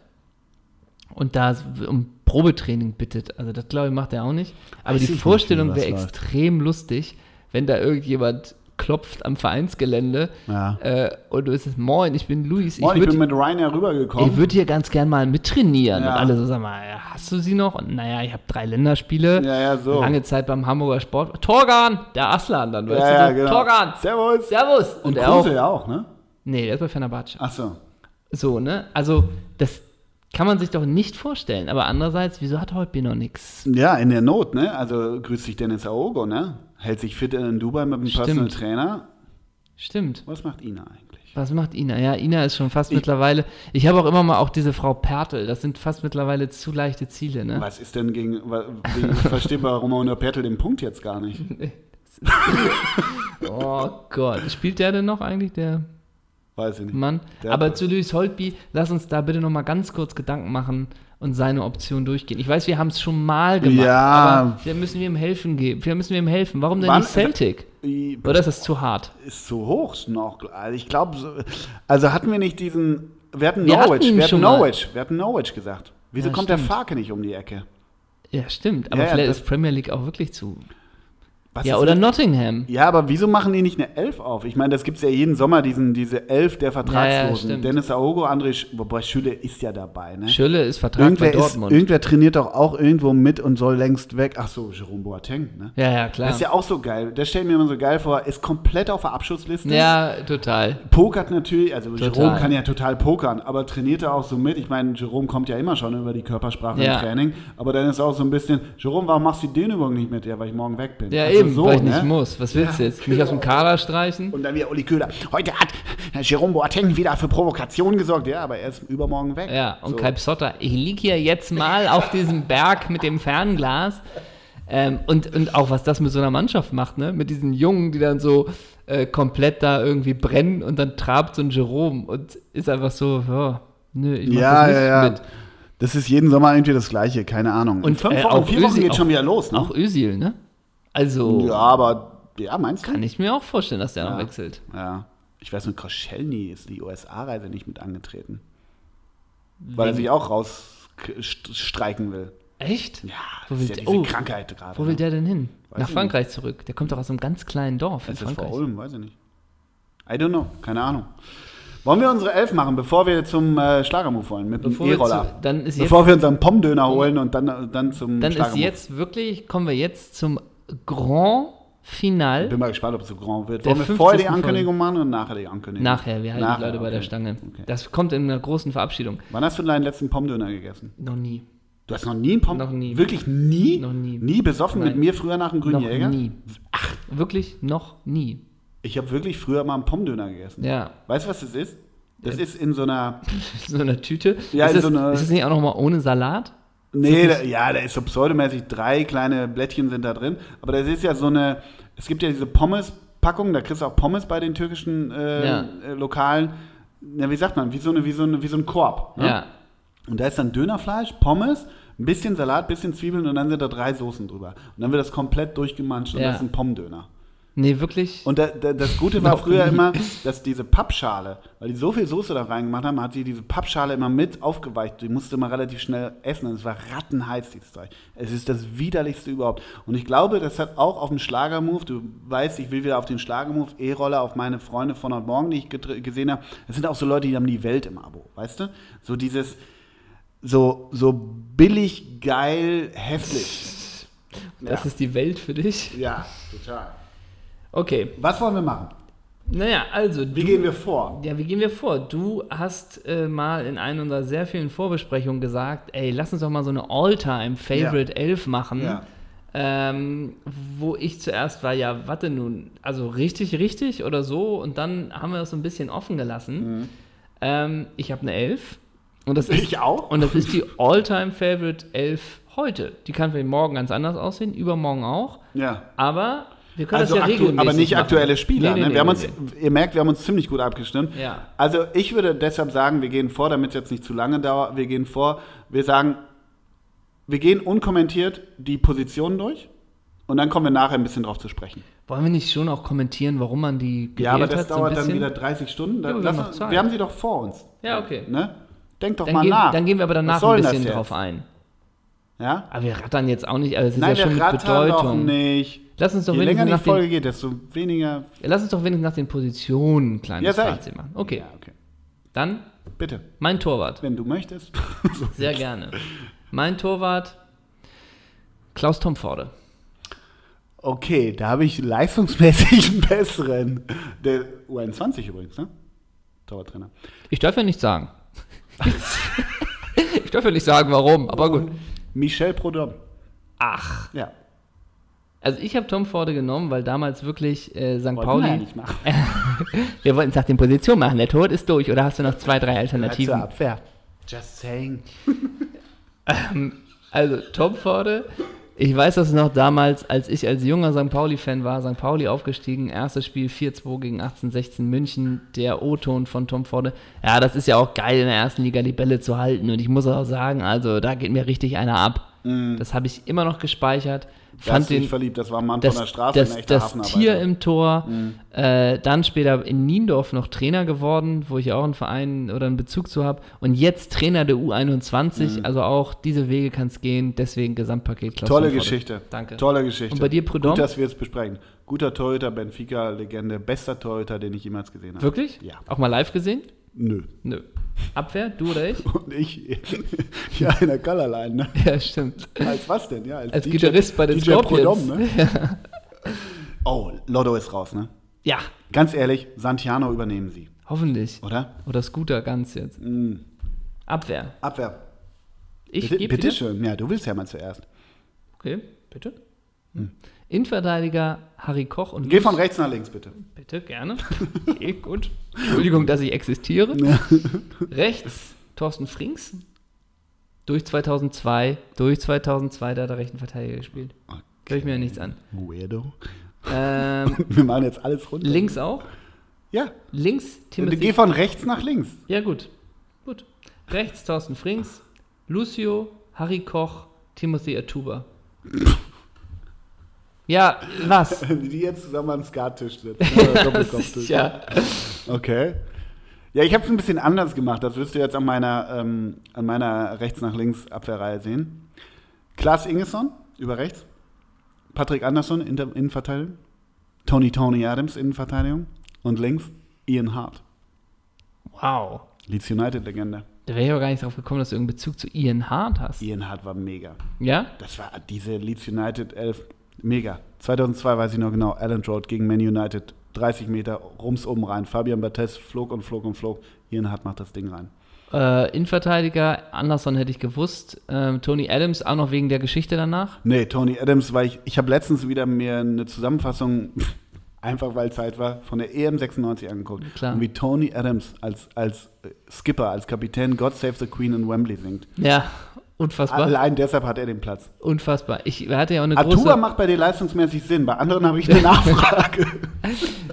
und da um Probetraining bittet. Also das glaube ich macht er auch nicht. Aber Weiß die ich Vorstellung wäre extrem lustig, wenn da irgendjemand klopft am Vereinsgelände Ja. äh, und du ist Moin, ich bin Luis. Moin, ich ich würde bin mit Ryanair rübergekommen. ich würd hier ganz gern mal mittrainieren. Ja. Und alle so, sag mal, hast du sie noch? Und naja, ich habe drei Länderspiele. Ja, ja, so. Lange Zeit beim Hamburger Sport. Torgan, der Aslan dann, weißt ja, du ja, so, genau. Torgan, Servus. Servus. Und er auch. Ja auch, ne? Nee, der ist bei Fenerbahce. Ach so. So, ne? Also, das kann man sich doch nicht vorstellen. Aber andererseits, wieso hat Holtby noch nichts? Ja, in der Not, ne? Also grüßt sich Dennis Aogo, ne? Hält sich fit in Dubai mit einem Stimmt. Personal Trainer. Stimmt. Was macht Ina eigentlich? Was macht Ina? Ja, Ina ist schon fast Ich- mittlerweile. Ich habe auch immer mal auch diese Frau Pertel. Das sind fast mittlerweile zu leichte Ziele, ne? Was ist denn gegen. Ich verstehe bei Romano Pertl den Punkt jetzt gar nicht. Oh Gott. Spielt der denn noch eigentlich, der Weiß ich nicht. Mann. Der- Aber zu Luis Holtby, lass uns da bitte noch mal ganz kurz Gedanken machen und seine Option durchgehen. Ich weiß, wir haben es schon mal gemacht, Ja. aber wir müssen wir ihm helfen geben. Wir müssen wir ihm helfen. Warum denn Wann- nicht Celtic? I- Oder ist das zu hart? Ist zu hoch noch. Also ich glaube, so, also hatten wir nicht diesen. Wir hatten Wir hatten Norwich, ihn wir hatten. Norwich, wir hatten Norwich gesagt. Wieso Ja, kommt stimmt. der Farke nicht um die Ecke? Ja, stimmt. Aber Ja, vielleicht ist Premier League auch wirklich zu. Was ja, ist oder mit- Nottingham. Ja, aber wieso machen die nicht eine Elf auf? Ich meine, das gibt es ja jeden Sommer, diesen, diese Elf der Vertragslosen. stimmt. Dennis Aogo, André, Sch wobei Schüle ist ja dabei, ne? Schölle ist Vertrag Irgendwer, bei ist, Dortmund. irgendwer trainiert doch auch irgendwo mit und soll längst weg. Ach so, Jerome Boateng, ne? ja, ja, klar. Das ist ja auch so geil. Das stelle ich mir immer so geil vor. Ist komplett auf der Abschussliste. ja, total. Pokert natürlich, also Total. Jerome kann ja total pokern, aber trainiert er auch so mit. Ich meine, Jerome kommt ja immer schon über die Körpersprache Ja. im Training, aber dann ist auch so ein bisschen, Jerome, warum machst du die Dehnübung nicht mit? Ja, weil ich morgen weg bin. Ja, Also eben, so, weil ich ne? nicht muss. Was willst du jetzt? Mich aus dem Kader streichen? Und dann wieder Uli Köhler. Heute hat Jerome Boateng wieder für Provokation gesorgt. Ja, aber er ist übermorgen weg. Ja, und so. Kai Psotter, ich lieg hier jetzt mal auf diesem Berg mit dem Fernglas. Ähm, und, und auch was das mit so einer Mannschaft macht, ne? Mit diesen Jungen, die dann so äh, komplett da irgendwie brennen und dann trabt so ein Jerome und ist einfach so, ja, nö, ich mach Ja, das nicht ja, ja. mit. Das ist jeden Sommer irgendwie das Gleiche, keine Ahnung. In Und fünf äh, Wochen, vier Wochen Özil- geht schon auch- wieder los, ne? Auch Özil, ne? Also Ja, aber, ja, meinst du? kann ich mir auch vorstellen, dass der noch Ja. wechselt. Ja. Ich weiß nur, Koschelny ist die USA-Reise nicht mit angetreten. Weil er sich auch rausstreiken will. Echt? Ja, Wo will ist ja diese oh, Krankheit gerade. Wo will ne? der denn hin? Weiß Nach ich Frankreich zurück. Der kommt doch aus einem ganz kleinen Dorf in Ist das vor. Ulm? Weiß ich nicht. I don't know. Keine Ahnung. Wollen wir unsere Elf machen, bevor wir zum äh, Schlagermove wollen, mit Bevor dem wir E-Roller? ist Bevor jetzt- wir unseren Pommdöner holen und dann, dann zum Dann ist Schlagermove. jetzt wirklich, kommen wir jetzt zum Grand Final. Bin mal gespannt, ob es so grand wird. Wollen wir vorher die 50. Ankündigung machen und nachher die Ankündigung? Nachher, wir halten Nachher, die Leute bei der okay. Stange. Okay. Das kommt in einer großen Verabschiedung. Wann hast du deinen letzten Pommdöner gegessen? Noch nie. Du hast noch nie einen Pomm? Noch nie. Wirklich nie? Noch nie. Nie besoffen mit Nein. mir früher nach dem grünen Noch Jäger? nie. Ach. Wirklich noch nie. Ich habe wirklich früher mal einen Pommdöner gegessen. Ja. Weißt du, was das ist? Das ist in so einer. So eine Tüte. Ja, ist, in es, so einer- ist es nicht auch noch mal ohne Salat? Nee, da, ja, da ist so pseudomäßig drei kleine Blättchen sind da drin. Aber das ist ja so eine. Es gibt ja diese Pommes-Packung, da kriegst du auch Pommes bei den türkischen äh, Ja. Lokalen. Ja, wie sagt man? Wie so, eine, wie so, eine, wie so ein Korb. Ne? Ja. Und da ist dann Dönerfleisch, Pommes, ein bisschen Salat, ein bisschen Zwiebeln und dann sind da drei Soßen drüber. Und dann wird das komplett durchgemanscht und Ja. das ist ein Pommdöner. Nee, wirklich? Und da, da, das Gute war früher immer, dass diese Pappschale, weil die so viel Soße da reingemacht haben, hat sie diese Pappschale immer mit aufgeweicht. Die musste man relativ schnell essen und es war rattenheiß, dieses Zeug. Es ist das widerlichste überhaupt. Und ich glaube, das hat auch auf dem Schlagermove, du weißt, ich will wieder auf den Schlagermove, E-Roller, auf meine Freunde von heute Morgen, die ich gesehen habe. Das sind auch so Leute, die haben die Welt im Abo, weißt du? So dieses, so, so billig, geil, hässlich. Das ja. ist die Welt für dich? ja, total. Okay. Was wollen wir machen? Naja, also. Wie du- gehen wir vor? Ja, wie gehen wir vor? Du hast äh, mal in einer unserer sehr vielen Vorbesprechungen gesagt, ey, lass uns doch mal so eine All-Time-Favorite 11 machen. Ja. Ähm, wo ich zuerst war, ja, warte nun, also richtig, richtig oder so. Und dann haben wir es so ein bisschen offen gelassen. Mhm. Ähm, ich habe eine 11. Und das ist, Ich auch? Und das ist die All-Time-Favorite 11 heute. Die kann vielleicht morgen ganz anders aussehen, übermorgen auch. Ja. Aber wir können Also das ja regelmäßig aber nicht machen. aktuelle Spieler. Nee, nee, ne? nee, wir haben nee, uns, nee. Ihr merkt, wir haben uns ziemlich gut abgestimmt. Ja. Also ich würde deshalb sagen, wir gehen vor, damit es jetzt nicht zu lange dauert, wir gehen vor, wir sagen, wir gehen unkommentiert die Positionen durch und dann kommen wir nachher ein bisschen drauf zu sprechen. Wollen wir nicht schon auch kommentieren, warum man die gewählt Ja, aber das hat? so dauert dann bisschen? wieder 30 Stunden. Ja, Dann aber wir haben wir haben sie doch vor uns. Ja, okay. Ne? Denkt doch Dann, mal gehen, nach. dann gehen wir aber danach ein bisschen drauf ein. Ja? Aber wir rattern jetzt auch nicht, also es ist Nein, ja schon wir mit rattern doch Bedeutung. nicht. Lass uns doch Je länger die nach Folge den, geht, desto weniger. ja, lass uns doch wenigstens nach den Positionen ein kleines Ja. Fazit machen. Okay, Ja, okay. dann Bitte, mein Torwart. wenn du möchtest. so. Sehr gerne. Mein Torwart, Klaus Tomforde. Okay, da habe ich leistungsmäßig einen besseren. Der U21 übrigens, ne? Torwarttrainer. Ich darf ja nicht sagen. ich darf ja nicht sagen, warum, aber gut. Michel Prodom. Ach, Ja. also ich habe Tom Forde genommen, weil damals wirklich äh, St. Wollten wir Pauli. ja nicht machen. Wir wollten es nach den Positionen machen. Der Tod ist durch. Oder hast du noch zwei, drei Zur Alternativen? Abwehr. Just saying. Also, Tom Forde. Ich weiß das noch damals, als ich als junger St. Pauli-Fan war. St. Pauli aufgestiegen. Erstes Spiel 4-2 gegen 1816 München. Der O-Ton von Tom Forde. Ja, das ist ja auch geil, in der ersten Liga die Bälle zu halten. Und ich muss auch sagen, also, da geht mir richtig einer ab. Das habe ich immer noch gespeichert. Du dich verliebt, das war ein Mann das, von der Straße, das, ein echter das. Tier im Tor, äh, dann später in Niendorf noch Trainer geworden, wo ich auch einen Verein oder einen Bezug zu habe und jetzt Trainer der U21, Mhm. also auch diese Wege kann es gehen, deswegen Gesamtpaket Klaus Tolle. Geschichte. Danke. Tolle Geschichte. Und bei dir, Prudhomme? Gut, dass wir es besprechen. Guter Torhüter, Benfica-Legende, bester Torhüter, den ich jemals gesehen habe. Wirklich? Ja. Auch mal live gesehen? Nö. Nö. Abwehr, du oder ich? Und ich, ja, in der Colorline, ne? ja, stimmt. Als was denn? Ja, Als Gitarrist bei den DJ Scorpions. Prudhomme, ne? Oh, Lotto ist raus, ne? Ja, Ganz ehrlich, Santiano übernehmen sie, hoffentlich. oder? Oder Scooter ganz jetzt. Abwehr. Abwehr. Ich Bitte, bitte schön. Ja, du willst ja mal zuerst. Okay, bitte. Innenverteidiger Harry Koch und Geh von rechts nach links, bitte. Bitte, gerne. Okay, gut. Entschuldigung, dass ich existiere. Rechts Thorsten Frings. Durch 2002, durch 2002, da hat er rechten Verteidiger gespielt. Höre ich mir ja nichts an. Weirdo. Ähm, Wir machen jetzt alles runter. links auch. Ja. Links Geh Timothy. von rechts nach links. Ja, gut. Gut. Rechts Thorsten Frings. Lucio, Harry Koch, Timothy Atuba. Ja, was? Die jetzt zusammen am Skattisch sitzen. Ja. Okay. Ja, ich habe es ein bisschen anders gemacht. Das wirst du jetzt an meiner, ähm, an meiner rechts nach links Abwehrreihe sehen. Klaas Ingesson über rechts. Patrick Andersson in der Innenverteidigung. Tony Tony Adams Innenverteidigung. Und links Ian Hart. Wow. Leeds United Legende. Da wäre ich aber gar nicht drauf gekommen, dass du irgendeinen Bezug zu Ian Hart hast. Ian Hart war mega. Ja? Das war diese Leeds United 11. Mega. 2002 weiß ich noch genau, Allen Road gegen Man United. 30 Meter rums oben rein. Fabian Barthez flog und flog und flog. Ian Hart macht das Ding rein. Äh, Innenverteidiger, Anderson hätte ich gewusst. Ähm, Tony Adams, auch noch wegen der Geschichte danach. Nee, Tony Adams, weil ich, ich habe letztens wieder mir eine Zusammenfassung, einfach weil Zeit war, von der EM 96 angeguckt. Klar. Und wie Tony Adams als, als Skipper, als Kapitän God Save the Queen in Wembley singt. Ja, unfassbar. Allein deshalb hat er den Platz. Unfassbar. Ich hatte ja auch eine Atua große. macht bei dir leistungsmäßig Sinn, bei anderen habe ich eine Nachfrage.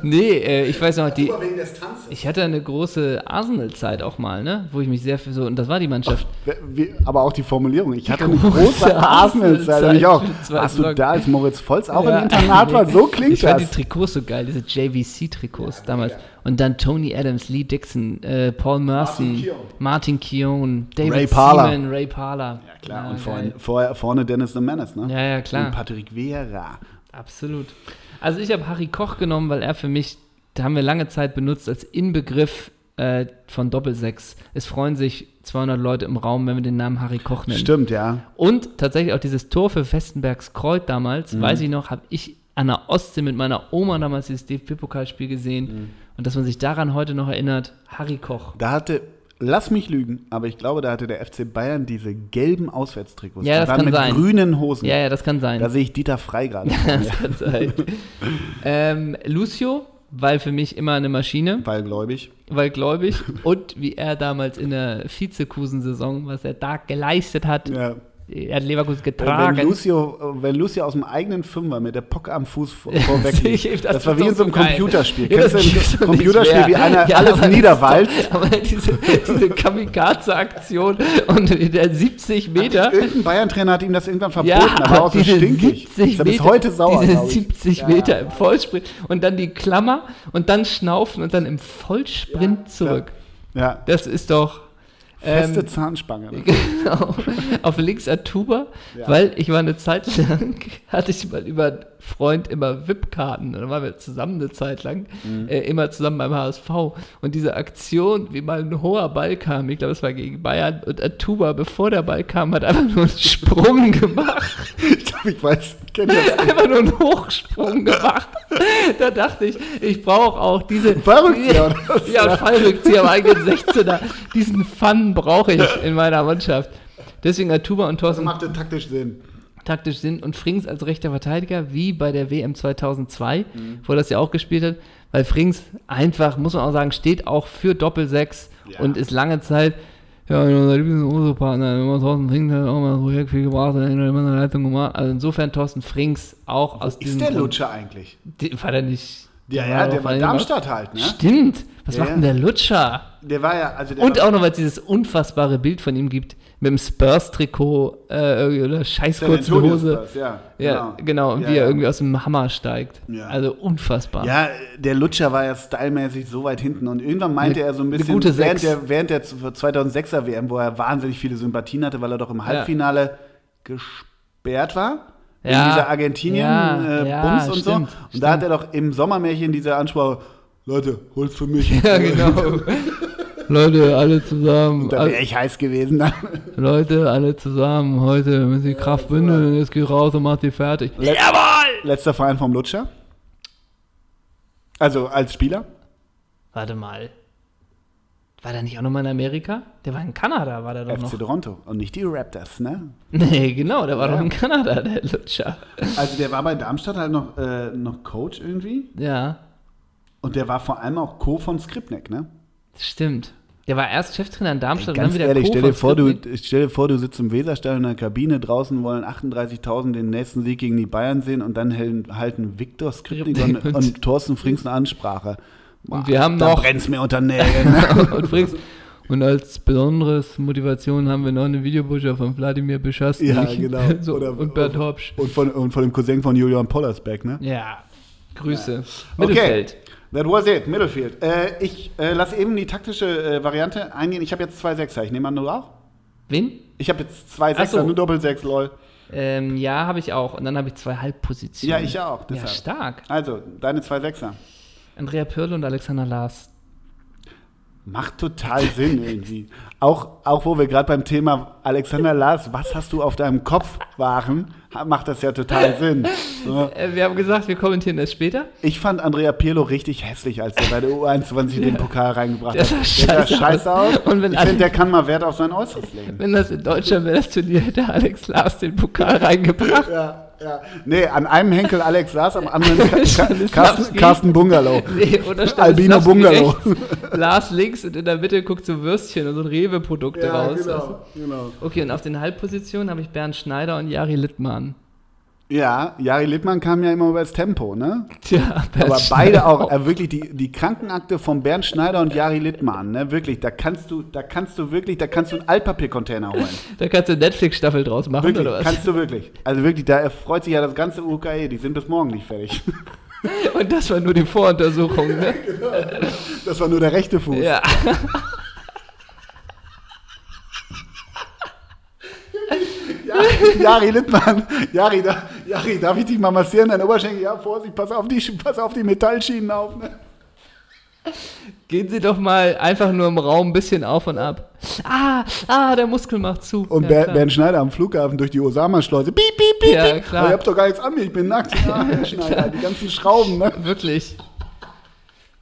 Nee, äh, ich weiß noch, die. wegen des Tanzes. Ich hatte eine große Arsenal-Zeit auch mal, ne? Wo ich mich sehr für so. Und das war die Mannschaft. Wie, aber auch die Formulierung. Ich hatte eine Große Arsenal-Zeit. und Ich auch. Hast du da als Moritz Volz auch Ja. im Internat war? So klingt Ich fand die das. Trikots so geil, diese JVC-Trikots damals. Und dann Tony Adams, Lee Dixon, äh, Paul Merson, Keown. Martin Keown, David Ray Parler. Seaman, Ray Parler. Ja, klar. und geil. vorne, vorher, vorne Dennis the Menace, ne? Ja, ja, klar. Und Patrick Vieira. Absolut. Also ich habe Harry Koch genommen, weil er für mich, da haben wir lange Zeit benutzt als Inbegriff äh, von Doppelsechs. Es freuen sich 200 Leute im Raum, wenn wir den Namen Harry Koch nennen. Stimmt, ja. Und tatsächlich auch dieses Tor für Festenbergs Kreuz damals, Mhm. weiß ich noch, habe ich an der Ostsee mit meiner Oma damals dieses DFB-Pokalspiel gesehen. Mhm. Und dass man sich daran heute noch erinnert, Harry Koch. Da hatte, lass mich lügen, aber ich glaube, da hatte der FC Bayern diese gelben Auswärtstrikots. Ja, das kann mit sein. grünen Hosen. Ja, ja, das kann sein. Da sehe ich Dieter Frei gerade. das kann sein. ähm, Lucio, weil für mich immer eine Maschine. Weil gläubig. weil gläubig und wie er damals in der Vizekusen-Saison, was er da geleistet hat, Ja. Er hat Leverkusen Wenn getragen. Lucio, wenn Lucio aus dem eigenen Fünfer mit der Pocke am Fuß vor- vorweg das, das war wie in so einem. Computerspiel. Ja, Kennst du ein Computerspiel, wie einer Ja, alles niederwalzt? Aber diese, diese Kamikaze-Aktion und der 70 Meter. Irgendein Bayern-Trainer hat ihm das irgendwann verboten, Ja, aber auch so stinkig. 70 Ist er bis Meter, heute sauer, diese glaub ich. 70 Ja. Meter im Vollsprint und dann die Klammer und dann schnaufen und dann im Vollsprint zurück. Ja, Das ist doch feste ähm, Zahnspange. Genau. Auf links Atuba, Ja. weil ich war eine Zeit lang, hatte ich mal über Freund immer VIP-Karten. Dann waren wir zusammen eine Zeit lang, Mhm. äh, immer zusammen beim HSV. Und diese Aktion, wie mal ein hoher Ball kam, ich glaube, es war gegen Bayern, und Atuba, bevor der Ball kam, hat einfach nur einen Sprung gemacht. Ich glaube, ich weiß, kenne das. einfach nur einen Hochsprung gemacht. Da dachte ich, ich brauche auch diese. Fallrückzieher? Ja, Fallrückzieher am eigenen 16er. Diesen Fun brauche ich in meiner Mannschaft. Deswegen Atuba und Das Thorsten machte taktisch Sinn. Taktisch Sinn und Frings als rechter Verteidiger, wie bei der WM 2002, Mhm. wo er das ja auch gespielt hat, weil Frings einfach, muss man auch sagen, steht auch für Doppelsechs Ja. und ist lange Zeit, ja, unser Lieblings-Uso-Partner, immer Thorsten Frings hat auch mal das Projekt viel gebracht, hat immer eine Leistung gemacht. Also insofern Thorsten Frings auch aus diesem Ist der Lutscher eigentlich? War der nicht. Ja, ja, der war von- Darmstadt halt, ne? Stimmt. Was Ja, macht denn der Lutscher? Der war ja, also Und auch noch, weil es dieses unfassbare Bild von ihm gibt, mit dem Spurs-Trikot äh, irgendwie oder scheiß kurzen Hose. Spurs, ja, Ja, genau, und Ja, wie ja. er irgendwie aus dem Hammer steigt. Also unfassbar. Ja, der Lutscher war ja stylmäßig so weit hinten und irgendwann meinte Eine- er so ein bisschen gute während der, während der 2006er WM, wo er wahnsinnig viele Sympathien hatte, weil er doch im Halbfinale gesperrt war. Ja. In dieser Argentinien Ja, äh, ja, Bums und so. stimmt, Und da hat er doch im Sommermärchen diese Ansprache, Leute, hol's für mich. Ja, genau. Leute, alle zusammen. Da wäre ich heiß gewesen. Leute, alle zusammen. Heute müssen die Kraft bündeln. Jetzt geh raus und mach die fertig. Let- Letzter Verein vom Lutscher. Also als Spieler. Warte mal. War der nicht auch nochmal in Amerika? Der war in Kanada, war der doch FC noch. Toronto und nicht die Raptors, ne? Nee, genau, der war Ja. doch in Kanada, der Lutscher. Also der war bei Darmstadt halt noch, äh, noch Coach irgendwie. Ja, Und der war vor allem auch Co. von Skripnik, ne? stimmt. Der war erst Cheftrainer in Darmstadt Ganz und dann wieder ehrlich, Co. stell dir, vor, du, stell dir vor, du sitzt im Weserstadion in der Kabine, draußen wollen 38.000 den nächsten Sieg gegen die Bayern sehen und dann halten, Viktor Skripnik und- und Thorsten Frings eine Ansprache. Und wir haben noch- brennt's mir unter Nägeln. und Frings. Und als besonderes Motivation haben wir noch eine Videobotschaft von Wladimir Beschastnik Ja, genau. so, Oder- und Bert Hopsch. und, von, und von dem Cousin von Julian Pollersbeck, ne? Ja, Grüße. Okay, Mittelfeld. that was it, Mittelfeld. Äh, ich äh, lasse eben die taktische äh, Variante eingehen. Ich habe jetzt zwei Sechser. Ich nehme an, du auch? Wen? Ich habe jetzt zwei Ach so. Sechser, nur Doppelsechs, lol. Ähm, ja, habe ich auch. Und dann habe ich zwei Halbpositionen. Ja, ich auch. Ja, Deshalb. stark. Also, deine zwei Sechser. Andrea Pirlo und Alexander Lars. Macht total Sinn irgendwie. Auch, auch wo wir gerade beim Thema Alexander Lars, was hast du auf deinem Kopf waren, macht das ja total Sinn. So. Äh, wir haben gesagt, wir kommentieren das später. Ich fand Andrea Pirlo richtig hässlich, als er bei der U21 den Pokal reingebracht Der hat. Der sah scheiße scheiße aus. Und wenn ich finde, der kann mal Wert auf sein Äußeres legen. Wenn das in Deutschland wäre, das Turnier, hätte Alex Lars den Pokal reingebracht. Ja, ja. Nee, an einem Henkel Alex Lars, am anderen. Carsten, Carsten Bungalow. Nee, oder Albino Bungalow. rechts, Lars links und in der Mitte guckt so Würstchen und so Rewe-Produkte Ja, raus. genau, genau. Okay, und auf den Halbpositionen habe ich Bernd Schneider und Jari Littmann. Ja, Jari Lippmann kam ja immer über das Tempo, ne? Tja, Aber beide auch, äh, wirklich die, die Krankenakte von Bernd Schneider und Jari Littmann, ne? Wirklich, da kannst du, da kannst du wirklich, da kannst du einen Altpapiercontainer holen. Da kannst du eine Netflix-Staffel draus machen, Wirklich, oder was? kannst du wirklich. Also wirklich, da freut sich ja das ganze UKE, die sind bis morgen nicht fertig. Und das war nur die Voruntersuchung, ne? Das war nur der rechte Fuß. Ja. Jari Littmann, Jari, da, Jari, darf ich dich mal massieren, dein Oberschenkel? Ja, Vorsicht, pass auf die, pass auf die Metallschienen auf, ne? Gehen Sie doch mal einfach nur im Raum ein bisschen auf und ab. Ah, ah, der Muskel macht zu. Und ja. Bernd Schneider am Flughafen durch die Osama-Schleuse. Piep, piep, piep, Ja, klar. Aber ihr habt doch gar nichts an mir, ich bin nackt. Ja, Herr Schneider, die ganzen Schrauben, ne? Wirklich.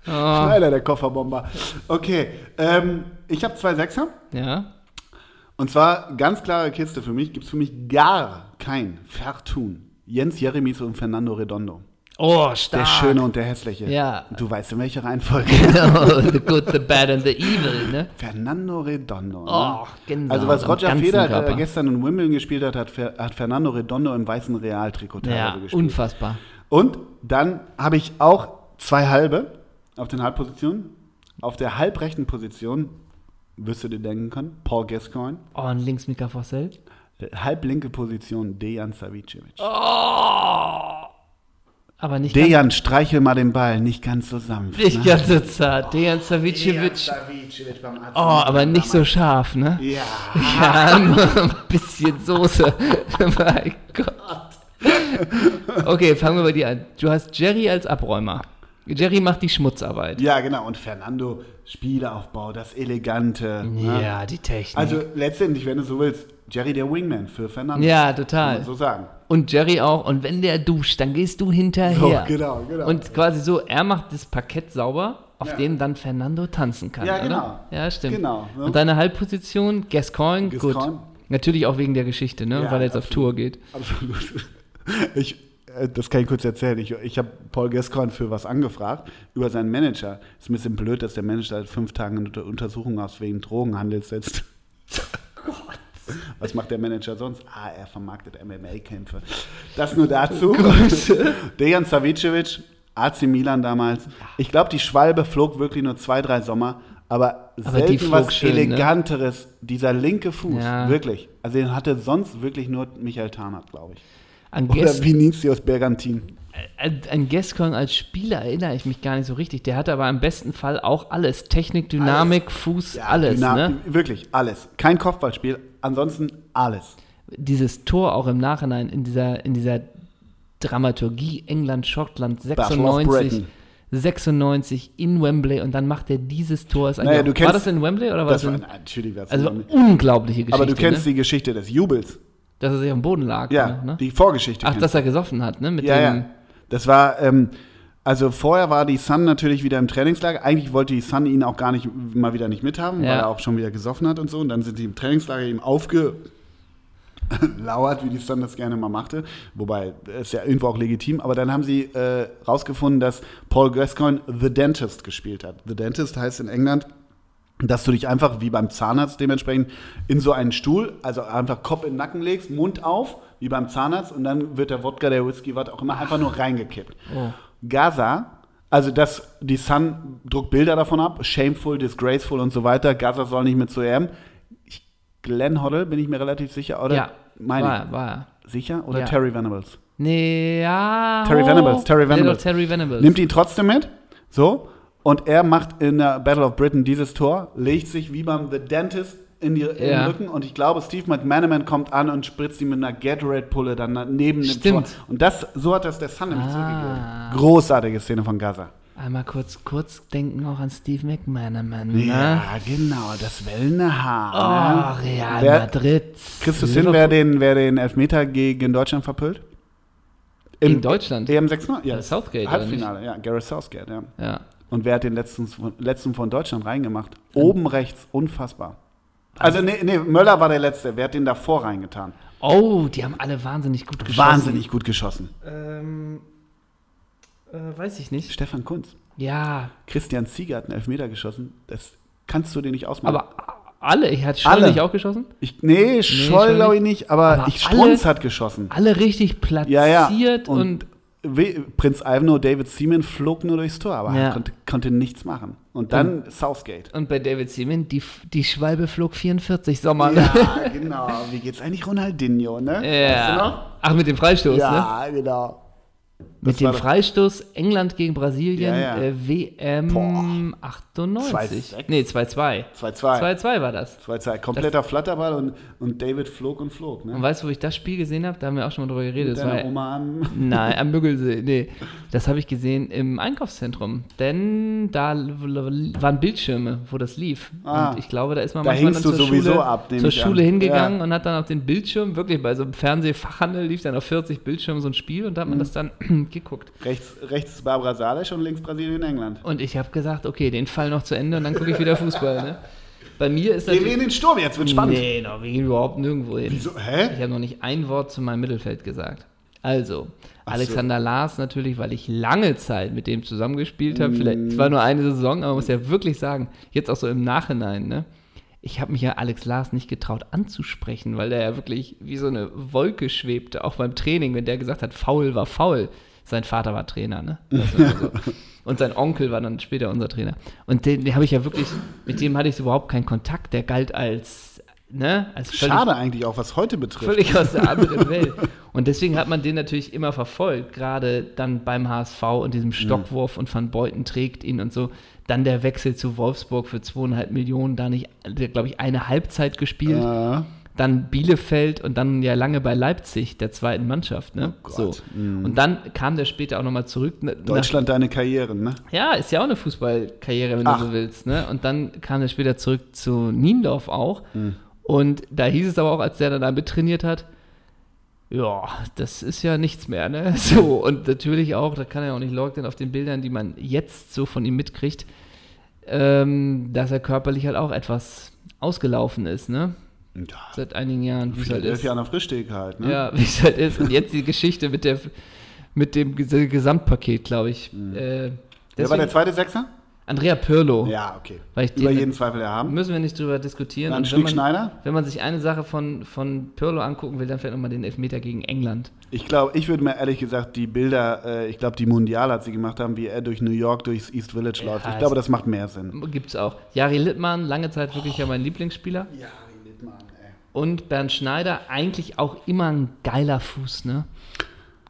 Oh, Schneider, der Kofferbomber. Okay, ähm, ich habe zwei Sechser. ja. Und zwar ganz klare Kiste für mich, gibt es für mich gar kein Vertun. Jens Jeremies und Fernando Redondo. Oh, stark. Der Schöne und der Hässliche. Ja. Du weißt in welcher Reihenfolge. Genau, the good, the bad and the evil, ne? Fernando Redondo. Ne? Oh, genau. Also was Roger Federer Körper. äh, gestern in Wimbledon gespielt hat, hat, hat Fernando Redondo im weißen Realtrikot Ja, gespielt. unfassbar. Und dann habe ich auch zwei halbe auf den Halbpositionen. Auf der halbrechten Position, wirst du dir denken können, Paul Gascoigne. Oh, und links Mika Fossel. Halblinke Position, Dejan Savicevic. Aber nicht Dejan, streichel mal den Ball, nicht ganz so sanft. ganz, nicht ne? ganz so zart. Dejan Savicevic. Oh, aber nicht so scharf, ne? Ja. Ja, nur ein bisschen Soße. mein Gott. Okay, fangen wir bei dir an. Du hast Jerry als Abräumer. Jerry macht die Schmutzarbeit. Ja, genau. Und Fernando, Spielaufbau, das Elegante. ne? Ja, die Technik. Also letztendlich, wenn du so willst, Jerry der Wingman für Fernando. ja, Kann total. man so sagen. Und Jerry auch. Und wenn der duscht, dann gehst du hinterher. So, genau, genau. Und quasi so, er macht das Parkett sauber, auf Ja. dem dann Fernando tanzen kann. Ja, oder? genau. Ja, stimmt. Genau, ne? Und deine Halbposition, Gascoigne, gut. Gascoigne. Natürlich auch wegen der Geschichte, ne? Ja, weil er jetzt auf absolut. Tour geht. Absolut. Ich, äh, das kann ich kurz erzählen. Ich, ich habe Paul Gascoigne für was angefragt über seinen Manager. Ist ein bisschen blöd, dass der Manager seit fünf Tagen unter Untersuchung aus wegen Drogenhandels setzt. Was macht der Manager sonst? Ah, er vermarktet MMA-Kämpfe. Das nur dazu. Dejan Savicevic, AC Milan damals. Ich glaube, die Schwalbe flog wirklich nur zwei, drei Sommer, aber, Aber selten was schön, ne? Eleganteres. Dieser linke Fuß, Ja. wirklich. Also den hatte sonst wirklich nur Michael Tarnack, glaube ich. An, Oder Vinicius Bergantin. an, Gascoigne als Spieler erinnere ich mich gar nicht so richtig. Der hatte aber im besten Fall auch alles. Technik, Dynamik, Fuß, alles. Dynam- Ne? Wirklich, alles. Kein Kopfballspiel, ansonsten alles. Dieses Tor auch im Nachhinein in dieser, in dieser Dramaturgie England-Schottland Battle of 96. Britain. 96 in Wembley und dann macht er dieses Tor. Ist Naja, auch- war das in Wembley oder Das das war, natürlich war's Also unglaubliche Geschichte. Aber du kennst ne? die Geschichte des Jubels. Dass er sich am Boden lag. Ja, ne? die Vorgeschichte. Ach, kennst dass er gesoffen hat, ne? Mit Ja, dem, ja. Das war, ähm, also vorher war die Sun natürlich wieder im Trainingslager. Eigentlich wollte die Sun ihn auch gar nicht mal wieder nicht mithaben, Ja. weil er auch schon wieder gesoffen hat und so. Und dann sind die im Trainingslager ihm aufgelauert, wie die Sun das gerne mal machte. Wobei, ist ja irgendwo auch legitim. Aber dann haben sie äh, rausgefunden, dass Paul Gascoigne The Dentist gespielt hat. The Dentist heißt in England, dass du dich einfach wie beim Zahnarzt dementsprechend in so einen Stuhl, also einfach Kopf in den Nacken legst, Mund auf, wie beim Zahnarzt, und dann wird der Wodka, der Whisky, was auch immer, einfach nur reingekippt. Gaza, also das, die Sun druckt Bilder davon ab, shameful, disgraceful und so weiter. Gaza soll nicht mit zu EM. Ich, Glenn Hoddle, bin ich mir relativ sicher, oder? ja, Meine war, war er. ich. Sicher? Oder Ja. Terry Venables? Nee, ja. Terry Venables, Terry Venables. Terry Venables. Nimmt ihn trotzdem mit. So. Und er macht in der Battle of Britain dieses Tor, legt sich wie beim The Dentist in, die, in den Ja. Rücken und ich glaube, Steve McManaman kommt an und spritzt ihm mit einer Gatorade-Pulle dann neben dem. Tor. Und das, so hat das der Sun nämlich Ah. zurückgegeben. Großartige Szene von Gaza. Einmal kurz, kurz denken auch an Steve McManaman. Ne? Ja, genau, das wellende Oh, Haar. ne? Real Wer- Madrid. Kriegst du es hin, wer den, wer den Elfmeter gegen Deutschland verpüllt? In Deutschland? EM 6 Ja, Southgate, Halbfinale, ja, Gareth Southgate, ja. Ja. Und wer hat den letzten, letzten von Deutschland reingemacht? Oben rechts, unfassbar. Also, nee, nee, Möller war der Letzte. Wer hat den davor reingetan? Oh, die haben alle wahnsinnig gut geschossen. Wahnsinnig gut geschossen. Ähm, äh, weiß ich nicht. Stefan Kunz. Ja, Christian Zieger hat einen Elfmeter geschossen. Das kannst du dir nicht ausmachen. aber alle, ich hatte Scholl Alle. nicht auch geschossen? ich, nee, Scholl Scholl glaube ich nicht, aber, Aber ich alle- Strunz hat geschossen. Alle richtig platziert Ja, ja. und, Und, Prinz Ivanhoe, David Seaman flog nur durchs Tor, aber Ja. konnte, konnte nichts machen. Und dann Southgate. und bei David Seaman, die, die Schwalbe flog 44 Sommer. Ja, genau. Wie geht's eigentlich Ronaldinho, ne? Weißt du Ja. Ach, mit dem Freistoß, ne? Ja, genau. Mit Das dem Freistoß England gegen Brasilien, Ja, ja. Äh, WM Boah. 98. 2-6. Nee, 2-2. 2-2. 2-2 war das. 2-2. Kompletter Flatterball und, und David flog und flog, ne? Und weißt du, wo ich das Spiel gesehen habe? Da haben wir auch schon mal drüber geredet. Das Deine war, Oma am Nein, am Müggelsee. Nee, das habe ich gesehen im Einkaufszentrum. Denn da waren Bildschirme, wo das lief. Ah. und ich glaube, da ist man Da manchmal dann zur sowieso Schule, ab, zur Schule an. hingegangen Ja. und hat dann auf den Bildschirm, wirklich bei so einem Fernsehfachhandel lief dann auf 40 Bildschirmen so ein Spiel und da hat man Mhm. das dann geguckt. rechts, rechts Barbara Salisch und links Brasilien, England. Und ich habe gesagt, okay, den Fall noch zu Ende und dann gucke ich wieder Fußball. Ne? Bei mir ist Gehen wir natürlich... in den Sturm, jetzt wird spannend. Nee, no, wir gehen überhaupt nirgendwo hin. Wieso? Hä? Ich habe noch nicht ein Wort zu meinem Mittelfeld gesagt. Also, Ach so. Alexander Lars natürlich, weil ich lange Zeit mit dem zusammengespielt habe. Vielleicht, Mm. es war nur eine Saison, aber man muss ja wirklich sagen, jetzt auch so im Nachhinein, ne? Ich habe mich ja Alex Lars nicht getraut anzusprechen, weil der ja wirklich wie so eine Wolke schwebte, auch beim Training, wenn der gesagt hat, faul war faul. Sein Vater war Trainer, ne? Und sein Onkel war dann später unser Trainer. Und den, den habe ich ja wirklich, mit dem hatte ich überhaupt keinen Kontakt. Der galt als, ne? Als völlig Schade eigentlich auch, was heute betrifft. völlig aus der anderen Welt. Und deswegen hat man den natürlich immer verfolgt, gerade dann beim HSV und diesem Stockwurf und Van Beuten trägt ihn und so. Dann der Wechsel zu Wolfsburg für zweieinhalb Millionen, da nicht, glaube ich, eine Halbzeit gespielt. Ja. Dann Bielefeld und dann ja lange bei Leipzig, der zweiten Mannschaft. Ne? Oh so. Mhm. Und dann kam der später auch nochmal zurück. ne- Deutschland deine Karriere, ne? Nach, ja, ist ja auch eine Fußballkarriere, wenn Ach. du so willst. Ne? Und dann kam er später zurück zu Niendorf auch. Mhm. Und da hieß es aber auch, als der dann da mittrainiert hat, ja, das ist ja nichts mehr, ne? So, und natürlich auch, da kann er auch nicht leugnen, auf den Bildern, die man jetzt so von ihm mitkriegt, ähm, dass er körperlich halt auch etwas ausgelaufen ist, ne? Ja. Seit einigen Jahren, wie es halt Elf ist. Jahre Frischsteg halt, ne? Ja, wie es halt ist. Und jetzt die Geschichte mit, der, mit dem Ges- Gesamtpaket, glaube ich. Äh, Mhm. Wer war der zweite Sechser? Andrea Pirlo. Ja, okay. Über den- jeden Zweifel erhaben. Müssen wir nicht drüber diskutieren. Dann Schnick man, Schneider. wenn man sich eine Sache von, von Pirlo angucken will, dann vielleicht nochmal den Elfmeter gegen England. Ich glaube, ich würde mir ehrlich gesagt die Bilder, äh, ich glaube, die Mundial hat sie gemacht haben, wie er durch New York, durchs East Village läuft. Ich glaube, das macht mehr Sinn. Gibt's auch. Jari Littmann, lange Zeit wirklich ja mein Lieblingsspieler. Ja. Und Bernd Schneider, eigentlich auch immer ein geiler Fuß, ne?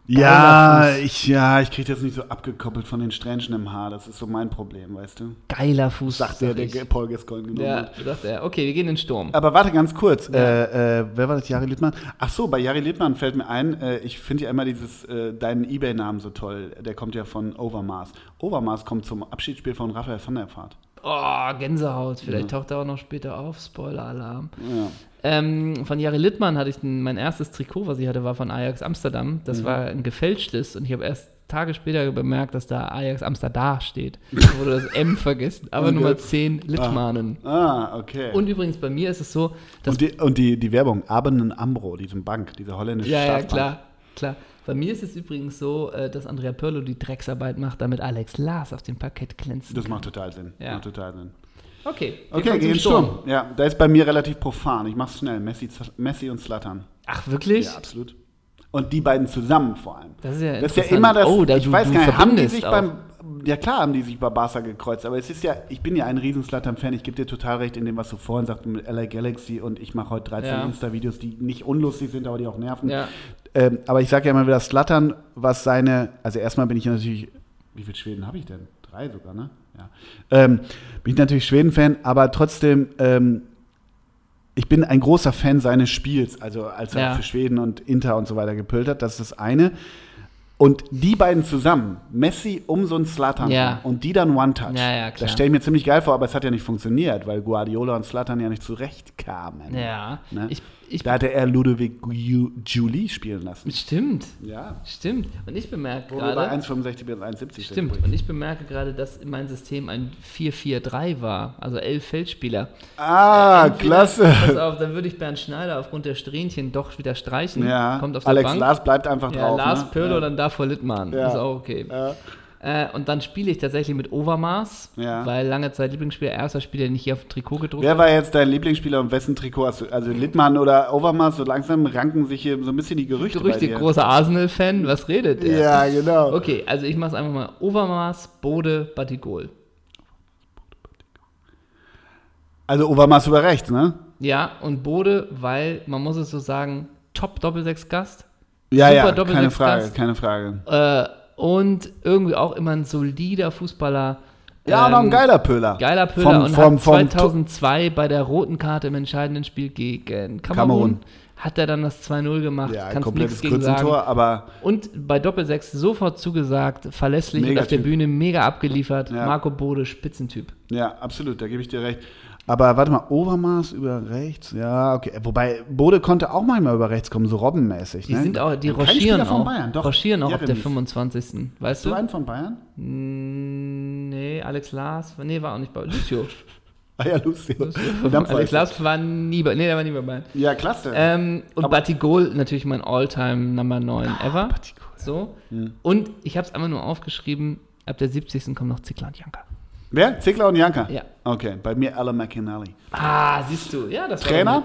Ja, Fuß. ich, ja, ich kriege das nicht so abgekoppelt von den Strähnchen im Haar. Das ist so mein Problem, weißt du? Geiler Fuß. Sagt der, der. Paul Gascoigne genommen Ja, hat. sagt er. Okay, wir gehen in den Sturm. Aber warte ganz kurz. Äh, äh, wer war das? Jari Littmann? Ach so, bei Jari Littmann fällt mir ein, äh, ich finde ja immer dieses, äh, deinen Ebay-Namen so toll. Der kommt ja von Overmars. Overmars kommt zum Abschiedsspiel von Raphael van der Vaart. Oh, Gänsehaut. Vielleicht taucht er auch noch später auf. Spoiler-Alarm. Ja. Ähm, von Jari Littmann hatte ich ein, mein erstes Trikot, was ich hatte, war von Ajax Amsterdam. Mhm. Das war ein gefälschtes und ich habe erst Tage später bemerkt, dass da Ajax Amsterdam steht. Da wurde das M vergessen. Aber Und Nummer jetzt- 10 Littmannen. Ah, okay. Und übrigens bei mir ist es so, dass und die, und die, die Werbung, Abenden Ambro, diesem Bank, diese holländische Ja, ja, Staatsbank. klar, klar. Bei mir ist es übrigens so, äh, dass Andrea Pirlo die Drecksarbeit macht, damit Alex Lars auf dem Parkett glänzt. Das macht total Sinn. Ja. Macht total Sinn. Okay, wir Okay, gehen zum Sturm. Ja, da ist bei mir relativ profan. Ich mach's schnell. Messi, Messi und Slattern. Ach, wirklich? Ja, absolut. Und die beiden zusammen vor allem. Das ist ja Das ist ja immer das. Oh, da ich du- weiß gar nicht, haben die sich auch. beim. Ja, klar haben die sich bei Barca gekreuzt, aber es ist ja, ich bin ja ein riesen Slattern-Fan. Ich gebe dir total recht in dem, was du vorhin sagst mit LA Galaxy und ich mache heute 13 Ja. Insta-Videos, die nicht unlustig sind, aber die auch nerven. Ja. Ähm, aber ich sage ja immer wieder, Slattern, was seine. Also, erstmal bin ich ja natürlich. Wie viele Schweden habe ich denn? Drei sogar, ne? Ja. Ähm, bin ich natürlich Schweden-Fan, aber trotzdem. Ähm, ich bin ein großer Fan seines Spiels, also als er Ja. für Schweden und Inter und so weiter gepölt hat, das ist das eine. Und die beiden zusammen, Messi um so einen Slatan Ja. und die dann One-Touch, Ja, das stelle ich mir ziemlich geil vor, aber es hat ja nicht funktioniert, weil Guardiola und Slatan ja nicht zurechtkamen. Ja. Ne? Ich, ich, da hatte er Ludovic Ju- Julie spielen lassen. stimmt. Ja. Stimmt. Und ich bemerke Wo wir bei gerade. 1,65 bis 1,70 Stimmt. sind. Und ich bemerke gerade, dass mein System ein 4-4-3 war. Also elf Feldspieler. Ah, Entweder- klasse. Pass auf, dann würde ich Bernd Schneider aufgrund der Strähnchen doch wieder streichen. Ja, Kommt auf Alex Bank. Lars bleibt einfach ja, drauf. Lars ne? Pirlo, ja. dann davor Littmann. Ja. Ist auch okay. Ja. Äh, und dann spiele ich tatsächlich mit Overmaß, Ja. weil lange Zeit Lieblingsspieler, erster Spieler, den ich hier auf dem Trikot gedruckt Wer war jetzt dein Lieblingsspieler und wessen Trikot hast du? Also Littmann oder Overmars, so langsam ranken sich hier so ein bisschen die Gerüchte. Gerüchte, bei dir. großer Arsenal-Fan, was redet der? Ja, genau. Okay, also ich mache es einfach mal. Overmaß, Bode, Batigol. Also Overmars über rechts, ne? Ja, und Bode, weil, man muss es so sagen, Top-Doppelsechs-Gast. Ja, Super ja, keine Frage, keine Frage. Äh, und irgendwie auch immer ein solider Fußballer. Ja, Ähm, noch ein geiler Pöller. Geiler Pöller Vom- und vom- hat vom 2002 bei der roten Karte im entscheidenden Spiel gegen Kamerun, Kamerun. hat er dann das 2-0 gemacht. Ja, Kannst nichts gegen sagen. Grützentor, aber Und bei Doppelsechs sofort zugesagt, verlässlich und auf der. Bühne mega abgeliefert. Ja. Marco Bode, Spitzentyp. ja, absolut, da gebe ich dir recht. Aber warte mal, Overmars über rechts, ja, okay. Wobei, Bode konnte auch manchmal über rechts kommen, so robbenmäßig. Die ne? sind auch, die Kein rochieren Spieler von auch. Bayern, doch. Rochieren auch ab der Jeremies. 25. Weißt So du? einen von Bayern? Mm, Nee, Alex Lars, nee, war auch nicht bei Lucio. Ah ja, Lucio. Alex. Lars war nie bei, nee, der war nie bei Bayern. Ja, klasse. Ähm, und Aber- Batigol natürlich mein Alltime Number 9 ever. Batigol, ja. So. Und ich habe es einfach nur aufgeschrieben, ab der 70. kommen noch Zickler und Janka. Wer? Ziegler und Janka? Ja. Okay, bei mir Alan McInally. Ah, siehst du. Ja, das war Trainer?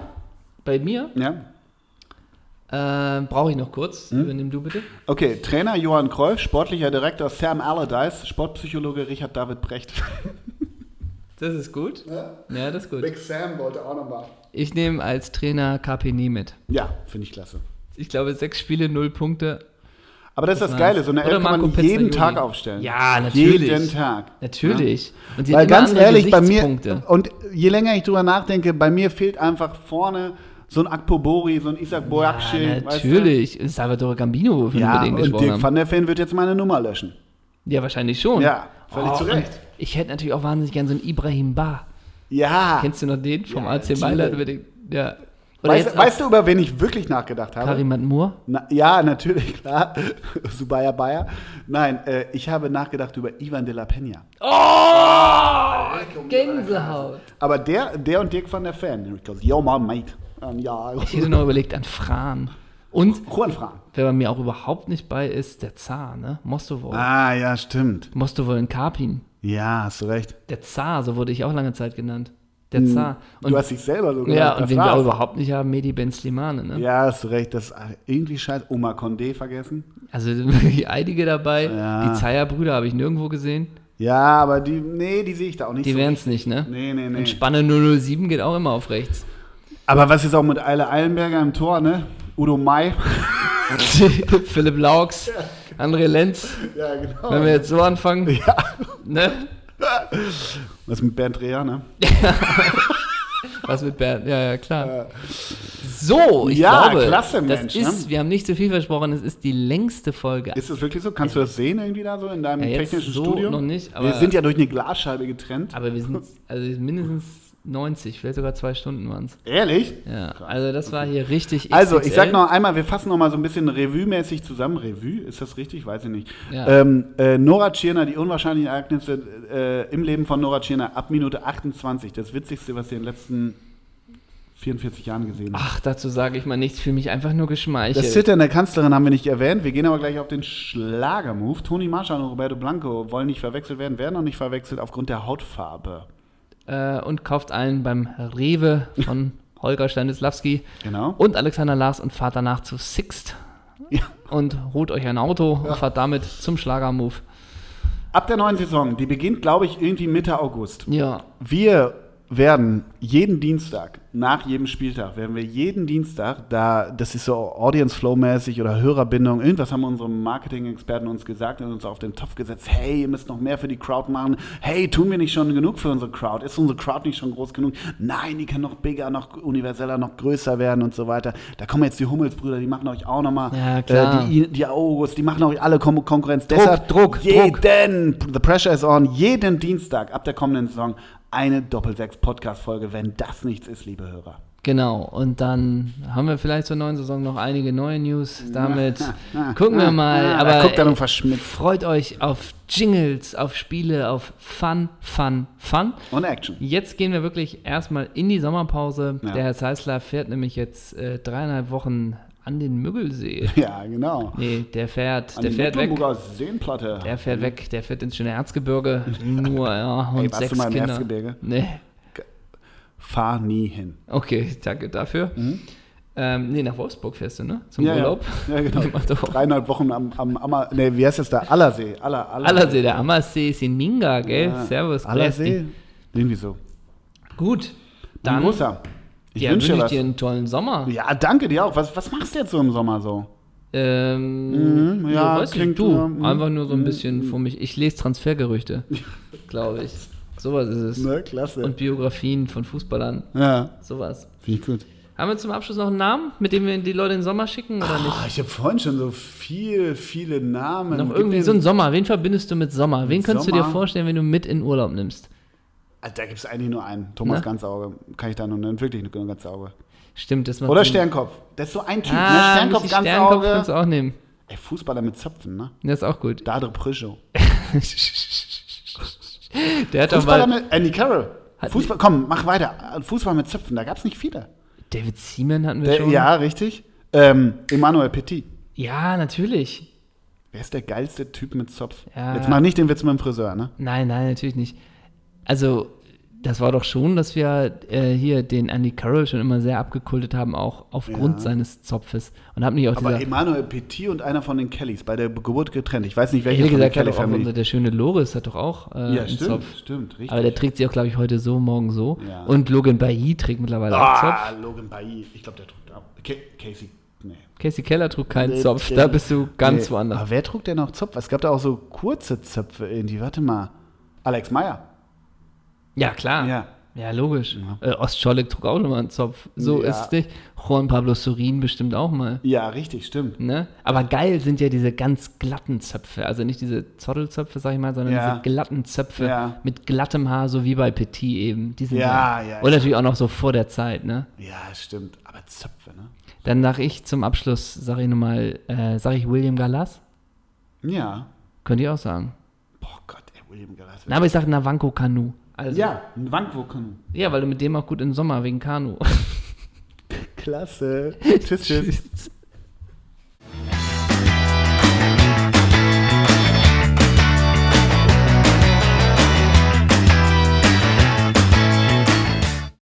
Bei mir Ja. äh, brauche ich noch kurz. Hm? Übernimm du bitte. Okay, Trainer Johann Cruyff, sportlicher Direktor Sam Allardyce, Sportpsychologe Richard David Brecht. Das ist gut. Ja, das ist gut. Sam wollte auch nochmal. Ich nehme als Trainer KP nie mit. Ja, finde ich klasse. Ich glaube, sechs Spiele, null Punkte. Aber das ist das. Geile, so eine Elf kann man Marco jeden Pezzaioli. Tag aufstellen. Ja, natürlich. Jeden Tag. Natürlich. Und die Weil haben ganz ehrlich, bei mir, und je länger ich drüber nachdenke, bei mir fehlt einfach vorne so ein Akpobori, so ein Isaac Boakci. Ja, weißt du? natürlich. Salvatore Gambino, wofür wir Ja, mit denen und gesprochen Dirk haben. van der Ven wird jetzt meine Nummer löschen. Ja, wahrscheinlich schon. Ja, völlig Oh, zu Recht. Ich hätte natürlich auch wahnsinnig gern so einen Ibrahim Bar. Ja. Kennst du noch den vom Ja, AC natürlich. Mailand? Den, ja. Weißt, weißt du, über wen ich wirklich nachgedacht habe? Karim Moore? Na, ja, natürlich, klar. Subaya Bayer. Nein, äh, ich habe nachgedacht über Ivan de la Peña. Oh! Gänsehaut. Aber der, der und Dirk van der Fan. Yo, my mate. Ähm, ja, Ich hätte noch überlegt an Fran. Und Juan Fran. wer bei mir auch überhaupt nicht bei ist, der Zar, ne? Mostovol. Ah, ja, stimmt. Mostovol in Karpin. Ja, hast du recht. Der Zar, so wurde ich auch lange Zeit genannt. Der Zar. Und, Hm. du hast dich selber so ja, und wen wir auch überhaupt nicht haben, Medi Ben Slimane, ne? Ja, hast du recht. Das ist irgendwie scheiße. Oma Condé vergessen. Also wirklich einige dabei. Ja. Die Zeyer-Brüder habe ich nirgendwo gesehen. Ja, aber die, nee, die sehe ich da auch nicht Die so. wären es nicht, ne? Nee, nee, nee. Und Spanne 007 geht auch immer auf rechts. Aber was ist auch mit Eile Eilenberger im Tor, ne? Udo Mai. Philipp Laux, André Lenz. ja, genau. Wenn wir jetzt so anfangen, Ja. ne? Was mit Bernd Dreher, ne? Was mit Bernd? Ja, ja, klar. So, ich Ja, glaube, klasse, das Mensch, ist, ne? wir haben nicht zu viel versprochen, es ist die längste Folge. Ist das wirklich so? Kannst du das sehen irgendwie da so in deinem Ja, technischen so Studio? noch nicht, wir aber- sind ja durch eine Glasscheibe getrennt. Aber wir sind, also mindestens 90, vielleicht sogar zwei Stunden waren es. Ehrlich? Ja, also das war hier richtig Also, ich sag XXL. noch einmal, wir fassen noch mal so ein bisschen Revue-mäßig zusammen. Revue, ist das richtig? Weiß ich nicht. Ja. Ähm, äh, Nora Tschirner, die unwahrscheinlichen Ereignisse äh, im Leben von Nora Tschirner ab Minute 28. Das Witzigste, was ihr in den letzten 44 Jahren gesehen habt. Ach, dazu sage ich mal nichts, fühle mich einfach nur geschmeichelt. Das Zittern der Kanzlerin haben wir nicht erwähnt. Wir gehen aber gleich auf den Schlagermove. Toni Marschall und Roberto Blanco wollen nicht verwechselt werden, werden noch nicht verwechselt aufgrund der Hautfarbe. Äh, und kauft einen beim Rewe von Holger Stanislawski Genau. und Alexander Lars und fahrt danach zu Sixt Ja. und holt euch ein Auto und fahrt damit zum Schlagermove. Ab der neuen Saison, die beginnt, glaube ich, irgendwie Mitte August. Ja, Wir werden jeden Dienstag, nach jedem Spieltag, werden wir jeden Dienstag, da, das ist so Audience Flow-mäßig oder Hörerbindung, irgendwas haben unsere Marketing-Experten uns gesagt und uns auf den Topf gesetzt, hey, ihr müsst noch mehr für die Crowd machen, hey, tun wir nicht schon genug für unsere Crowd, ist unsere Crowd nicht schon groß genug, nein, die kann noch bigger, noch universeller, noch größer werden und so weiter. Da kommen jetzt die Hummelsbrüder, die machen euch auch nochmal, Ja, klar. äh, die, die August, die machen euch alle Kon Konkurrenz. Deshalb Druck, jeden, the pressure is on, jeden Dienstag ab der kommenden Saison eine Doppelsechs-Podcast-Folge, wenn das nichts ist, liebe Hörer. Genau, und dann haben wir vielleicht zur neuen Saison noch einige neue News. Damit gucken wir mal. Aber guckt nur äh, verschmitzt. freut euch auf Jingles, auf Spiele, auf Fun, Fun, Fun. Und Action. Jetzt gehen wir wirklich erstmal in die Sommerpause. Ja. Der Herr Zeissler fährt nämlich jetzt äh, dreieinhalb Wochen an den Müggelsee. Ja, genau. Nee, der fährt, An der fährt weg. Seenplatte. Der fährt weg, der fährt ins schöne Erzgebirge. Nur, ja, und Ey, warst sechs du mal im Kinder. Erzgebirge? Nee. Fahr nie hin. Okay, danke dafür. Ähm, nee, nach Wolfsburg fährst du, ne? Zum Mhm. Ja, Urlaub. Ja, ja genau. Dreieinhalb Wochen am, am Ammer, nee, wie heißt das da? Allersee. Aller, Aller, Allersee, der Ammersee ist in Minga, gell? Ja. Servus, Allersee? Irgendwie so. Gut, Dann, dann großer. Ich ja, wünsche wünsche dir dir einen tollen Sommer. Ja, danke dir auch. Was, was machst du jetzt so im Sommer so? Ähm, Mhm, ja, ja, klingt, nicht, du. ja, mhm, Einfach nur so ein bisschen vor mich. Ich lese Transfergerüchte, glaube ich. Sowas ist es. Ne, klasse. Und Biografien von Fußballern. ja, Sowas. finde ich gut. Haben wir zum Abschluss noch einen Namen, mit dem wir die Leute in den Sommer schicken oder nicht? Ah, ich habe vorhin schon so viel, viele Namen. Noch irgendwie so ein Sommer. Wen verbindest du mit Sommer? Wen könntest du dir Sommer? vorstellen, wenn du mit in Urlaub nimmst? Ah, Da gibt es eigentlich nur einen. Thomas Ne? Ganzauge. Kann ich da nur nennen. Wirklich nur Ganzauge. Stimmt, das macht Oder Sinn. Sternkopf. Das ist so ein Typ. Ah, ne? Sternkopf, Michi Sternkopf kannst Ganzauge. du auch nehmen. Ey, Fußballer mit Zöpfen, ne? Das ist auch gut. Dadre Prischo. Der hat doch Fußballer mal. mit Andy Carroll. Fußball, komm, mach weiter. Fußball mit Zöpfen, da gab es nicht viele. David Seaman hatten wir Der, schon. ja, richtig. Ähm, Emmanuel Petit. Ja, natürlich. Wer ist der geilste Typ mit Zopf? Ja. Jetzt mach nicht den Witz mit dem Friseur, ne? Nein, nein, natürlich nicht. Also, das war doch schon, dass wir äh, hier den Andy Carroll schon immer sehr abgekultet haben, auch aufgrund Ja. seines Zopfes. Und haben nicht auch Aber dieser. Emmanuel Petit und einer von den Kellys bei der Geburt getrennt. Ich weiß nicht, welcher von der gesagt, hat auch der schöne Loris hat doch auch äh, Ja, einen stimmt, Zopf. stimmt, richtig. Aber der trägt sie auch, glaube ich, heute so, morgen so. Ja. Und Logan Bailly trägt mittlerweile auch ah, Zopf. Logan Bailly. Ich glaube, der trug ab. Ca- Casey, nee. Casey Keller trug keinen Nee, Zopf. Da bist du ganz Nee. woanders. Aber wer trug denn noch Zopf? Es gab da auch so kurze Zöpfe irgendwie. Warte mal. Alex Meyer. Ja, klar. Ja. Ja, logisch. Äh, Ostscholek trug auch schon mal einen Zopf. So Ja. ist es nicht. Juan Pablo Sorin bestimmt auch mal. Ja, richtig, stimmt. Ne? Aber geil sind ja diese ganz glatten Zöpfe. Also nicht diese Zottelzöpfe, sag ich mal, sondern Ja. diese glatten Zöpfe Ja. mit glattem Haar, so wie bei Petit eben. Die sind Ja, ja, Und ja. natürlich auch noch so vor der Zeit, ne? Ja, stimmt. Aber Zöpfe, ne? Dann sag ich zum Abschluss, sag ich nochmal, äh, sag ich William Gallas? Ja. Könnt ihr auch sagen. Boah Gott, ey, William Gallas. Na, aber ich sag Navanko Kanu. Also, Ja, ein Wankwoken. Ja, weil du mit dem auch gut im Sommer wegen Kanu. Klasse. tschüss, tschüss.